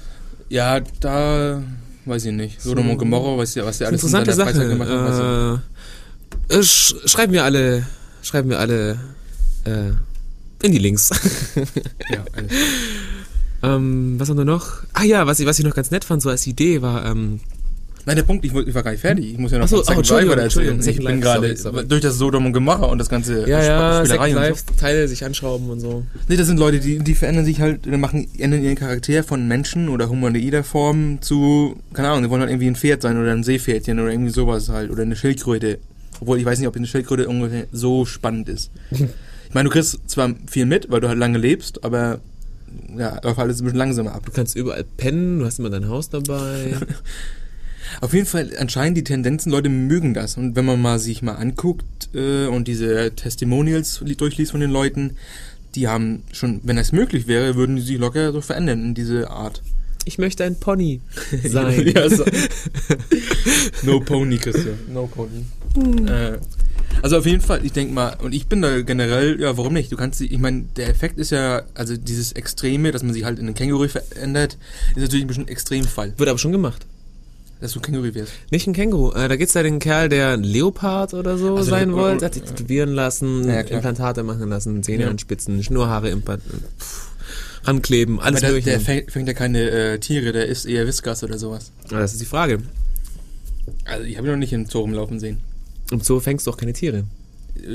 Ja, da weiß ich nicht. Sodom und Gomorra, was ja, was ja alles Interessante in seiner Freizeit Sache. gemacht hat. Also, Äh, äh, sch schreiben wir alle, schreiben wir alle äh, in die Links. ja, alles. ähm, was haben wir noch? Ah ja, was ich, was ich noch ganz nett fand, so als Idee war, ähm, Nein, der Punkt, ich, ich war gar nicht fertig. Ich muss ja noch so, oh, Second Entschuldigung, Life erzählen. Entschuldigung, Ich Second bin gerade durch das Sodom und Gomorra und das ganze ja, ja, Sp- Second Spielerei und Life, Teile sich anschrauben und so. so. Nee, das sind Leute, die, die verändern sich halt, die machen, ändern ihren Charakter von Menschen oder humanoider Form zu, keine Ahnung, die wollen halt irgendwie ein Pferd sein oder ein Seepferdchen oder irgendwie sowas halt oder eine Schildkröte. Obwohl ich weiß nicht, ob eine Schildkröte ungefähr so spannend ist. Ich meine, du kriegst zwar viel mit, weil du halt lange lebst, aber ja, läuft alles ein bisschen langsamer ab. Du kannst überall pennen, du hast immer dein Haus dabei. Auf jeden Fall anscheinend die Tendenzen, Leute mögen das. Und wenn man mal sich mal anguckt äh, und diese Testimonials li- durchliest von den Leuten, die haben schon, wenn das möglich wäre, würden die sich locker so verändern in diese Art. Ich möchte ein Pony sein. ja, so. no Pony, Christian. No Pony. Äh, also auf jeden Fall, ich denke mal, und ich bin da generell, ja, warum nicht? Du kannst, sie- ich meine, der Effekt ist ja, also dieses Extreme, dass man sich halt in einen Känguru verändert, ist natürlich ein bisschen ein Extremfall, Wird aber schon gemacht. dass du ein Känguru wirst. Nicht ein Känguru. Äh, da geht's ja den Kerl, der ein Leopard oder so Also, sein wollte. Hat sich tätowieren lassen, Ja. Implantate machen lassen, Zähne Ja. anspitzen, Schnurhaare implant pff, rankleben, alles Aber der, der fängt, fängt ja keine äh, Tiere, der isst eher Whiskas oder sowas. Aber das ist die Frage. Also ich habe ihn noch nicht im Zoo rumlaufen sehen. Im Zoo fängst du auch keine Tiere.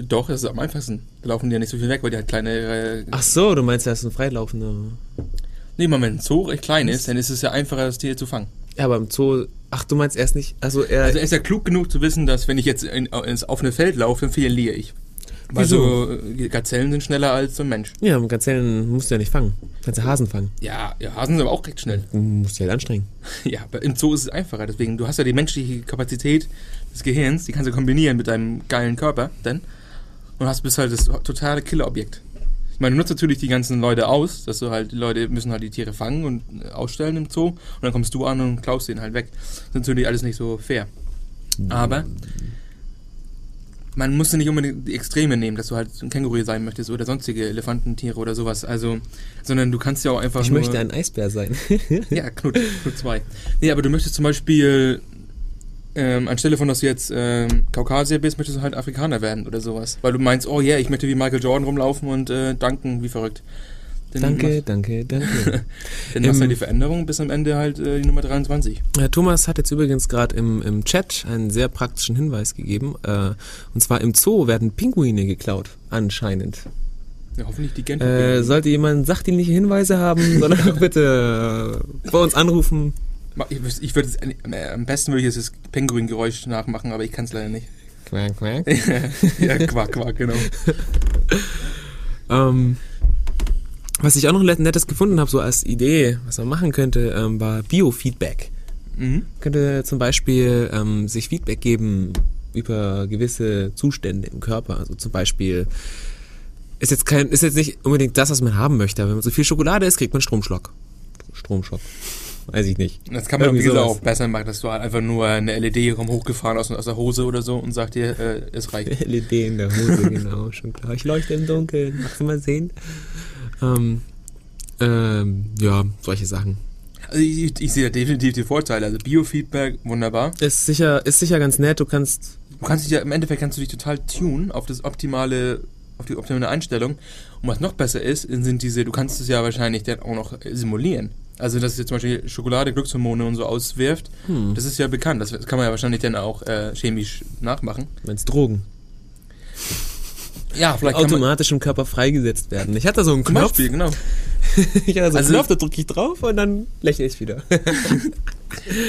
Doch, das ist am einfachsten. Da laufen die ja nicht so viel weg, weil die halt kleine... Äh, Ach so, du meinst, er ist ein freilaufender. nee, mal, wenn ein Zoo recht klein ist, dann ist es ja einfacher, das Tier zu fangen. Ja, aber im Zoo, ach, du meinst erst nicht, also er, Also er ist ja klug genug zu wissen, dass wenn ich jetzt in, ins offene Feld laufe, dann verliere ich. Weil Wieso? so äh, Gazellen sind schneller als so ein Mensch. ja, mit Gazellen musst du ja nicht fangen. Kannst ja Hasen fangen. Ja, ja, Hasen sind aber auch recht schnell. Du musst dich halt anstrengen. Ja, aber im Zoo ist es einfacher. Deswegen, du hast ja die menschliche Kapazität des Gehirns, die kannst du kombinieren mit deinem geilen Körper, dann. Und hast bist halt das totale Killerobjekt. Ich meine, du nutzt natürlich die ganzen Leute aus, dass du halt, die Leute müssen halt die Tiere fangen und äh, ausstellen im Zoo. Und dann kommst du an und klaust den halt weg. Das ist natürlich alles nicht so fair. Aber man muss ja nicht unbedingt die Extreme nehmen, dass du halt ein Känguru sein möchtest oder sonstige Elefantentiere oder sowas. Also, sondern du kannst ja auch einfach Ich möchte ein Eisbär sein. Ja, Knut, Knut 2. Nee, aber du möchtest zum Beispiel, ähm, anstelle von, dass du jetzt ähm, Kaukasier bist, möchtest du halt Afrikaner werden oder sowas. Weil du meinst, oh yeah, ich möchte wie Michael Jordan rumlaufen und äh, danken wie verrückt. Dann danke, machst- danke, danke. Dann machst du halt die Veränderung bis am Ende halt äh, die Nummer 23. Äh, Thomas hat jetzt übrigens gerade im, im Chat einen sehr praktischen Hinweis gegeben. Äh, und zwar im Zoo werden Pinguine geklaut, anscheinend. Ja, hoffentlich die Gent. Äh, sollte jemand sachdienliche Hinweise haben, soll er doch bitte äh, bei uns anrufen. Ich ich würde äh, am besten würde ich jetzt das Pinguin-Geräusch nachmachen, aber ich kann es leider nicht. Quack, quack. ja, Quack, Quack, genau. Ähm, was ich auch noch net- nettes gefunden habe, so als Idee, was man machen könnte, ähm, war Biofeedback. Mhm. könnte zum Beispiel ähm, sich Feedback geben über gewisse Zustände im Körper. Also zum Beispiel ist jetzt kein, ist jetzt nicht unbedingt das, was man haben möchte. Aber wenn man so viel Schokolade isst, kriegt man Stromschlag. Stromschock. Weiß ich nicht. Das kann man Irgendwie wie gesagt sowas. auch besser machen, dass du halt einfach nur eine LED hochgefahren aus, aus der Hose oder so und sagt dir, äh, es reicht. LED in der Hose, genau, schon klar. Ich leuchte im Dunkeln. Magst du mal sehen? Ähm, ähm, ja, solche Sachen. Also ich, ich sehe da definitiv die Vorteile. Also Biofeedback, wunderbar. Ist sicher, ist sicher ganz nett. Du kannst Du kannst dich ja, im Endeffekt kannst du dich total tunen auf das optimale, auf die optimale Einstellung. Und was noch besser ist, sind diese, du kannst es ja wahrscheinlich dann auch noch simulieren. Also, dass es jetzt zum Beispiel Schokolade Glückshormone und so auswirft, Hm. das ist ja bekannt. Das kann man ja wahrscheinlich dann auch äh, chemisch nachmachen. meinst Drogen. Ja, vielleicht kann man, Automatisch im Körper freigesetzt werden. Ich hatte so einen Knopf. Beispiel, genau. Ich hatte so einen Also- Knopf, da drücke ich drauf und dann lächle ich wieder.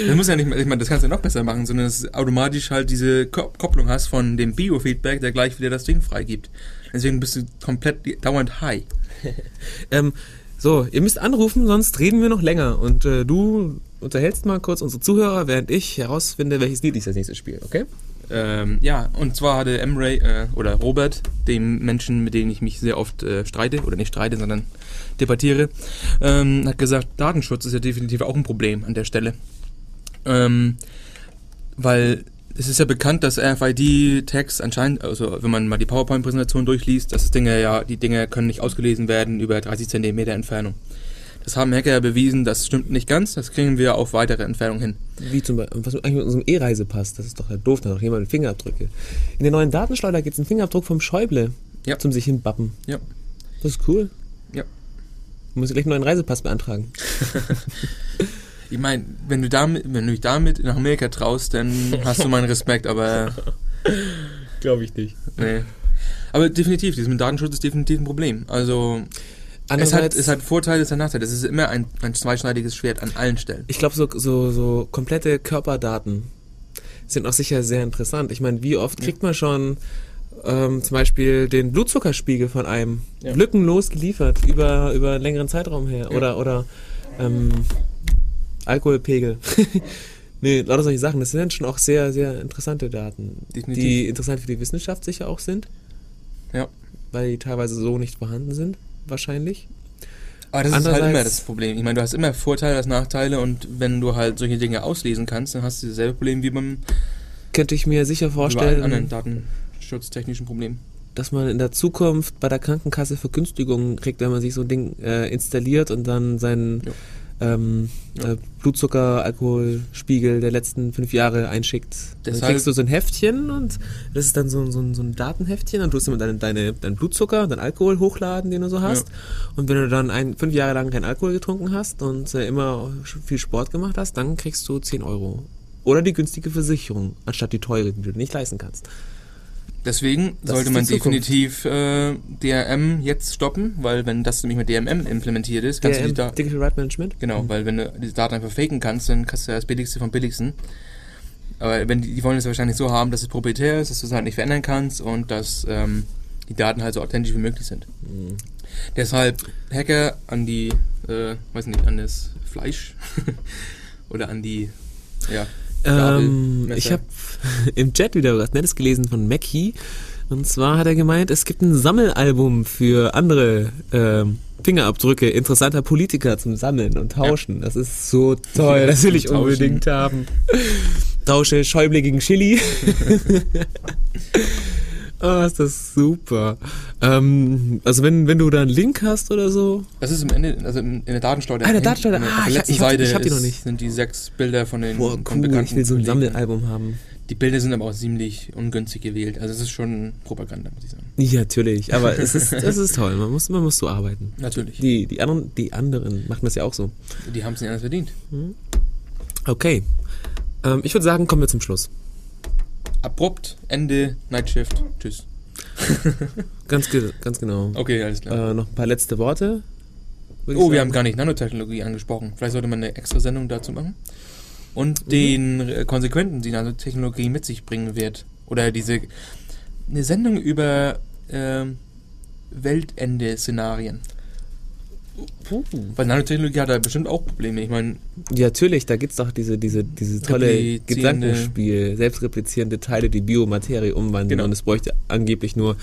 Das muss ja nicht, ich meine, das kannst du ja noch besser machen, sondern dass du automatisch halt diese Ko- Kopplung hast von dem Biofeedback, der gleich wieder das Ding freigibt. Deswegen bist du komplett dauernd high. ähm, so, ihr müsst anrufen, sonst reden wir noch länger. Und äh, du unterhältst mal kurz unsere Zuhörer, während ich herausfinde, welches Lied ich das nächste spiele, okay? Ähm, ja, und zwar hatte M-Ray äh, oder Robert, dem Menschen, mit dem ich mich sehr oft äh, streite, oder nicht streite, sondern debattiere, ähm, hat gesagt, Datenschutz ist ja definitiv auch ein Problem an der Stelle. Ähm, weil es ist ja bekannt, dass RFID-Tags anscheinend, also wenn man mal die PowerPoint-Präsentation durchliest, dass das Dinge ja, die Dinge können nicht ausgelesen werden über 30 Zentimeter Entfernung. Das haben Hacker ja bewiesen, das stimmt nicht ganz, das kriegen wir auf weitere Entfernung hin. Wie zum Beispiel, was eigentlich mit unserem E-Reisepass, das ist doch halt doof, da hat doch jemand Fingerabdrücke. In der neuen Datenschleuder gibt es einen Fingerabdruck vom Schäuble Ja. zum sich hinbappen. Ja. Das ist cool. Ja. Du musst gleich einen neuen Reisepass beantragen. Ich meine, wenn du damit, wenn du dich damit nach Amerika traust, dann hast du meinen Respekt, aber Glaube ich nicht. nee. Aber definitiv, dieses mit Datenschutz ist definitiv ein Problem. Also es hat, es hat Vorteile, es hat Nachteile. Es ist immer ein, ein zweischneidiges Schwert an allen Stellen. ich glaube, so, so, so komplette Körperdaten sind auch sicher sehr interessant. Ich meine, wie oft Ja. kriegt man schon ähm, zum Beispiel den Blutzuckerspiegel von einem Ja. lückenlos geliefert über, über einen längeren Zeitraum her? Ja. Oder, oder ähm, Alkoholpegel. nee, lauter solche Sachen. Das sind schon auch sehr, sehr interessante Daten, Definitiv. die interessant für die Wissenschaft sicher auch sind. Ja. Weil die teilweise so nicht vorhanden sind, wahrscheinlich. Aber das ist halt immer das Problem. Ich meine, du hast immer Vorteile als Nachteile und wenn du halt solche Dinge auslesen kannst, dann hast du dasselbe Problem wie beim Könnte ich mir sicher bei vorstellen, anderen datenschutztechnischen Problemen. dass man in der Zukunft bei der Krankenkasse Vergünstigungen kriegt, wenn man sich so ein Ding äh, installiert und dann seinen Ja. Ähm, Ja. äh, Blutzucker, Alkoholspiegel der letzten fünf Jahre einschickt. Dann Deshalb- kriegst du so ein Heftchen und das ist dann so, so, ein- so ein Datenheftchen, dann tust du mit deine, deine, deinen Blutzucker, deinen Alkohol hochladen, den du so hast. Und wenn du dann ein, fünf Jahre lang keinen Alkohol getrunken hast und äh, immer viel Sport gemacht hast, dann kriegst du 10 Euro. Oder die günstige Versicherung, anstatt die teure, die du dir nicht leisten kannst. Deswegen Das sollte man die definitiv äh, DRM jetzt stoppen, weil wenn das nämlich mit DMM implementiert ist, kannst du die DRM, da Digital Right Management? genau, weil wenn du diese Daten einfach faken kannst, dann kannst du ja das billigste vom billigsten. Aber wenn die, die wollen es wahrscheinlich so haben, dass es proprietär ist, dass du es halt nicht verändern kannst und dass ähm, die Daten halt so authentisch wie möglich sind. Mhm. Deshalb Hacker an die, äh, weiß nicht, an das Fleisch oder an die, ja, Ähm, ich habe im Chat wieder was Nettes gelesen von Mackie. Und zwar hat er gemeint, es gibt ein Sammelalbum für andere ähm, Fingerabdrücke interessanter Politiker zum Sammeln und Tauschen. Das ist so toll, das will ich Tauschen. unbedingt haben. Tausche Schäuble gegen Chili. oh, ist das super. Ähm, also wenn, wenn du da einen Link hast oder so, Das ist im Ende, also in, der Datenschleuder. Ah, in der der- Ah, Auf der letzten ich hab die- Seite ich hab die noch ist- nicht. sind die sechs Bilder von den boah, von cool, bekannten ich will so ein Kollegen. Sammelalbum haben. Die Bilder sind aber auch ziemlich ungünstig gewählt. Also es ist schon Propaganda, muss ich sagen. Ja, natürlich, aber es ist, es ist toll, man muss, man muss so arbeiten. Natürlich. Die, Die, die, anderen, die anderen machen das ja auch so. die haben es nicht anders verdient. Okay. Ähm, ich würde sagen, kommen wir zum Schluss. Abrupt, Ende, Nightshift. Tschüss. Ganz, ge ganz genau. Okay, alles klar. Äh, noch ein paar letzte Worte. oh, wir sagen. haben gar nicht Nanotechnologie angesprochen. Vielleicht sollte man eine extra Sendung dazu machen. Mhm. Und den äh, Konsequenzen, die Nanotechnologie mit sich bringen wird. Oder diese eine Sendung über ähm, Weltende-Szenarien. Puh. Weil Nanotechnologie hat da bestimmt auch Probleme. Ich meine, Ja, natürlich, da gibt's doch diese, diese, diese tolle Gedankenspiel, selbstreplizierende Teile, die Biomaterie umwandeln Genau. und es bräuchte angeblich nur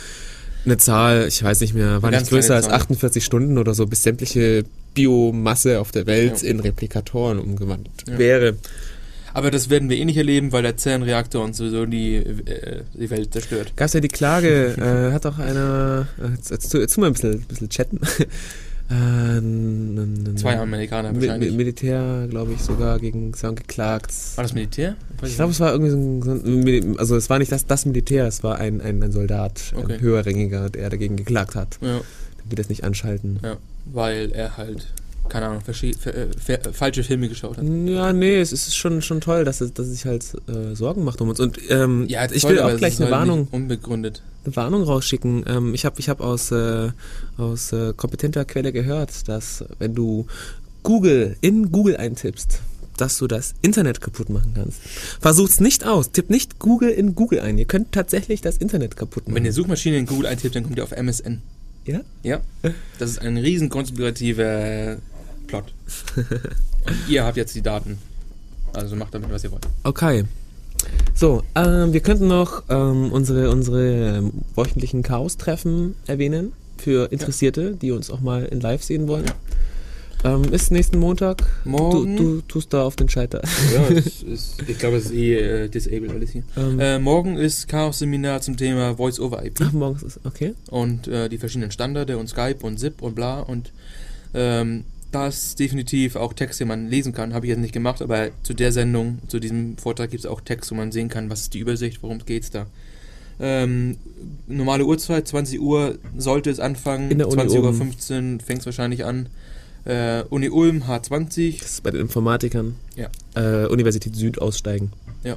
eine Zahl, ich weiß nicht mehr, war nicht größer als Zahl. 48 Stunden oder so, bis sämtliche Biomasse auf der Welt Ja. in Replikatoren umgewandelt Ja. wäre. aber das werden wir eh nicht erleben, weil der Zellenreaktor uns sowieso die, äh, die Welt zerstört. Gab's ja die Klage, äh, hat auch einer, äh, jetzt, jetzt, jetzt tu mal ein bisschen, bisschen chatten. Äh, Zwei Amerikaner wahrscheinlich. Mi- Militär, glaube ich, sogar gegen Sound geklagt. War das Militär? Ich glaube, es war irgendwie so ein, also es war nicht das, das Militär, es war ein, ein, ein Soldat, Okay. ein höherrangiger, der dagegen geklagt hat. Ja, Die das nicht anschalten. ja, weil er halt, keine Ahnung, äh, ver- falsche Filme geschaut hat. Ja, nee, es ist schon, schon toll, dass es, dass sich halt äh, Sorgen macht um uns. Und ähm, Ja, ich toll, will auch gleich eine Warnung, Unbegründet. eine Warnung rausschicken. Ähm, ich habe ich hab aus, äh, aus äh, kompetenter Quelle gehört, dass wenn du Google in Google eintippst, dass du das Internet kaputt machen kannst. Versucht's nicht aus. Tipp nicht Google in Google ein. Ihr könnt tatsächlich das Internet kaputt Und machen. wenn ihr Suchmaschine in Google eintippt, dann kommt ihr auf MSN. ja? Ja, das ist ein riesen konspirativer Plot. Und ihr habt jetzt die Daten. Also macht damit, was ihr wollt. Okay. So, ähm, wir könnten noch ähm, unsere, unsere ähm, wöchentlichen Chaos-Treffen erwähnen für Interessierte, die uns auch mal in live sehen wollen. Ähm, ist nächsten Montag. Morgen? Du, du tust da auf den Scheiter. Ja, es ist, ich glaube, es ist eh äh, disabled alles hier. Ähm, Äh, morgen ist Chaos-Seminar zum Thema Voice-over-IP Ach, morgens ist okay. und äh, die verschiedenen Standarde und Skype und ZIP und bla und ähm, das definitiv auch Text, den man lesen kann, habe ich jetzt nicht gemacht, aber zu der Sendung, zu diesem Vortrag gibt es auch Text, wo man sehen kann, was ist die Übersicht, worum geht's da. Ähm, normale Uhrzeit, 20 Uhr sollte es anfangen, In der Uni 20 Uhr oben. 15 fängt es wahrscheinlich an. Äh, Uni Ulm, H20, Das ist bei den Informatikern. Ja. Äh, Universität Süd aussteigen. Ja.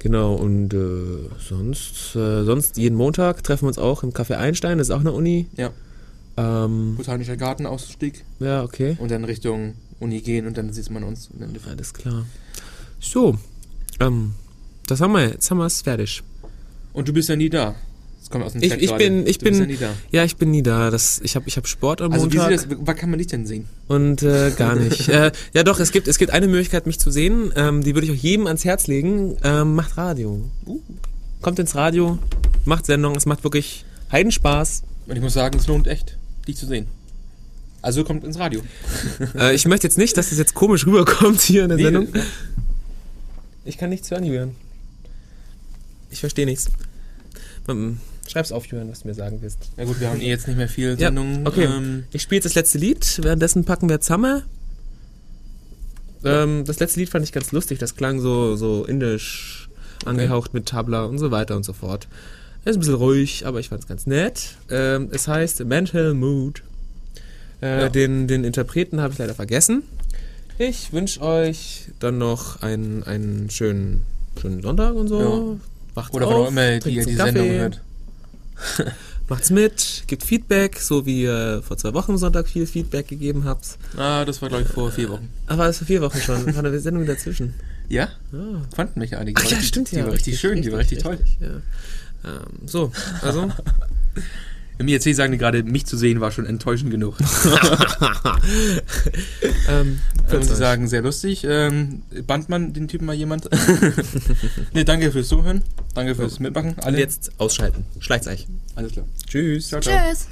Genau, und äh, sonst, äh, sonst jeden Montag treffen wir uns auch im Café Einstein, das ist auch eine Uni. Ja. Ähm, Botanischer Gartenausstieg ja, okay. und dann Richtung Uni gehen und dann sieht man uns. Alles klar. So, ähm, das haben wir, jetzt haben wir es fertig. Und du bist ja nie da. Das kommt aus dem Ich- Chat ich gerade. bin- ich du bist bin- ja nie da. Ja, ich bin nie da. Das, ich habe ich hab Sport am Also wie Montag sieht das, was kann man dich denn sehen? und äh, gar nicht. äh, ja doch, es gibt, es gibt eine Möglichkeit, mich zu sehen. Ähm, die würde ich auch jedem ans Herz legen. Ähm, macht Radio. Uh. Kommt ins Radio, macht Sendung. Es macht wirklich Heidenspaß. Und ich muss sagen, es lohnt echt, dich zu sehen. Also kommt ins Radio. äh, ich möchte jetzt nicht, dass das jetzt komisch rüberkommt hier in der Nee, Sendung. Ich kann nichts hören, Julian. Ich verstehe nichts. Ähm, Schreib's auf, Julian, was du mir sagen willst. Ja gut, wir haben eh jetzt nicht mehr viel Ja, Sendungen. okay. Ähm, Ich spiele jetzt das letzte Lied, währenddessen packen wir Zammer. Ähm, das letzte Lied fand ich ganz lustig, das klang so, so indisch angehaucht mit Tabla und so weiter und so fort. Ist ein bisschen ruhig, aber ich fand es ganz nett. Ähm, es heißt Mental Mood. Äh, Ja. den, den Interpreten habe ich leider vergessen. Ich wünsche euch dann noch einen, einen schönen, schönen Sonntag und so. Wacht's Oder wann auch auf, immer die die Sendung hört. Macht's mit, gibt Feedback, so wie ihr vor zwei Wochen Sonntag viel Feedback gegeben habt. Ah, das war, glaube ich, vor vier Wochen. Es war vier Wochen schon, war eine Sendung dazwischen. Ja? Ah. Fanden mich einige. Ach Die ja, war stimmt richtig, ja. Die war richtig, schön, die war richtig, toll. ja. Ähm, so, also. Im IRC sagen die gerade, mich zu sehen war schon enttäuschend genug. ähm, Und sie sagen, sehr lustig. Ähm, band man den Typen mal jemand? nee, danke fürs Zuhören. Danke fürs Mitmachen. Und Alle. jetzt ausschalten. Schleicht's euch. Alles klar. Tschüss. Ciao, ciao. Tschüss.